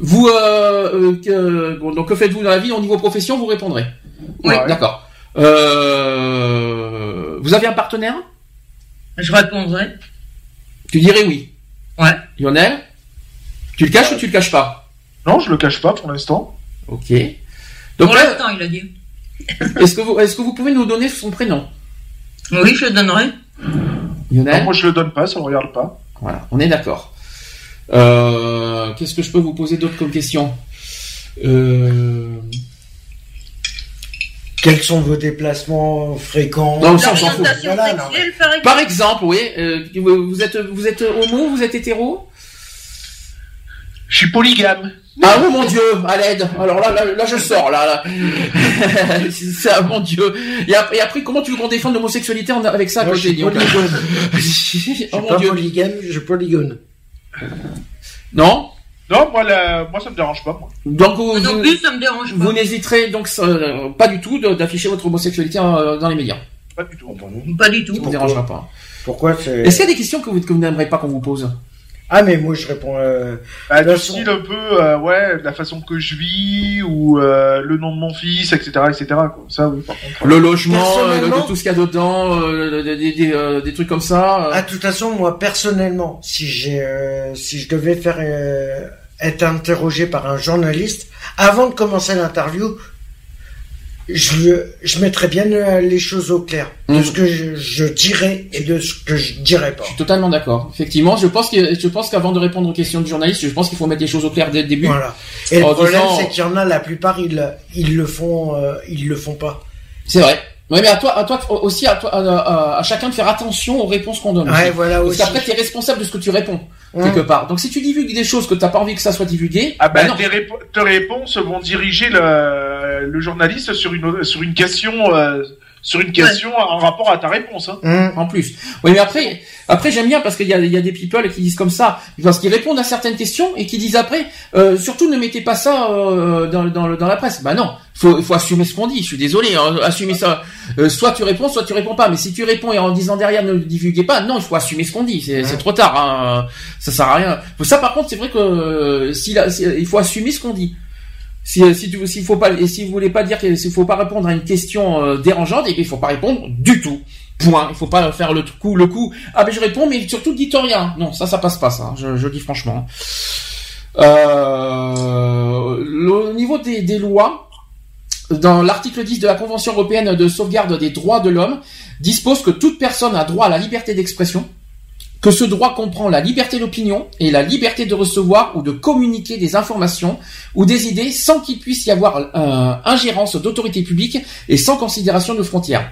Vous, euh, euh, donc que faites-vous dans la vie au niveau profession Vous répondrez. Oui. Ouais. D'accord. Euh, vous avez un partenaire? Je répondrai. Tu dirais oui. Ouais. Lionel? Tu le caches ou tu le caches pas? Non, je le cache pas pour l'instant. Ok. Donc pour l'instant, il a dit. Est-ce que vous, est-ce que vous pouvez nous donner son prénom? Oui, je le donnerai. Lionel? Non, moi je le donne pas, ça ne regarde pas. Voilà, on est d'accord. Euh, Qu'est-ce que je peux vous poser d'autre comme question euh... Quels sont vos déplacements fréquents Non, ça, on s'en fout. Voilà, non, mais... par, exemple. oui. Euh, vous êtes, vous êtes homo, vous êtes hétéro Je suis polygame. Ah oh mon dieu, à l'aide. Alors là, là, là, je sors là. là. ça, mon dieu. Et après, et après, comment tu veux qu'on défende l'homosexualité avec ça Moi, je suis polygone. oh je mon pas dieu. polygame, je polygone. Non? Non, moi, la... moi ça me dérange pas. Moi. Donc vous, non vous, plus, ça me dérange pas. vous n'hésiterez donc euh, pas du tout de- d'afficher votre homosexualité euh, dans les médias. Pas du tout. Pas du tout. Ça vous dérangera pas. Pourquoi c'est... Est-ce qu'il y a des questions que vous, que vous n'aimeriez pas qu'on vous pose? Ah, mais moi, je réponds... Euh... Bah, du façon- style un peu, euh, ouais, la façon que je vis ou euh, le nom de mon fils, etc., etc. Quoi. Ça, oui, par contre. Le logement, Personnellement- euh, de tout ce qu'il y a dedans, euh, des, des, des, euh, des trucs comme ça. euh. Ah, de toute façon, moi, personnellement, si j'ai, euh, si je devais faire euh, être interrogé par un journaliste, avant de commencer l'interview, je, je mettrais bien euh, les choses au clair de Mhm. ce que je, je dirais et de ce que je dirais pas. Je suis totalement d'accord. Effectivement, je pense que je pense qu'avant de répondre aux questions du journaliste, je pense qu'il faut mettre les choses au clair dès le début. Voilà. Et le En problème, disant- c'est qu'il y en a, la plupart, ils, ils le font, euh, ils le font pas. C'est vrai. Oui, mais à toi, à toi aussi, à, toi, à, à- à chacun de faire attention aux réponses qu'on donne. Ouais, aussi. voilà Parce aussi. qu'après, tu es responsable de ce que tu réponds, quelque part. Donc, si tu divulgues des choses que t'as pas envie que ça soit divulgué, Ah bah, bah tes, répo- tes réponses vont diriger le, le journaliste sur une sur une question euh, sur une question en rapport à ta réponse. Hein. Hum. en plus. Oui, mais après, après j'aime bien parce qu'il y a, il y a des people qui disent comme ça, parce qu'ils répondent à certaines questions et qui disent après, euh, surtout ne mettez pas ça euh, dans, dans, le- dans la presse. Bah non, faut, il faut assumer ce qu'on dit. Je suis désolé, hein, assumer ça. Euh, soit tu réponds, soit tu réponds pas. Mais si tu réponds et en disant derrière ne le divulguez pas, non, il faut assumer ce qu'on dit. C'est c'est trop tard. Hein. Ça sert à rien. Ça, par contre, c'est vrai que euh, si, la- si- il faut assumer ce qu'on dit. Si, si tu, faut pas, et si vous voulez pas dire qu'il faut pas répondre à une question euh, dérangeante, et il faut pas répondre du tout. Point. Il faut pas faire le coup, le coup. Ah ben je réponds, mais surtout dites rien. Non, ça, ça passe pas, ça. Je, dis franchement. Euh, au niveau des, des lois, dans l'article 10 de la Convention européenne de sauvegarde des droits de l'homme, dispose que toute personne a droit à la liberté d'expression, que ce droit comprend la liberté d'opinion et la liberté de recevoir ou de communiquer des informations ou des idées sans qu'il puisse y avoir euh, ingérence d'autorité publique et sans considération de frontières.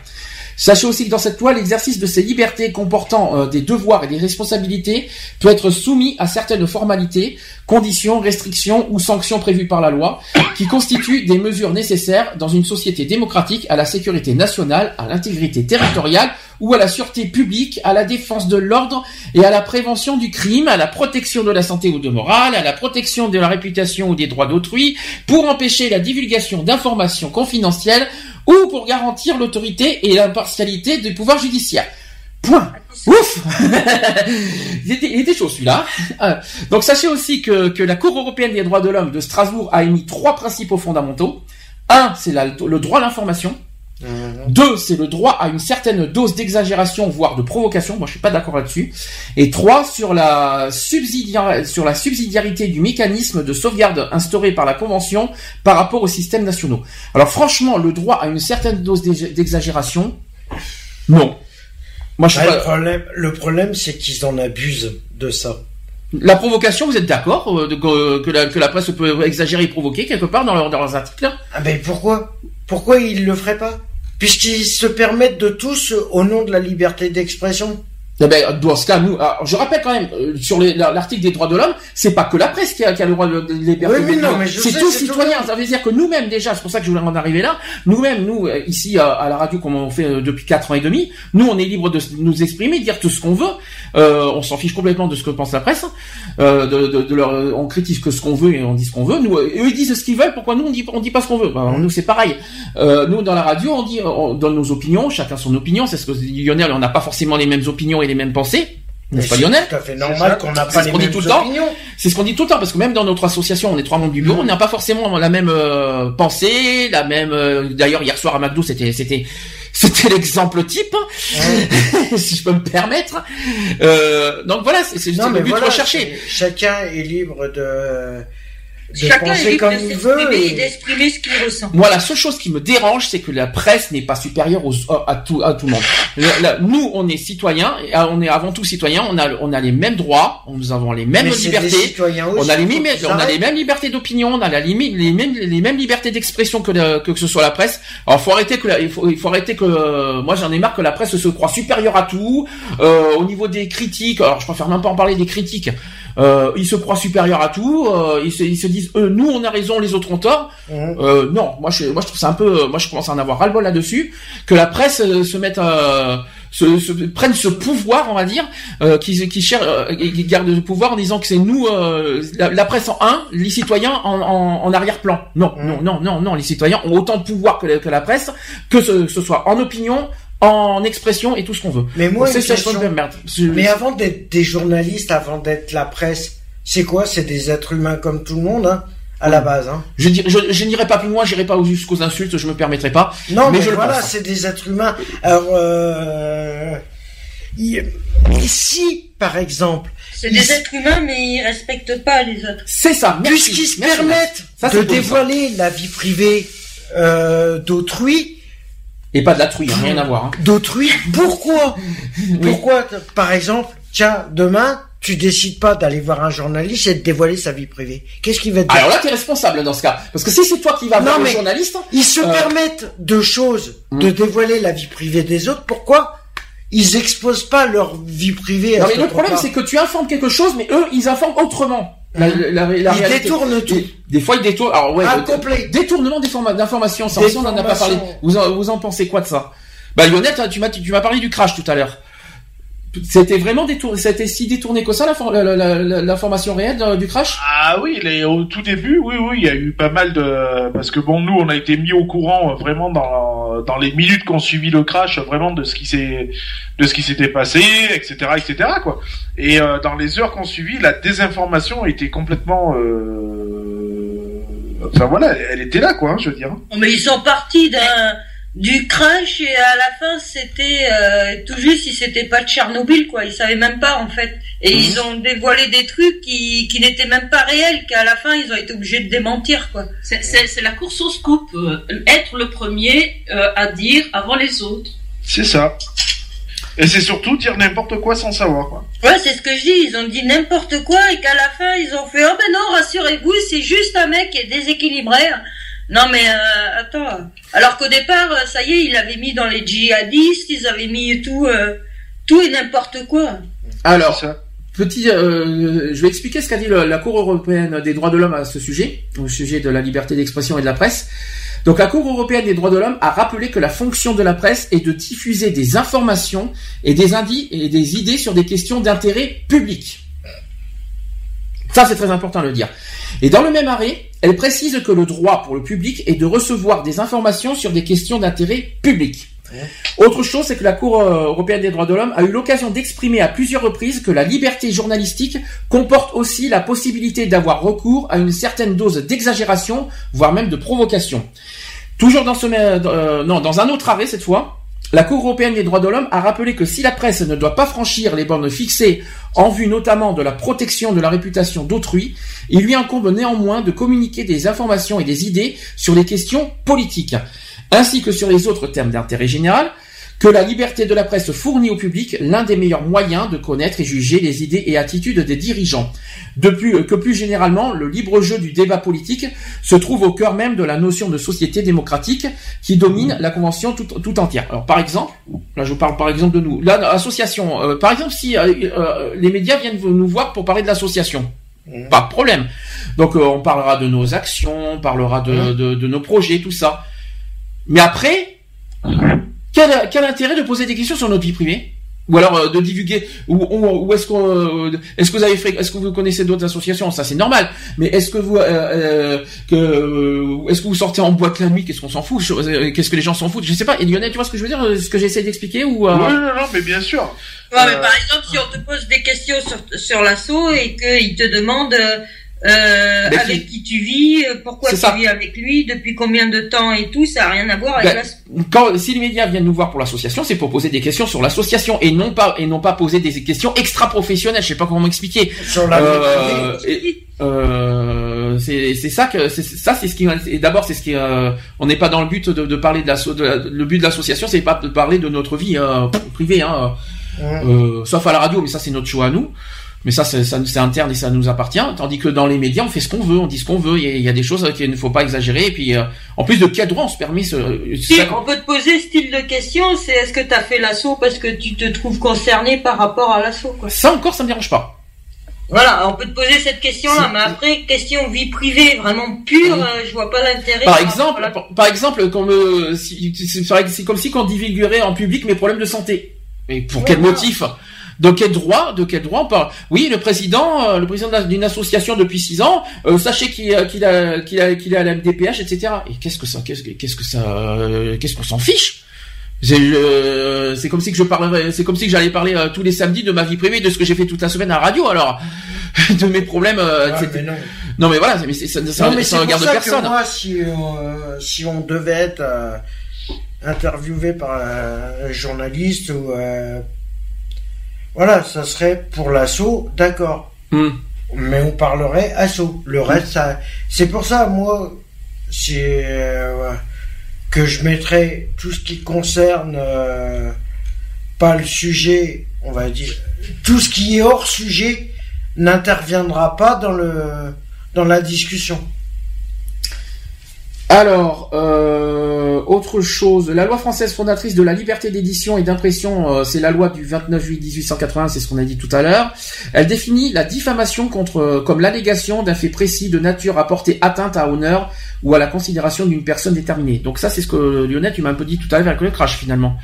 Sachez aussi que dans cette loi, l'exercice de ces libertés comportant euh, des devoirs et des responsabilités peut être soumis à certaines formalités, conditions, restrictions ou sanctions prévues par la loi, qui constituent des mesures nécessaires dans une société démocratique à la sécurité nationale, à l'intégrité territoriale ou à la sûreté publique, à la défense de l'ordre et à la prévention du crime, à la protection de la santé ou de morale, à la protection de la réputation ou des droits d'autrui, pour empêcher la divulgation d'informations confidentielles ou pour garantir l'autorité et l'impartialité du pouvoir judiciaire. Point. Ouf il, était, chaud celui-là. Euh, donc sachez aussi que, que la Cour européenne des droits de l'homme de Strasbourg a émis trois principaux fondamentaux. Un, c'est le droit à l'information. Deux, c'est le droit à une certaine dose d'exagération, voire de provocation. Moi, je suis pas d'accord là-dessus. Et trois, sur la, subsidia- sur la subsidiarité du mécanisme de sauvegarde instauré par la Convention par rapport aux systèmes nationaux. Alors, franchement, le droit à une certaine dose d'ex- d'exagération, non. Moi, je Bah, pas- le problème, le problème, c'est qu'ils en abusent de ça. La provocation, vous êtes d'accord euh, que, que la, que la presse peut exagérer et provoquer quelque part dans, leur- dans leurs articles? Ah ben pourquoi? Pourquoi ils le feraient pas? Puisqu'ils se permettent de tous au nom de la liberté d'expression. Eh ben, dans ce cas, nous, alors, je rappelle quand même, euh, sur l'article des droits de l'homme, c'est pas que la presse qui a, qui a le droit de, de les Oui, mais je c'est tous tout citoyens. Ça veut dire que nous-mêmes déjà, c'est pour ça que je voulais en arriver là. Nous-mêmes, nous euh, ici à, à la radio, comme on fait euh, depuis quatre ans et demi, nous on est libre de nous exprimer, dire tout ce qu'on veut. Euh, on s'en fiche complètement de ce que pense la presse. Euh, de, de, de leur, on critique que ce qu'on veut et on dit ce qu'on veut. Nous, eux ils disent ce qu'ils veulent. Pourquoi nous on dit on dit pas ce qu'on veut? Ben, Nous c'est pareil. Euh, nous dans la radio, on dit, on donne nos opinions, chacun son opinion. C'est ce que dit Lionel. On n'a pas forcément les mêmes opinions et les mêmes pensées. N'est-ce pas c'est Lionel tout à fait normal qu'on n'a pas les mêmes opinions. C'est ce qu'on dit tout le temps, parce que même dans notre association, on est trois membres du bureau, on n'a pas forcément la même euh, pensée, la même. euh, D'ailleurs, hier soir à McDo, c'était c'était c'était l'exemple type, si je peux me permettre. Euh, donc voilà, c'est mais le but voilà, recherché. Chacun est libre de, de Chacun est penser libre comme de il veut. et et- d'exprimer ce qu'il ressent. Moi, la seule chose qui me dérange, c'est que la presse n'est pas supérieure aux, à tout à tout le monde. Nous, on est citoyens, et, ah, on est avant tout citoyens. On a on a les mêmes droits, nous avons les mêmes Mais c'est des libertés. aussi, On a les mêmes, on a les mêmes libertés d'opinion, on a la limite, les mêmes, les mêmes libertés d'expression que, que ce soit la presse. Alors, faut arrêter que, la- il faut, il faut arrêter que, euh, moi, j'en ai marre que la presse se croit supérieure à tout. Euh, au niveau des critiques, alors je préfère même pas en parler des critiques. Euh, ils se croient supérieurs à tout. Euh, ils, se, ils se disent, euh, nous, on a raison, les autres ont tort. Mhm. Euh, non, moi, je, moi, je trouve ça un peu, moi, je commence à en avoir ras-le-bol là-dessus, que la presse euh, se mette, euh, se, se prenne ce pouvoir, on va dire, euh, qui, qui cherche, euh, et qui garde le pouvoir en disant que c'est nous, euh, la, la presse en un, les citoyens en, en, en arrière-plan. Non, non, non, non, non, les citoyens ont autant de pouvoir que la, que la presse, que ce, ce soit en opinion, en expression et tout ce qu'on veut. Mais moi, c'est question. merde. Mais avant d'être des journalistes, avant d'être la presse, c'est quoi? C'est des êtres humains comme tout le monde, hein, à la base. Hein. je, je, je n'irai pas plus loin, j'irai pas jusqu'aux insultes, je me permettrai pas. Non, mais, je le voilà, pense. c'est des êtres humains. Alors, euh, il- si, par exemple, C'est ils- des êtres humains, mais ils respectent pas les autres. C'est ça. merci. puisqu'ils se Merci, permettent Ça, de ça. dévoiler la vie privée euh, d'autrui, Et pas de la truie, hein, rien à voir. hein. d'autrui, pourquoi? Pourquoi, par exemple, tiens, demain, tu décides pas d'aller voir un journaliste et de dévoiler sa vie privée Qu'est-ce qu'il va te dire Alors là, t'es responsable dans ce cas. Parce que si c'est toi qui vas voir le journaliste, Ils se Euh, permettent de choses, de Hmm. dévoiler la vie privée des autres. Pourquoi ils exposent pas leur vie privée à non, mais le problème, c'est que tu informes quelque chose, mais eux, ils informent autrement. La, la, la- la Ils réalité. détournent tout. Des fois, ils détournent. Alors ouais, Ah, euh, complet. détournement d'informa- d'informations. Ça, on n'en a pas parlé. Vous en, vous en pensez quoi de ça? Bah, Lionel, tu m'as, tu m'as parlé du crash tout à l'heure. C'était vraiment détourné, c'était si détourné que ça, la- la- la- l'information réelle euh, du crash? Ah oui, les- au tout début, oui, oui, il y a eu pas mal de parce que bon, nous, on a été mis au courant euh, vraiment dans dans les minutes qu'on suivi le crash, euh, vraiment de ce qui s'est de ce qui s'était passé, etc., etc. Quoi. Et euh, dans les heures qu'on suivi, la désinformation était complètement, euh... enfin voilà, elle était là, quoi, hein, je veux dire. Oh, Mais ils sont partis d'un du crash et à la fin c'était euh, tout juste si c'était pas de Tchernobyl quoi ils savaient même pas en fait et Mhm. ils ont dévoilé des trucs qui, qui n'étaient même pas réels qu'à la fin ils ont été obligés de démentir quoi c'est la course au scoop. euh, être le premier euh, à dire avant les autres. C'est ça. Et c'est surtout dire n'importe quoi sans savoir, quoi. ouais c'est ce que je dis ils ont dit n'importe quoi et qu'à la fin ils ont fait oh ben non rassurez-vous c'est juste un mec qui est déséquilibré non mais euh, attends alors qu'au départ euh, ça y est ils l'avaient mis dans les djihadistes ils avaient mis tout euh, tout et n'importe quoi Alors. Petit, euh, je vais expliquer ce qu'a dit le- la Cour européenne des droits de l'homme à ce sujet, au sujet de la liberté d'expression et de la presse. Donc la Cour européenne des droits de l'homme a rappelé que la fonction de la presse est de diffuser des informations et des indices et des idées sur des questions d'intérêt public. Ça, c'est très important de le dire. Et dans le même arrêt, elle précise que le droit pour le public est de recevoir des informations sur des questions d'intérêt public. Autre chose, c'est que la Cour euh, européenne des droits de l'homme a eu l'occasion d'exprimer à plusieurs reprises que la liberté journalistique comporte aussi la possibilité d'avoir recours à une certaine dose d'exagération, voire même de provocation. Toujours dans ce, euh, non, dans un autre arrêt cette fois, la Cour européenne des droits de l'homme a rappelé que si la presse ne doit pas franchir les bornes fixées en vue notamment de la protection de la réputation d'autrui, il lui incombe néanmoins de communiquer des informations et des idées sur les questions politiques, ainsi que sur les autres termes d'intérêt général, que la liberté de la presse fournit au public l'un des meilleurs moyens de connaître et juger les idées et attitudes des dirigeants. De plus, que plus généralement, le libre jeu du débat politique se trouve au cœur même de la notion de société démocratique qui domine la convention tout, entière. Alors, par exemple, là, je vous parle par exemple de nous. L'association, euh, par exemple, si euh, euh, les médias viennent nous voir pour parler de l'association, mmh. pas de problème. Donc, on parlera de nos actions, on parlera de, mmh. de, de nos projets, tout ça. Mais après, quel, quel, intérêt de poser des questions sur notre vie privée? Ou alors euh, de divulguer ou, ou, est-ce qu'on euh, est-ce que vous avez fait est-ce que vous connaissez d'autres associations? Ça c'est normal. Mais est-ce que vous euh, que est-ce que vous sortez en boîte la nuit? Qu'est-ce qu'on s'en fout? Qu'est-ce que les gens s'en foutent? Je sais pas. Et Lionel tu vois ce que je veux dire? Ce que j'essaie d'expliquer ou oui, non non mais bien sûr. Ouais, mais par exemple si on te pose des questions sur sur l'assaut et qu'il te demande euh, avec qui... tu vis, euh, pourquoi tu vis avec lui, depuis combien de temps et tout, ça n'a rien à voir avec ben, la... Quand si les médias viennent nous voir pour l'association, c'est pour poser des questions sur l'association et non pas et non pas poser des questions extra professionnelles. Je sais pas comment m'expliquer. Sur la euh, euh, c'est c'est ça que c'est ça c'est ce qui et d'abord c'est ce qui euh, on n'est pas dans le but de, de parler de la, de le but de l'association c'est pas de parler de notre vie euh, privée hein, euh, sauf à la radio mais ça c'est notre choix à nous mais ça, c'est interne et ça nous appartient. Tandis que dans les médias, on fait ce qu'on veut, on dit ce qu'on veut. Il y, a, des choses qu'il ne faut pas exagérer. Et puis, euh, en plus de quel droit on se permet ce. Si, on peut te poser ce style de question, c'est est-ce que tu as fait l'assaut parce que tu te trouves concerné par rapport à l'assaut. Ça encore, ça me dérange pas. Voilà, on peut te poser cette question-là, mais après, question vie privée, vraiment pure, euh, je vois pas l'intérêt. Par exemple, par, exemple, comme c'est comme si qu'on divulguerait en public mes problèmes de santé. Et pour quel motif? De quel droit, de quel droit on parle? Oui, le président, euh, le président d'une association depuis six ans, euh, sachez qu'il a, qu'il a, qu'il a, qu'il à la MDPH, etc. Et qu'est-ce que ça, qu'est-ce que, qu'est-ce que ça, euh, qu'est-ce qu'on s'en fiche? C'est comme si que je parlerais, c'est comme si que j'allais parler tous les samedis de ma vie privée, de ce que j'ai fait toute la semaine à la radio. Alors, de mes problèmes. non. mais voilà, mais ça, ça, non, ça regarde personne. moi, si, si on devait être interviewé par un journaliste ou voilà, ça serait pour l'assaut, d'accord. Hmm. Mais on parlerait assaut. Le reste, ça, c'est pour ça, moi, c'est euh, que je mettrais tout ce qui concerne euh, pas le sujet, on va dire, tout ce qui est hors sujet n'interviendra pas dans le dans la discussion. Alors, euh, autre chose, la loi française fondatrice de la liberté d'édition et d'impression, euh, c'est la loi du 29 juillet 1880, c'est ce qu'on a dit tout à l'heure. Elle définit la diffamation contre, euh, comme l'allégation d'un fait précis de nature à porter atteinte à honneur ou à la considération d'une personne déterminée. Donc ça, c'est ce que Lionel, tu m'as un peu dit tout à l'heure avec le crash finalement.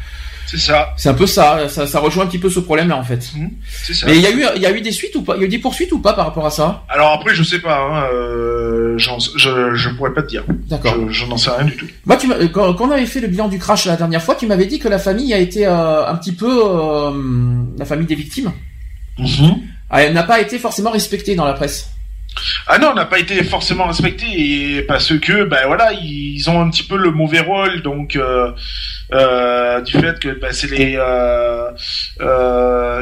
C'est ça. C'est un peu ça, ça, rejoint un petit peu ce problème-là en fait. Mmh, c'est ça. Mais il y a eu, il y a eu des suites ou pas? Il y a eu des poursuites ou pas par rapport à ça? Alors après, je sais pas. Hein, euh, je, je pourrais pas te dire. D'accord. Je, n'en sais rien du tout. Moi, tu quand, quand, on avait fait le bilan du crash la dernière fois, tu m'avais dit que la famille a été euh, un petit peu euh, la famille des victimes. Mmh. Elle n'a pas été forcément respectée dans la presse. Ah non, on n'a pas été forcément respecté parce que ben voilà, ils ont un petit peu le mauvais rôle donc euh, euh, du fait que ben, c'est les euh,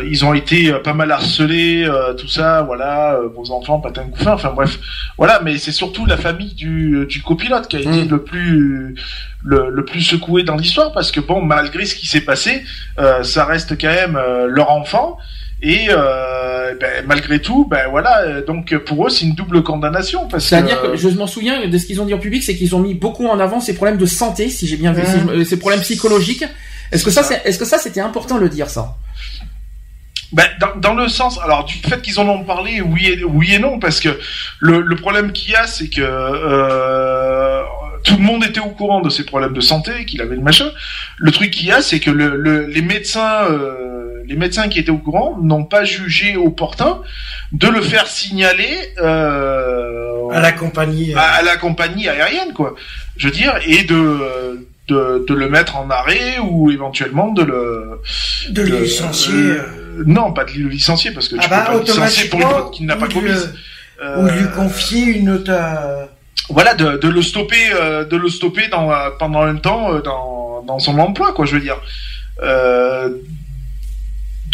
ils ont été pas mal harcelés tout ça voilà vos enfants patin couffin enfin bref voilà mais c'est surtout la famille du, du copilote qui a été mm. le plus le, le, plus secoué dans l'histoire parce que bon malgré ce qui s'est passé ça reste quand même leur enfant et euh, ben, malgré tout, ben voilà, euh, donc pour eux c'est une double condamnation. C'est-à-dire que, je m'en souviens de ce qu'ils ont dit en public, c'est qu'ils ont mis beaucoup en avant ces problèmes de santé, si j'ai bien vu, mmh. ces problèmes psychologiques. Est-ce que ça, est-ce que ça c'était important de le dire ça? Ben, dans, dans, le sens, alors du fait qu'ils en ont parlé, oui et, oui et non, parce que le, le problème qu'il y a, c'est que euh, tout le monde était au courant de ses problèmes de santé, qu'il avait le machin. Le truc qu'il y a, c'est que le, le- les médecins, euh, les médecins qui étaient au courant n'ont pas jugé opportun de le faire signaler euh, À la compagnie. euh, à, à la compagnie aérienne, quoi. Je veux dire, et de, de, de le mettre en arrêt ou éventuellement de le De le licencier. euh, non, pas de le licencier parce que Ah tu bah, peux pas le licencier pour une faute qu'il n'a pas commise. ou lui confier une autre. voilà de, de le stopper euh, de le stopper dans pendant un temps euh, dans, dans son emploi quoi je veux dire euh,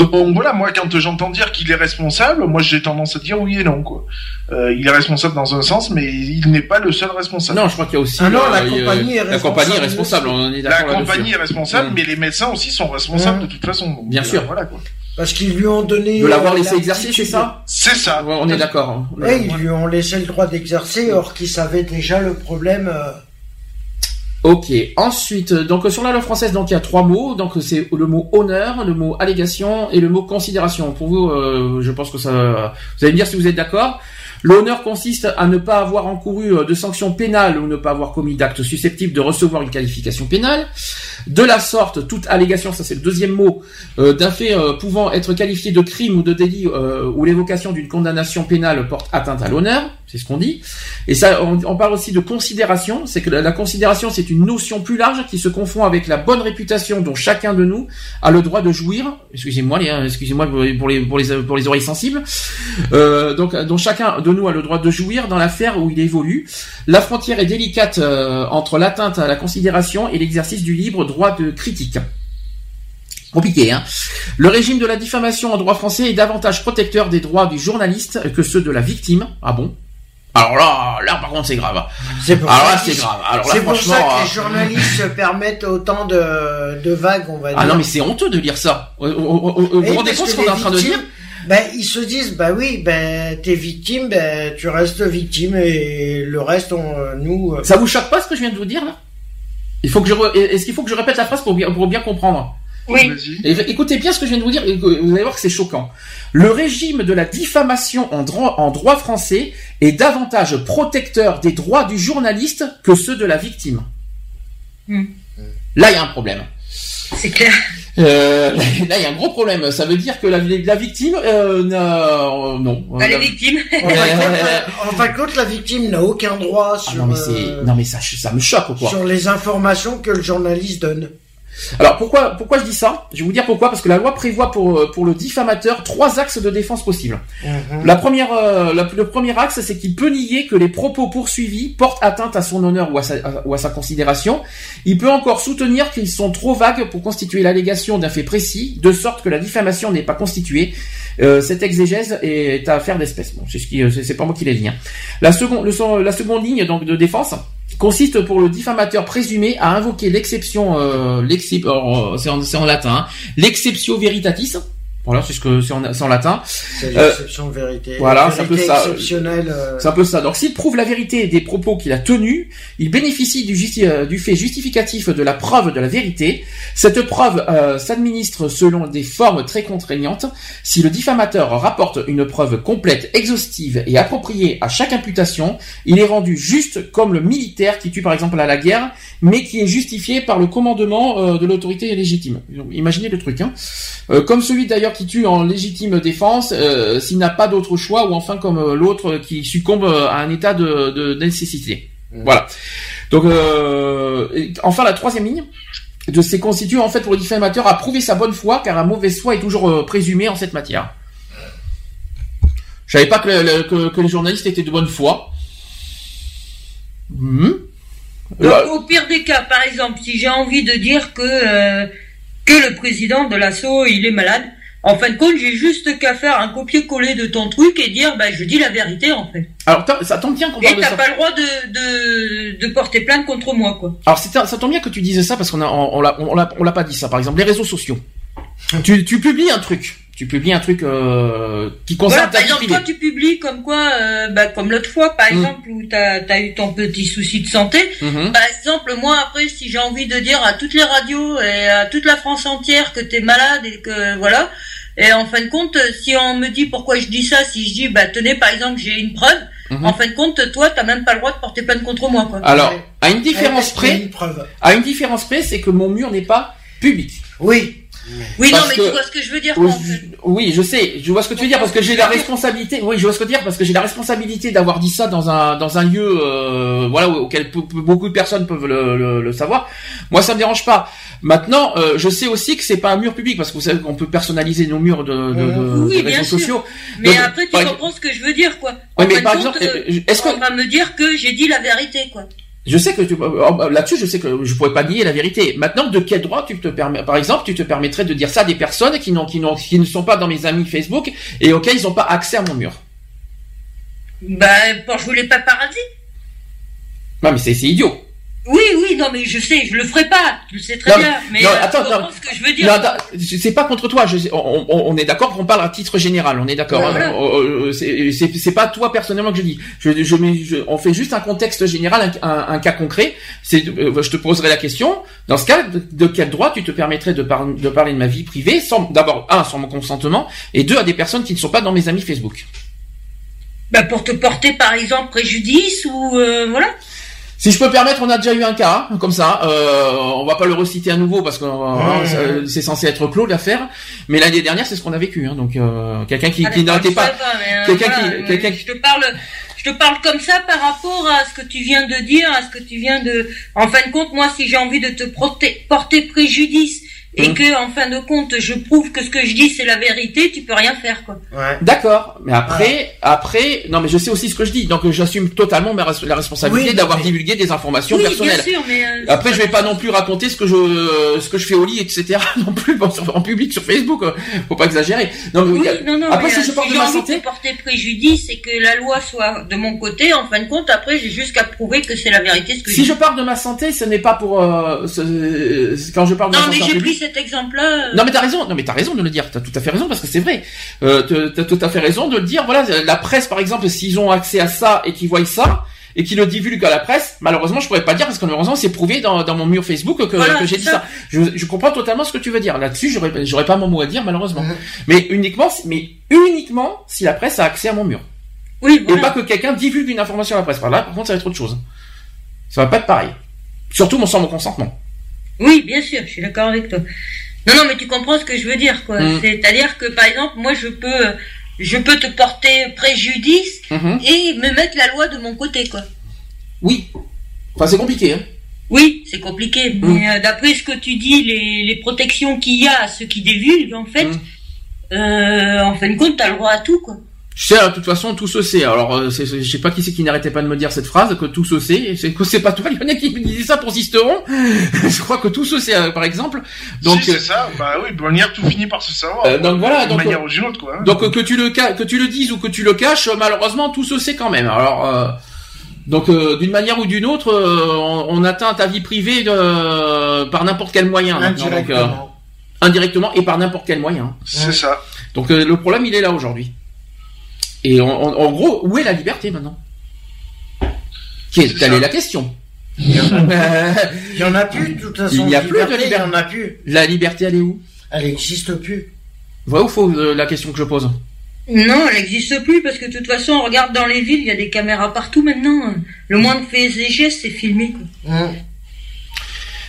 donc voilà moi quand j'entends dire qu'il est responsable moi j'ai tendance à dire oui et non quoi Euh, il est responsable dans un sens mais il n'est pas le seul responsable Non, je crois qu'il y a aussi. Ah non, la il y a- compagnie est La compagnie est responsable. On est la compagnie est responsable Mm. mais les médecins aussi sont responsables Mm. de toute façon Donc, Bien euh, sûr. voilà quoi Parce qu'ils lui ont donné. De l'avoir euh, laissé exercer, c'est ça? C'est ça Ouais, On est d'accord. hein. Oui, ils lui ont laissé le droit d'exercer, or qu'ils savaient déjà le problème. euh, Ok. Ensuite, donc sur la loi française, donc il y a trois mots. Donc c'est le mot honneur, le mot allégation et le mot considération. Pour vous, euh, je pense que ça. Vous allez me dire si vous êtes d'accord. L'honneur consiste à ne pas avoir encouru euh, de sanctions pénales ou ne pas avoir commis d'actes susceptibles de recevoir une qualification pénale. De la sorte, toute allégation, ça c'est le deuxième mot, euh, d'un fait euh, pouvant être qualifié de crime ou de délit euh, où l'évocation d'une condamnation pénale porte atteinte à l'honneur, c'est ce qu'on dit. Et ça, on, on parle aussi de considération, c'est que la, considération c'est une notion plus large qui se confond avec la bonne réputation dont chacun de nous a le droit de jouir. Excusez-moi, les, excusez-moi pour les pour les pour les, oreilles sensibles. Euh, donc, dont chacun nous a le droit de jouir dans l'affaire où il évolue. La frontière est délicate euh, entre l'atteinte à la considération et l'exercice du libre droit de critique. Compliqué, hein. Le régime de la diffamation en droit français est davantage protecteur des droits du journaliste que ceux de la victime. Ah bon? Alors là, là par contre c'est grave. C'est pour Alors ça là c'est grave. Alors là C'est pour franchement. ça que euh, les journalistes se permettent autant de, de vagues, on va dire. Ah non mais c'est honteux de lire ça. Vous vous- rendez compte ce qu'on est en train de dire ben, ils se disent, bah oui, ben t'es victime, ben tu restes victime et le reste, on, nous. euh, Ça vous choque pas ce que je viens de vous dire là? Il faut que je re- est-ce qu'il faut que je répète la phrase pour bien pour bien comprendre? Oui. Écoutez bien ce que je viens de vous dire, vous allez voir que c'est choquant. Le régime de la diffamation en droit, en droit français est davantage protecteur des droits du journaliste que ceux de la victime. Hmm. Là, il y a un problème. C'est clair. Euh, là, il y a un gros problème. Ça veut dire que la, la victime, euh, n'a- euh, non. Elle La- est victime. En fin, de compte, la- en fin de compte, la victime n'a aucun droit Ah sur, non mais c'est, euh, non mais ça, ça me choque ou quoi sur les informations que le journaliste donne. Alors pourquoi pourquoi je dis ça? Je vais vous dire pourquoi parce que la loi prévoit pour euh, pour le diffamateur trois axes de défense possibles. La première euh, la- le premier axe c'est qu'il peut nier que les propos poursuivis portent atteinte à son honneur ou à sa à- ou à sa considération. Il peut encore soutenir qu'ils sont trop vagues pour constituer l'allégation d'un fait précis de sorte que la diffamation n'est pas constituée. Euh, cette exégèse est à affaire d'espèce. Bon, c'est ce qui euh, c'est pas moi qui l'ai dit. hein. La seconde le la seconde ligne donc de défense consiste pour le diffamateur présumé à invoquer l'exception, euh, euh, c'est en, c'est en latin, hein, l'exceptio veritatis. Voilà, c'est ce que c'est en, latin. C'est Euh, l'exception vérité. voilà, c'est un peu ça. euh, C'est un peu ça. Donc, s'il prouve la vérité des propos qu'il a tenus, il bénéficie du, justi- euh, du fait justificatif de la preuve de la vérité. Cette preuve euh, s'administre selon des formes très contraignantes. Si le diffamateur rapporte une preuve complète, exhaustive et appropriée à chaque imputation, il est rendu juste comme le militaire qui tue par exemple à la guerre, mais qui est justifié par le commandement euh, de l'autorité légitime. Donc, Imaginez le truc. Hein. Euh, comme celui d'ailleurs qui tue en légitime défense, euh, s'il n'a pas d'autre choix, ou enfin comme euh, l'autre qui succombe euh, à un état de, de nécessité. Voilà. Donc, euh, et enfin la troisième ligne de ces constitue en fait pour le diffamateur à prouver sa bonne foi, car un mauvais foi est toujours euh, présumé en cette matière. Je savais pas que, le- le- que, que les journalistes étaient de bonne foi. Donc, Euh, au pire des cas, par exemple, si j'ai envie de dire que euh, que le président de l'assaut il est malade, en fin de compte, j'ai juste qu'à faire un copier-coller de ton truc et dire, bah, je dis la vérité en fait. alors t'as- ça tombe bien qu'on Et parle de t'as ça. pas le droit de, de de porter plainte contre moi, quoi. Alors ça tombe bien que tu dises ça parce qu'on a on, on l'a on l'a on l'a pas dit ça. Par exemple, les réseaux sociaux. Tu, tu publies un truc, tu publies un truc euh, qui concerne Voilà, ta par vie exemple, privée. toi tu publies comme quoi, euh, bah, comme l'autre fois, par Mm. exemple, où t'as as eu ton petit souci de santé. Mhm. Par exemple, moi après, si j'ai envie de dire à toutes les radios et à toute la France entière que t'es malade et que voilà, et en fin de compte, si on me dit pourquoi je dis ça, si je dis, bah tenez, par exemple, j'ai une preuve, Mhm. En fin de compte, toi, t'as même pas le droit de porter plainte contre moi, quoi. Alors, à une différence près, à une différence près, c'est que mon mur n'est pas public. Oui. Oui, non, mais tu vois ce que je veux dire. Oui, je sais, je vois ce que tu veux dire parce que j'ai la responsabilité. Oui, je vois ce que tu veux dire parce que j'ai la responsabilité d'avoir dit ça dans un dans un lieu, euh, voilà, auquel beaucoup de personnes peuvent le, le, savoir. Moi, ça me dérange pas. Maintenant, euh, je sais aussi que c'est pas un mur public parce que vous savez qu'on peut personnaliser nos murs de, de, de, oui, réseaux sociaux. Mais après, tu comprends ce que je veux dire, quoi. Oui, mais par exemple, euh, est-ce qu'on va me dire que j'ai dit la vérité, quoi je sais que tu, oh, bah, là-dessus, je sais que je pourrais pas nier la vérité. Maintenant, de quel droit tu te permets, par exemple, tu te permettrais de dire ça à des personnes qui n'ont, qui n'ont, qui ne sont pas dans mes amis Facebook et auxquels ils n'ont pas accès à mon mur? Ben, pour jouer les paradis. Non, mais c'est, c'est idiot. Oui, oui, non, mais je sais, je le ferai pas, je sais très bien. Mais non, euh, attends, non, ce que je veux dire. c'est pas contre toi. Je, on, on, est d'accord qu'on parle à titre général. On est d'accord. Hein. Euh, euh, c'est pas toi personnellement que je dis. Je, je, on fait juste un contexte général, un, un, cas concret. C'est, je te poserai la question. Dans ce cas, de, quel droit tu te permettrais de, de parler de ma vie privée, sans d'abord un sans mon consentement, et deux à des personnes qui ne sont pas dans mes amis Facebook? Bah pour te porter par exemple préjudice ou voilà. Si je peux permettre, on a déjà eu un cas hein, comme ça. Euh, on va pas le reciter à nouveau parce que euh, c'est censé être clos l'affaire. Mais l'année dernière, c'est ce qu'on a vécu. Hein, donc euh, quelqu'un qui, qui n'arrêtait pas, quelqu'un qui, quelqu'un Je te parle, je te parle comme ça par rapport à ce que tu viens de dire, à ce que tu viens de. En fin de compte, moi, si j'ai envie de te porter préjudice et hum. que en fin de compte je prouve que ce que je dis c'est la vérité, tu peux rien faire quoi. Ouais. D'accord, mais après, après, non mais je sais aussi ce que je dis, donc j'assume totalement ma, la responsabilité d'avoir divulgué des informations oui, personnelles. Bien sûr, mais euh, après, je vais pas non plus raconter ce que je ce que je fais au lit, etc. non plus en public sur Facebook, faut pas exagérer. Non mais oui, non, non, après si je parle de ma santé, porter préjudice et que la loi soit de mon côté, en fin de compte, après j'ai juste qu'à prouver que c'est la vérité ce que Si je, parle de ma santé, ce n'est pas pour euh, quand je parle de ma santé cet exemple-là. Euh. Non, mais t'as raison. Non, mais t'as raison de le dire. T'as tout à fait raison parce que c'est vrai. Euh, t'as tout à fait raison de le dire. Voilà, la presse, par exemple, s'ils ont accès à ça et qu'ils voient ça et qu'ils le divulguent à la presse, malheureusement, je pourrais pas dire parce que malheureusement, c'est prouvé dans, dans mon mur Facebook que, que j'ai dit ça. Je, je, comprends totalement ce que tu veux dire. Là-dessus, j'aurais, j'aurais pas mon mot à dire, malheureusement. Mhm. Mais uniquement, mais uniquement si la presse a accès à mon mur. Oui. Et pas que quelqu'un divulgue une information à la presse. Par là, par contre, ça va être autre chose. Ça va pas être pareil. Surtout sans mon consentement. Oui, bien sûr, je suis d'accord avec toi. Non, non, mais tu comprends ce que je veux dire, quoi. Mm. C'est-à-dire que, par exemple, moi, je peux, je peux te porter préjudice mm-hmm. et me mettre la loi de mon côté, quoi. Oui. Enfin, c'est compliqué, hein. Oui, c'est compliqué. Mm. Mais euh, d'après ce que tu dis, les, les protections qu'il y a à ceux qui divulguent, en fait, mm. euh, en fin de compte, t'as le droit à tout, quoi. Je sais, de toute façon, tout se sait. Alors, euh, je sais pas qui c'est qui n'arrêtait pas de me dire cette phrase, que tout se sait. C'est que c'est pas toi, a qui me disait ça pour Sisteron. je crois que tout se sait, euh, par exemple. Donc, c'est ça. Bah oui, de manière, tout finit par se savoir. Euh, donc voilà. De manière ou d'une autre, quoi. Donc que tu le que tu le dises ou que tu le caches, malheureusement, tout se sait quand même. Alors. Donc d'une manière ou d'une autre, on, atteint ta vie privée par n'importe quel moyen. Indirectement. indirectement et par n'importe quel moyen. C'est ça. Donc le problème il est là aujourd'hui. Et en, gros, où est la liberté maintenant? Qui est, est la question Il y en a, plus, de toute façon. Il n'y a plus de liberté. Il y en a plus. La liberté, elle est où? Elle n'existe plus. Vrai ou faux euh, la question que je pose? Non, elle n'existe plus parce que de toute façon, on regarde dans les villes, il y a des caméras partout maintenant. Le moindre fait et gestes, c'est filmé. Quoi.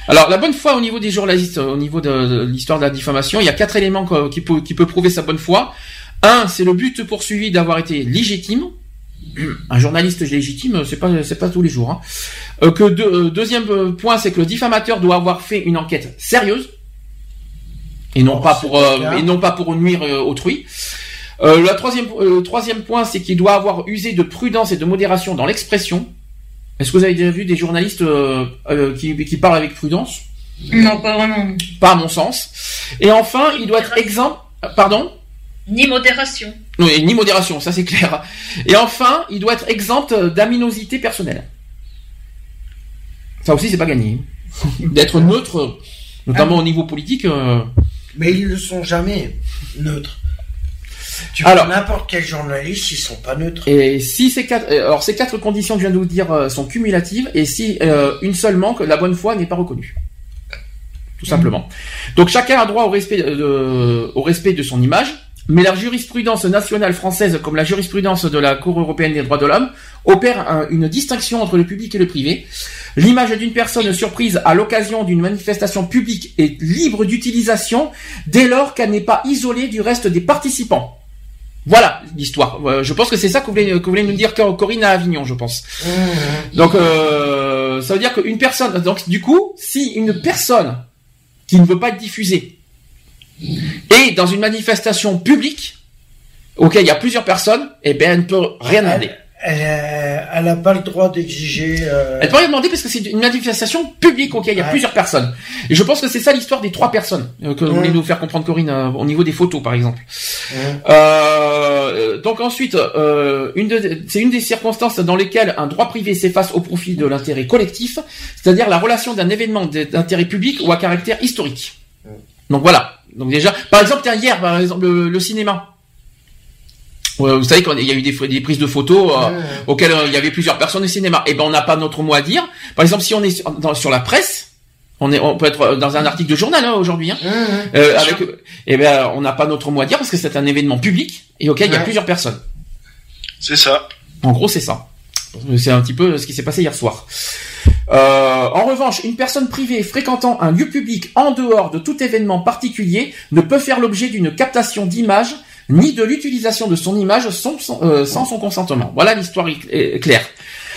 Alors, la bonne foi au niveau des journalistes, au niveau de, l'histoire de la diffamation, il y a quatre éléments qui, peut, qui peut prouver sa bonne foi. Un, c'est le but poursuivi d'avoir été légitime. Un journaliste légitime, c'est pas c'est pas tous les jours. Hein. Euh, que euh, deuxième point, c'est que le diffamateur doit avoir fait une enquête sérieuse et non pas pour euh, et non pas pour nuire autrui. la troisième troisième point, c'est qu'il doit avoir usé de prudence et de modération dans l'expression. Est-ce que vous avez déjà vu des journalistes qui, qui parlent avec prudence? Non, pas vraiment. Pas à mon sens. Et enfin, il doit être exempt. Pardon? Ni modération. Oui, ni modération, ça c'est clair. Et enfin, il doit être exempt d'aminosité personnelle. Ça aussi, c'est pas gagné. D'être neutre, notamment au niveau politique. Euh, Mais ils ne sont jamais neutres. Tu alors, n'importe quel journaliste, ils sont pas neutres. Et si ces quatre, euh, alors ces quatre conditions que je viens de vous dire euh, sont cumulatives, et si une seule manque, la bonne foi n'est pas reconnue. Tout simplement. Donc chacun a droit au respect de, au respect de son image, mais la jurisprudence nationale française, comme la jurisprudence de la Cour européenne des droits de l'homme, opère une distinction entre le public et le privé. L'image d'une personne surprise à l'occasion d'une manifestation publique est libre d'utilisation dès lors qu'elle n'est pas isolée du reste des participants. Voilà l'histoire. Euh, je pense que c'est ça que vous, voulez, nous dire Corinne à Avignon, je pense. Mmh. Donc euh, ça veut dire qu'une personne, donc du coup, si une personne qui ne veut pas être diffusée et dans une manifestation publique, auquel il y a plusieurs personnes, eh bien, elle ne peut rien demander. Elle n'a pas le droit d'exiger. Euh... Elle peut rien demander parce que c'est une manifestation publique auquel il y a plusieurs personnes. Et je pense que c'est ça l'histoire des trois personnes euh, que vous voulez nous faire comprendre, Corinne, euh, au niveau des photos, par exemple. Euh, donc ensuite, c'est une des circonstances dans lesquelles un droit privé s'efface au profit de l'intérêt collectif, c'est-à-dire la relation d'un événement d'intérêt public ou à caractère historique. Donc voilà. Donc déjà, par exemple, tiens, hier, par exemple, le, cinéma. vous savez qu'il y a eu des, prises de photos euh, auxquelles euh, il y avait plusieurs personnes au cinéma. Et eh ben on n'a pas notre mot à dire. Par exemple, si on est sur, sur la presse, on est, on peut être dans un article de journal hein, aujourd'hui. Hein, euh, avec, et eh ben on n'a pas notre mot à dire parce que c'est un événement public et auquel il y a plusieurs personnes. C'est ça. En gros, c'est ça. C'est un petit peu ce qui s'est passé hier soir. Euh, en revanche, une personne privée fréquentant un lieu public en dehors de tout événement particulier ne peut faire l'objet d'une captation d'image ni de l'utilisation de son image sans, euh, son consentement. Voilà l'histoire claire.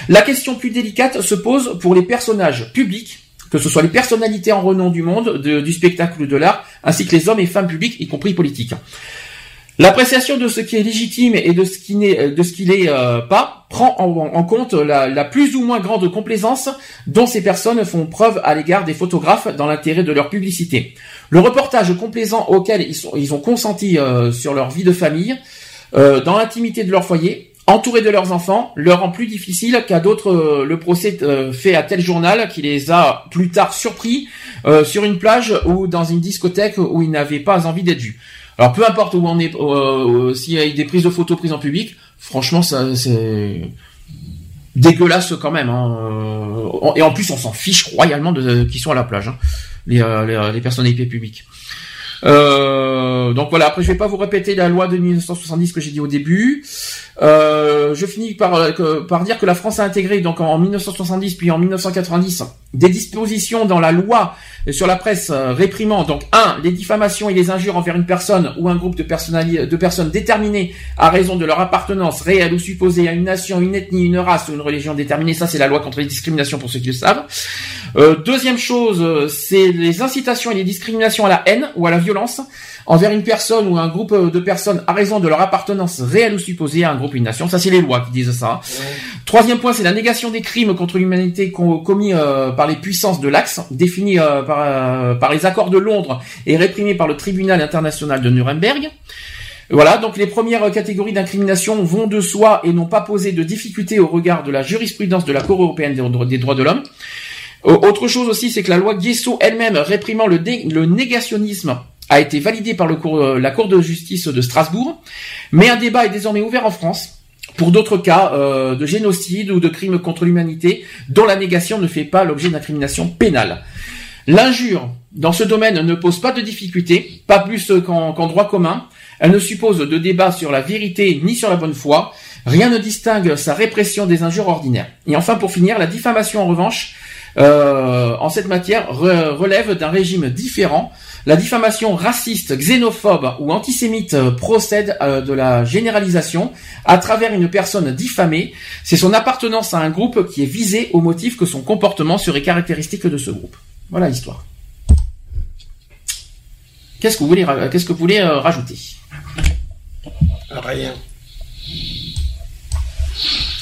La question plus délicate se pose pour les personnages publics, que ce soit les personnalités en renom du monde, du spectacle ou de l'art, ainsi que les hommes et femmes publics, y compris politiques. L'appréciation de ce qui est légitime et de ce qui n'est de ce qui euh, pas prend en, compte la, plus ou moins grande complaisance dont ces personnes font preuve à l'égard des photographes dans l'intérêt de leur publicité. Le reportage complaisant auquel ils, ont consenti euh, sur leur vie de famille, euh, dans l'intimité de leur foyer, entourés de leurs enfants, leur rend plus difficile qu'à d'autres le procès fait à tel journal qui les a plus tard surpris sur une plage ou dans une discothèque où ils n'avaient pas envie d'être vus. Alors peu importe où on est, euh, euh, s'il y a des prises de photos prises en public, franchement, ça c'est dégueulasse quand même. Hein. Euh, et en plus, on s'en fiche royalement de qui sont à la plage, hein, les, les, les personnalités publiques. Euh, donc voilà, après je vais pas vous répéter la loi de 1970 que j'ai dit au début. Euh, je finis par, euh, par dire que la France a intégré donc en 1970 puis en 1990 des dispositions dans la loi sur la presse réprimant donc un les diffamations et les injures envers une personne ou un groupe de, de personnes déterminées à raison de leur appartenance réelle ou supposée à une nation, une ethnie, une race ou une religion déterminée. Ça c'est la loi contre les discriminations pour ceux qui le savent. Euh, deuxième chose, c'est les incitations et les discriminations à la haine ou à la violence envers une personne ou un groupe de personnes à raison de leur appartenance réelle ou supposée à un groupe ou une nation. Ça, c'est les lois qui disent ça. Troisième point, c'est la négation des crimes contre l'humanité commis euh, par les puissances de l'Axe, définis euh, par, par les accords de Londres et réprimés par le tribunal international de Nuremberg. Voilà, donc les premières catégories d'incrimination vont de soi et n'ont pas posé de difficultés au regard de la jurisprudence de la Cour européenne des droits de l'homme. Autre chose aussi, c'est que la loi Guesso elle-même réprimant le, négationnisme a été validée par euh, la Cour de justice de Strasbourg, mais un débat est désormais ouvert en France pour d'autres cas euh, de génocide ou de crimes contre l'humanité dont la négation ne fait pas l'objet d'incrimination pénale. L'injure dans ce domaine ne pose pas de difficulté, pas plus qu'en droit commun. Elle ne suppose de débat sur la vérité ni sur la bonne foi. Rien ne distingue sa répression des injures ordinaires. Et enfin, pour finir, la diffamation en revanche euh, en cette matière relève d'un régime différent. La diffamation raciste, xénophobe ou antisémite euh, procède euh, de la généralisation à travers une personne diffamée. C'est son appartenance à un groupe qui est visé au motif que son comportement serait caractéristique de ce groupe. Voilà l'histoire. Qu'est-ce que vous voulez, qu'est-ce que vous voulez rajouter? Rien.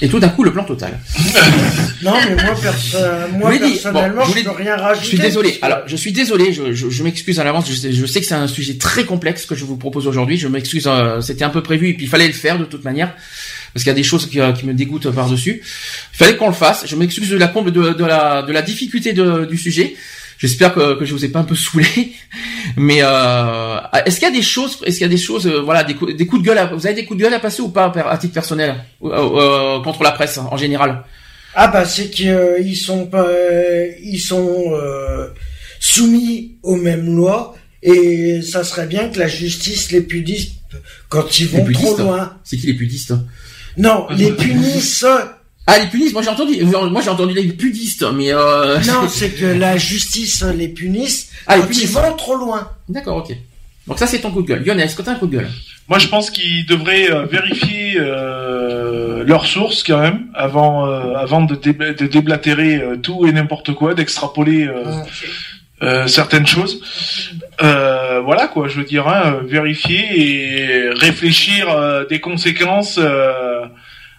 Et tout d'un coup, le plan total. non, mais moi, personnellement, je, ne peux rien rajouter. Je suis désolé. Alors, je suis désolé. Je, m'excuse à l'avance. Je, sais que c'est un sujet très complexe que je vous propose aujourd'hui. Je m'excuse. Euh, c'était un peu prévu et puis il fallait le faire de toute manière parce qu'il y a des choses qui, euh, me dégoûtent par dessus. Il fallait qu'on le fasse. Je m'excuse de la comble de, la, de la difficulté du sujet. J'espère que, que je vous ai pas un peu saoulé, mais euh, est-ce qu'il y a des choses, est-ce qu'il y a des choses, euh, voilà, des, des, coups de gueule, à, vous avez des coups de gueule à passer ou pas à titre personnel euh, euh, contre la presse en général? Ah bah c'est qu'ils sont pas, ils sont soumis aux mêmes lois et ça serait bien que la justice les punisse quand ils vont trop loin. C'est qui les pudistes Non, les punisses. Ah les punisses, moi j'ai entendu, moi j'ai entendu les pudistes, mais euh... non, c'est que la justice les punisse ah, quand ils vont trop loin. D'accord, ok. Donc ça c'est ton coup de gueule. Lionel, est-ce que t'as un coup de gueule? Moi je pense qu'ils devraient euh, vérifier euh, leurs sources quand même avant euh, avant de, de déblatérer euh, tout et n'importe quoi, d'extrapoler certaines choses. voilà quoi, je veux dire, hein, vérifier et réfléchir des conséquences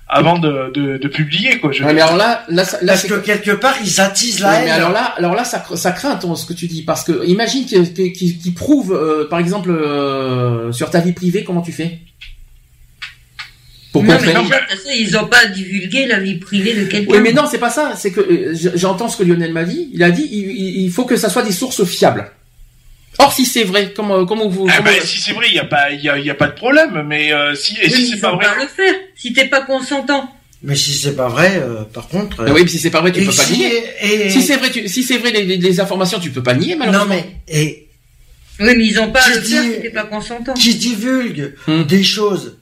avant de, de, de, publier quoi. Je mais alors là, là, là parce que quelque part ils attisent la haine. Mais alors là, alors là, ça, ça craint ton, ce que tu dis parce que imagine qu'ils qu qu prouvent, euh, par exemple, euh, sur ta vie privée, comment tu fais? Pour non, mais déjà, ils ont pas divulgué la vie privée de quelqu'un. Oui, mais non, c'est pas ça. C'est que euh, j'entends ce que Lionel m'a dit. Il a dit, il, il faut que ça soit des sources fiables. Or, si c'est vrai, comment, comment vous... Ah ben, si c'est vrai, il n'y a, pas, y a, y a pas de problème, mais euh, si, et si c'est pas vrai... Pas le faire, si t'es pas consentant. Mais si c'est pas vrai, euh, par contre... oui, mais si c'est pas vrai, tu peux pas nier. Si c'est vrai, tu, si c'est vrai les, les, informations, tu peux pas nier, malheureusement. Non, mais... Et... Oui, mais ils ont pas le faire si t'es pas consentant. Qui divulgue hmm. des choses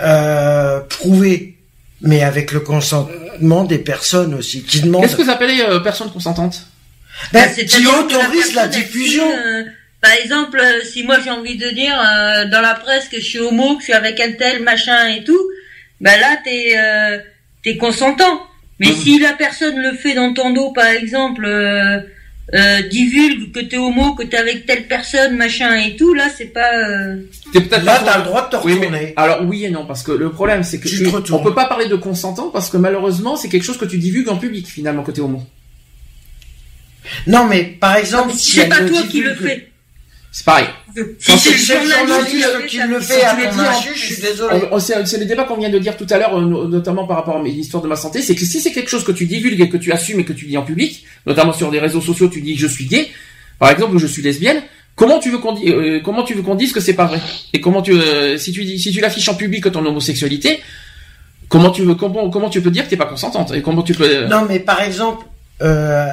euh, prouvées, mais avec le consentement des personnes aussi, qui demandent... Qu'est-ce que vous appelez euh, personne consentante? Ben, bah, qui autorise la, diffusion. Euh, par exemple, euh, si moi j'ai envie de dire euh, dans la presse que je suis homo, que je suis avec un tel machin et tout, ben là t'es t'es consentant. Mais si la personne le fait dans ton dos, par exemple, divulgue que t'es homo, que t'es avec telle personne, machin et tout, là c'est pas. là t'as le droit de te retourner. alors oui et non, parce que le problème c'est que tu, on peut pas parler de consentant parce que malheureusement c'est quelque chose que tu divulgues en public finalement que t'es homo. Non, mais par exemple, si c'est pas toi qui le fais. C'est pareil. Si c'est le journaliste qui le fait à ton je suis désolé. C'est le débat qu'on vient de dire tout à l'heure, euh, notamment par rapport à l'histoire de ma santé, c'est que si c'est quelque chose que tu divulgues et que tu assumes et que tu dis en public, notamment sur des réseaux sociaux, tu dis je suis gay, par exemple, je suis lesbienne, comment tu veux qu'on dise, euh, comment tu veux qu'on dise que c'est pas vrai? Et comment tu, euh, si tu dis, si tu l'affiches en public ton homosexualité, comment tu veux, comment, comment tu peux dire que t'es pas consentante? Et comment tu peux Non, mais par exemple, euh,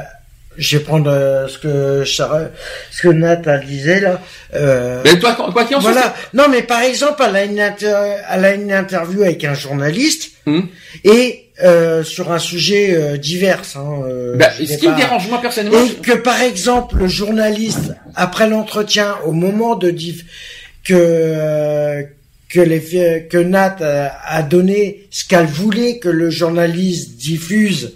je vais prendre euh, ce que ce que Nat disait là. Euh, mais toi, quoi qu'il en soit. Voilà. Non, mais par exemple, elle a une, elle a une interview avec un journaliste hmm. et euh, sur un sujet euh, divers. Hein, euh, bah, ce qui me dérange moi personnellement, et que par exemple le journaliste après l'entretien, au moment de div que euh, que les que Nat a donné ce qu'elle voulait que le journaliste diffuse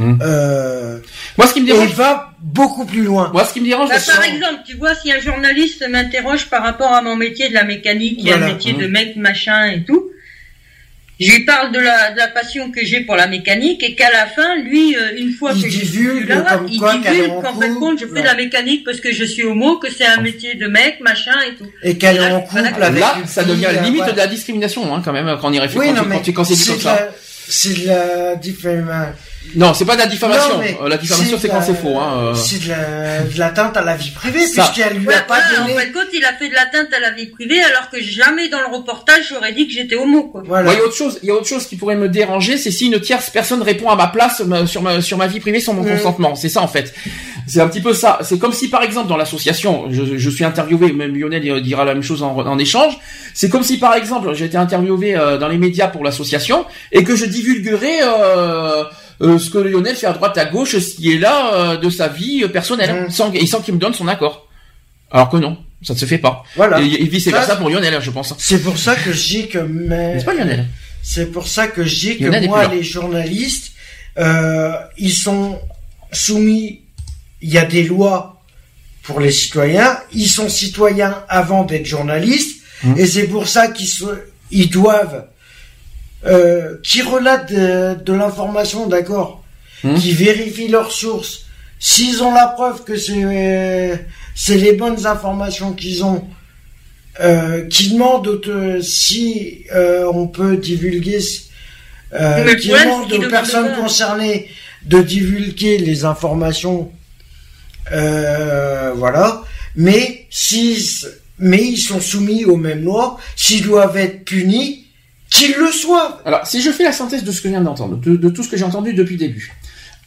Hum. Euh, Moi, ce qui me dérange, il va beaucoup plus loin. Moi, ce qui me dérange, bah, par exemple, tu vois, si un journaliste m'interroge par rapport à mon métier de la mécanique, qui est un métier de hum. mec machin et tout, je lui parle de la, de la passion que j'ai pour la mécanique et qu'à la fin, lui, euh, une fois il que je là, il divulgue qu'en fin de compte, je fais de la mécanique parce que je suis homo, que c'est un métier de mec, machin et tout. Et qu'elle est en couple avec Là, ça devient la limite de la discrimination, hein, quand même, quand on y réfléchit, oui, quand, non, quand, quand c'est comme ça. C'est de la diffamation non, c'est pas de la diffamation. Euh, la diffamation, c'est quand c'est faux. Hein. Euh. C'est de l'atteinte à la vie privée, puisqu'elle lui a pas donné. En fait, quand il a fait de l'atteinte à la vie privée, alors que jamais dans le reportage j'aurais dit que j'étais homo. Quoi. Voilà. il y a autre chose. Il y a autre chose qui pourrait me déranger, c'est si une tierce personne répond à ma place sur ma sur ma vie privée sans mon mm. consentement. C'est ça en fait. C'est un petit peu ça. C'est comme si par exemple dans l'association, je, je, suis interviewé, même Lionel dira la même chose en, en échange. C'est comme si par exemple j'ai été interviewé euh, dans les médias pour l'association et que je divulguerais. Euh, euh, ce que Lionel fait à droite à gauche, ce qui est là euh, de sa vie personnelle, mm. sans, et sans qu'il me donne son accord. Alors que non, ça ne se fait pas. Voilà. Et, et vice versa pour Lionel, je pense. C'est pour ça que dis que mais... C'est pas Lionel? C'est pour ça que dis que moi, les journalistes, euh, ils sont soumis. Il y a des lois pour les citoyens. Ils sont citoyens avant d'être journalistes, mm. et c'est pour ça qu'ils ils doivent euh, qui relatent de, l'information, d'accord, hmm. qui vérifient leurs sources, s'ils ont la preuve que c'est c'est les bonnes informations qu'ils ont, euh, qui demandent si euh, on peut divulguer, euh, qui demandent aux personnes concernées de divulguer les informations, euh, voilà. Mais si, mais ils sont soumis aux mêmes lois, s'ils doivent être punis, qu'il le soit. Alors, si je fais la synthèse de ce que je viens d'entendre, de, tout ce que j'ai entendu depuis le début.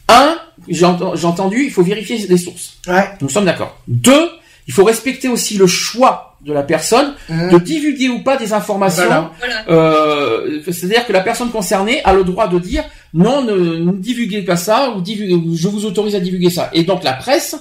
Un, j'ai entendu, il faut vérifier les sources. Ouais. Nous sommes d'accord. Deux, il faut respecter aussi le choix de la personne Mhm. de divulguer ou pas des informations. Voilà. Euh, C'est-à-dire que la personne concernée a le droit de dire non, ne, ne divulguez pas ça ou divulguez- ou je vous autorise à divulguer ça. Et donc la presse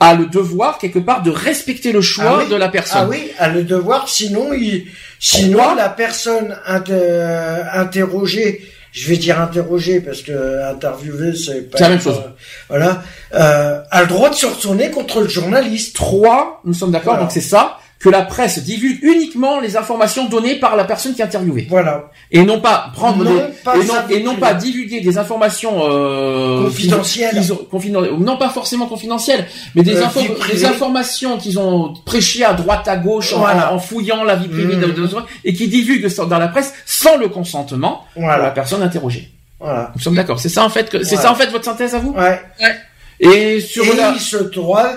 a le devoir quelque part de respecter le choix Ah oui. de la personne. Ah oui, à le devoir, sinon, il, sinon Pourquoi la personne inter- euh, interrogée, je vais dire interrogée parce que interviewée c'est pas la même chose. euh, voilà, euh, a le droit de se retourner contre le journaliste. Trois, nous sommes d'accord, Voilà. donc c'est ça, que la presse divulgue uniquement les informations données par la personne qui est interviewée. Voilà. Et non pas prendre Non, des- pas et non, et pas divulguer des informations euh, Confidentielles. non pas forcément confidentielles, mais des, Euh, infos- des informations qu'ils ont prêchées à droite à gauche en- Voilà. en, fouillant la vie privée Mhm. de, de- et qui divulguent dans la presse sans le consentement de la personne interrogée. Voilà. Nous sommes d'accord. C'est ça en fait que c'est Ouais. ça en fait votre synthèse à vous? Ouais. Et sur et la il se doit,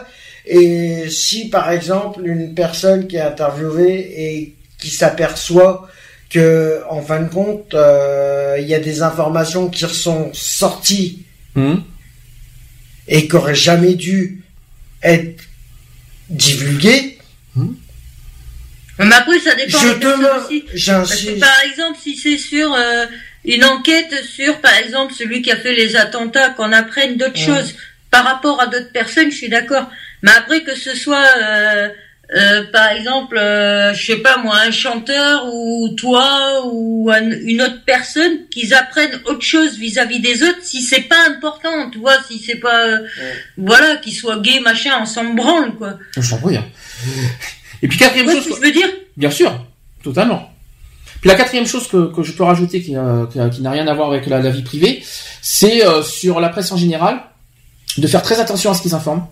et si par exemple une personne qui est interviewée et qui s'aperçoit que en fin de compte euh, il y a des informations qui sont sorties Mhm. et qui auraient jamais dû être divulguées, Mais après, ça dépend je des personnes demande, aussi. Parce que, par exemple, si c'est sur euh, une enquête sur, par exemple, celui qui a fait les attentats, qu'on apprenne d'autres choses par rapport à d'autres personnes, je suis d'accord. Mais après que ce soit, euh, euh, par exemple, euh, je sais pas moi, un chanteur ou toi ou un- une autre personne, qu'ils apprennent autre chose vis-à-vis des autres, si c'est pas important, tu vois, si c'est pas, euh, voilà, qu'ils soient gays, machin, on s'en branle, quoi. Je t'en prie, hein. Et puis quatrième Ouais, chose, ce que je veux dire. Bien sûr, totalement. Puis la quatrième chose que, que je peux rajouter qui, euh, qui, n'a rien à voir avec la, la vie privée, c'est euh, sur la presse en général de faire très attention à ce qu'ils informent.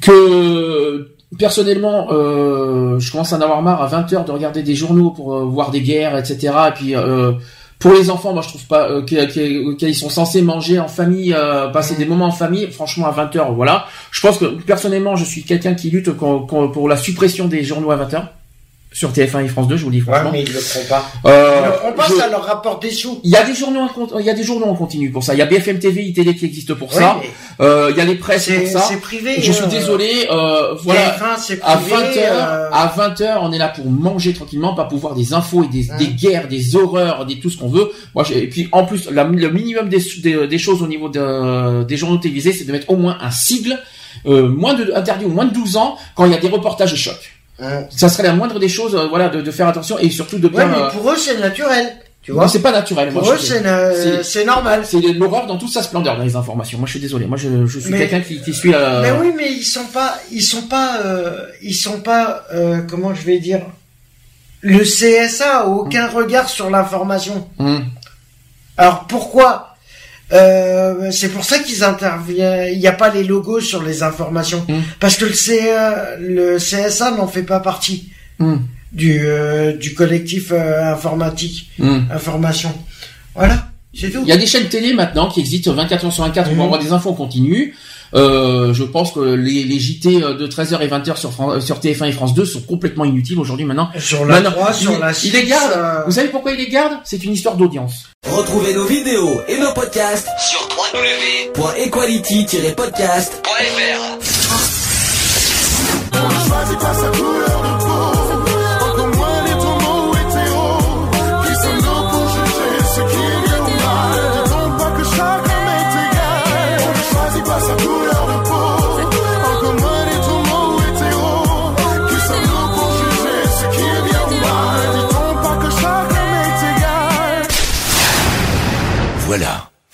Que personnellement, euh, je commence à en avoir marre à 20 heures de regarder des journaux pour euh, voir des guerres, etc. Et puis euh, pour les enfants, moi je trouve pas euh, qu'ils sont censés manger en famille, euh, passer des moments en famille. Franchement, à 20 heures, voilà. Je pense que personnellement, je suis quelqu'un qui lutte pour la suppression des journaux à 20 heures sur TF1 et France 2. Je vous le dis ouais, franchement. mais ils le feront pas. Euh, Ils le feront pas, je- ça leur rapporte des sous. Il y a des journaux, en il y a des journaux en continu pour ça. Il y a BFM TV, ITV qui existe pour Ouais, ça. mais Euh, il y a les presses pour ça. c'est privé. Je suis euh, désolé. Euh, voilà. TF1, c'est À privé, 20 heures, euh, à 20 heures, on est là pour manger tranquillement, pas pour voir des infos et des, des guerres, des horreurs, des tout ce qu'on veut. Moi, j'ai- et puis en plus, la- le minimum des, des, des choses au niveau de- des journaux télévisés, c'est de mettre au moins un sigle, euh, moins de interdit au moins de 12 ans quand il y a des reportages chocs. Hein. Ça serait la moindre des choses, euh, voilà, de, de faire attention et surtout de Ouais, bien. mais euh, pour eux, c'est naturel. Tu moi, vois c'est pas naturel. Moi, Pour eux, je- c'est na- c'est- normal. c'est l'horreur dans toute sa splendeur dans les informations. Moi, je suis désolé. Moi, je, je suis quelqu'un qui, qui suit la. Mais oui, mais ils sont pas, ils sont pas, euh, ils sont pas, euh, comment je vais dire, le CSA a aucun regard sur l'information. Hum. Alors pourquoi Euh, C'est pour ça qu'ils interviennent. Il n'y a pas les logos sur les informations Mm. parce que le, CA, le CSA n'en fait pas partie du euh, du collectif euh, informatique Hum. information. Voilà, c'est tout. Il y a des chaînes télé maintenant qui existent 24 heures sur 24 où Mhm. on envoie des infos en continu. Euh, je pense que les, les JT de 13h et 20h sur, Fran- sur TF1 et France 2 sont complètement inutiles aujourd'hui maintenant. Sur la Maintenant, 3, sur il- la il 6. les garde. euh, Vous savez pourquoi ils les gardent C'est une histoire d'audience. Retrouvez nos vidéos et nos podcasts Sur www.equality-podcast.fr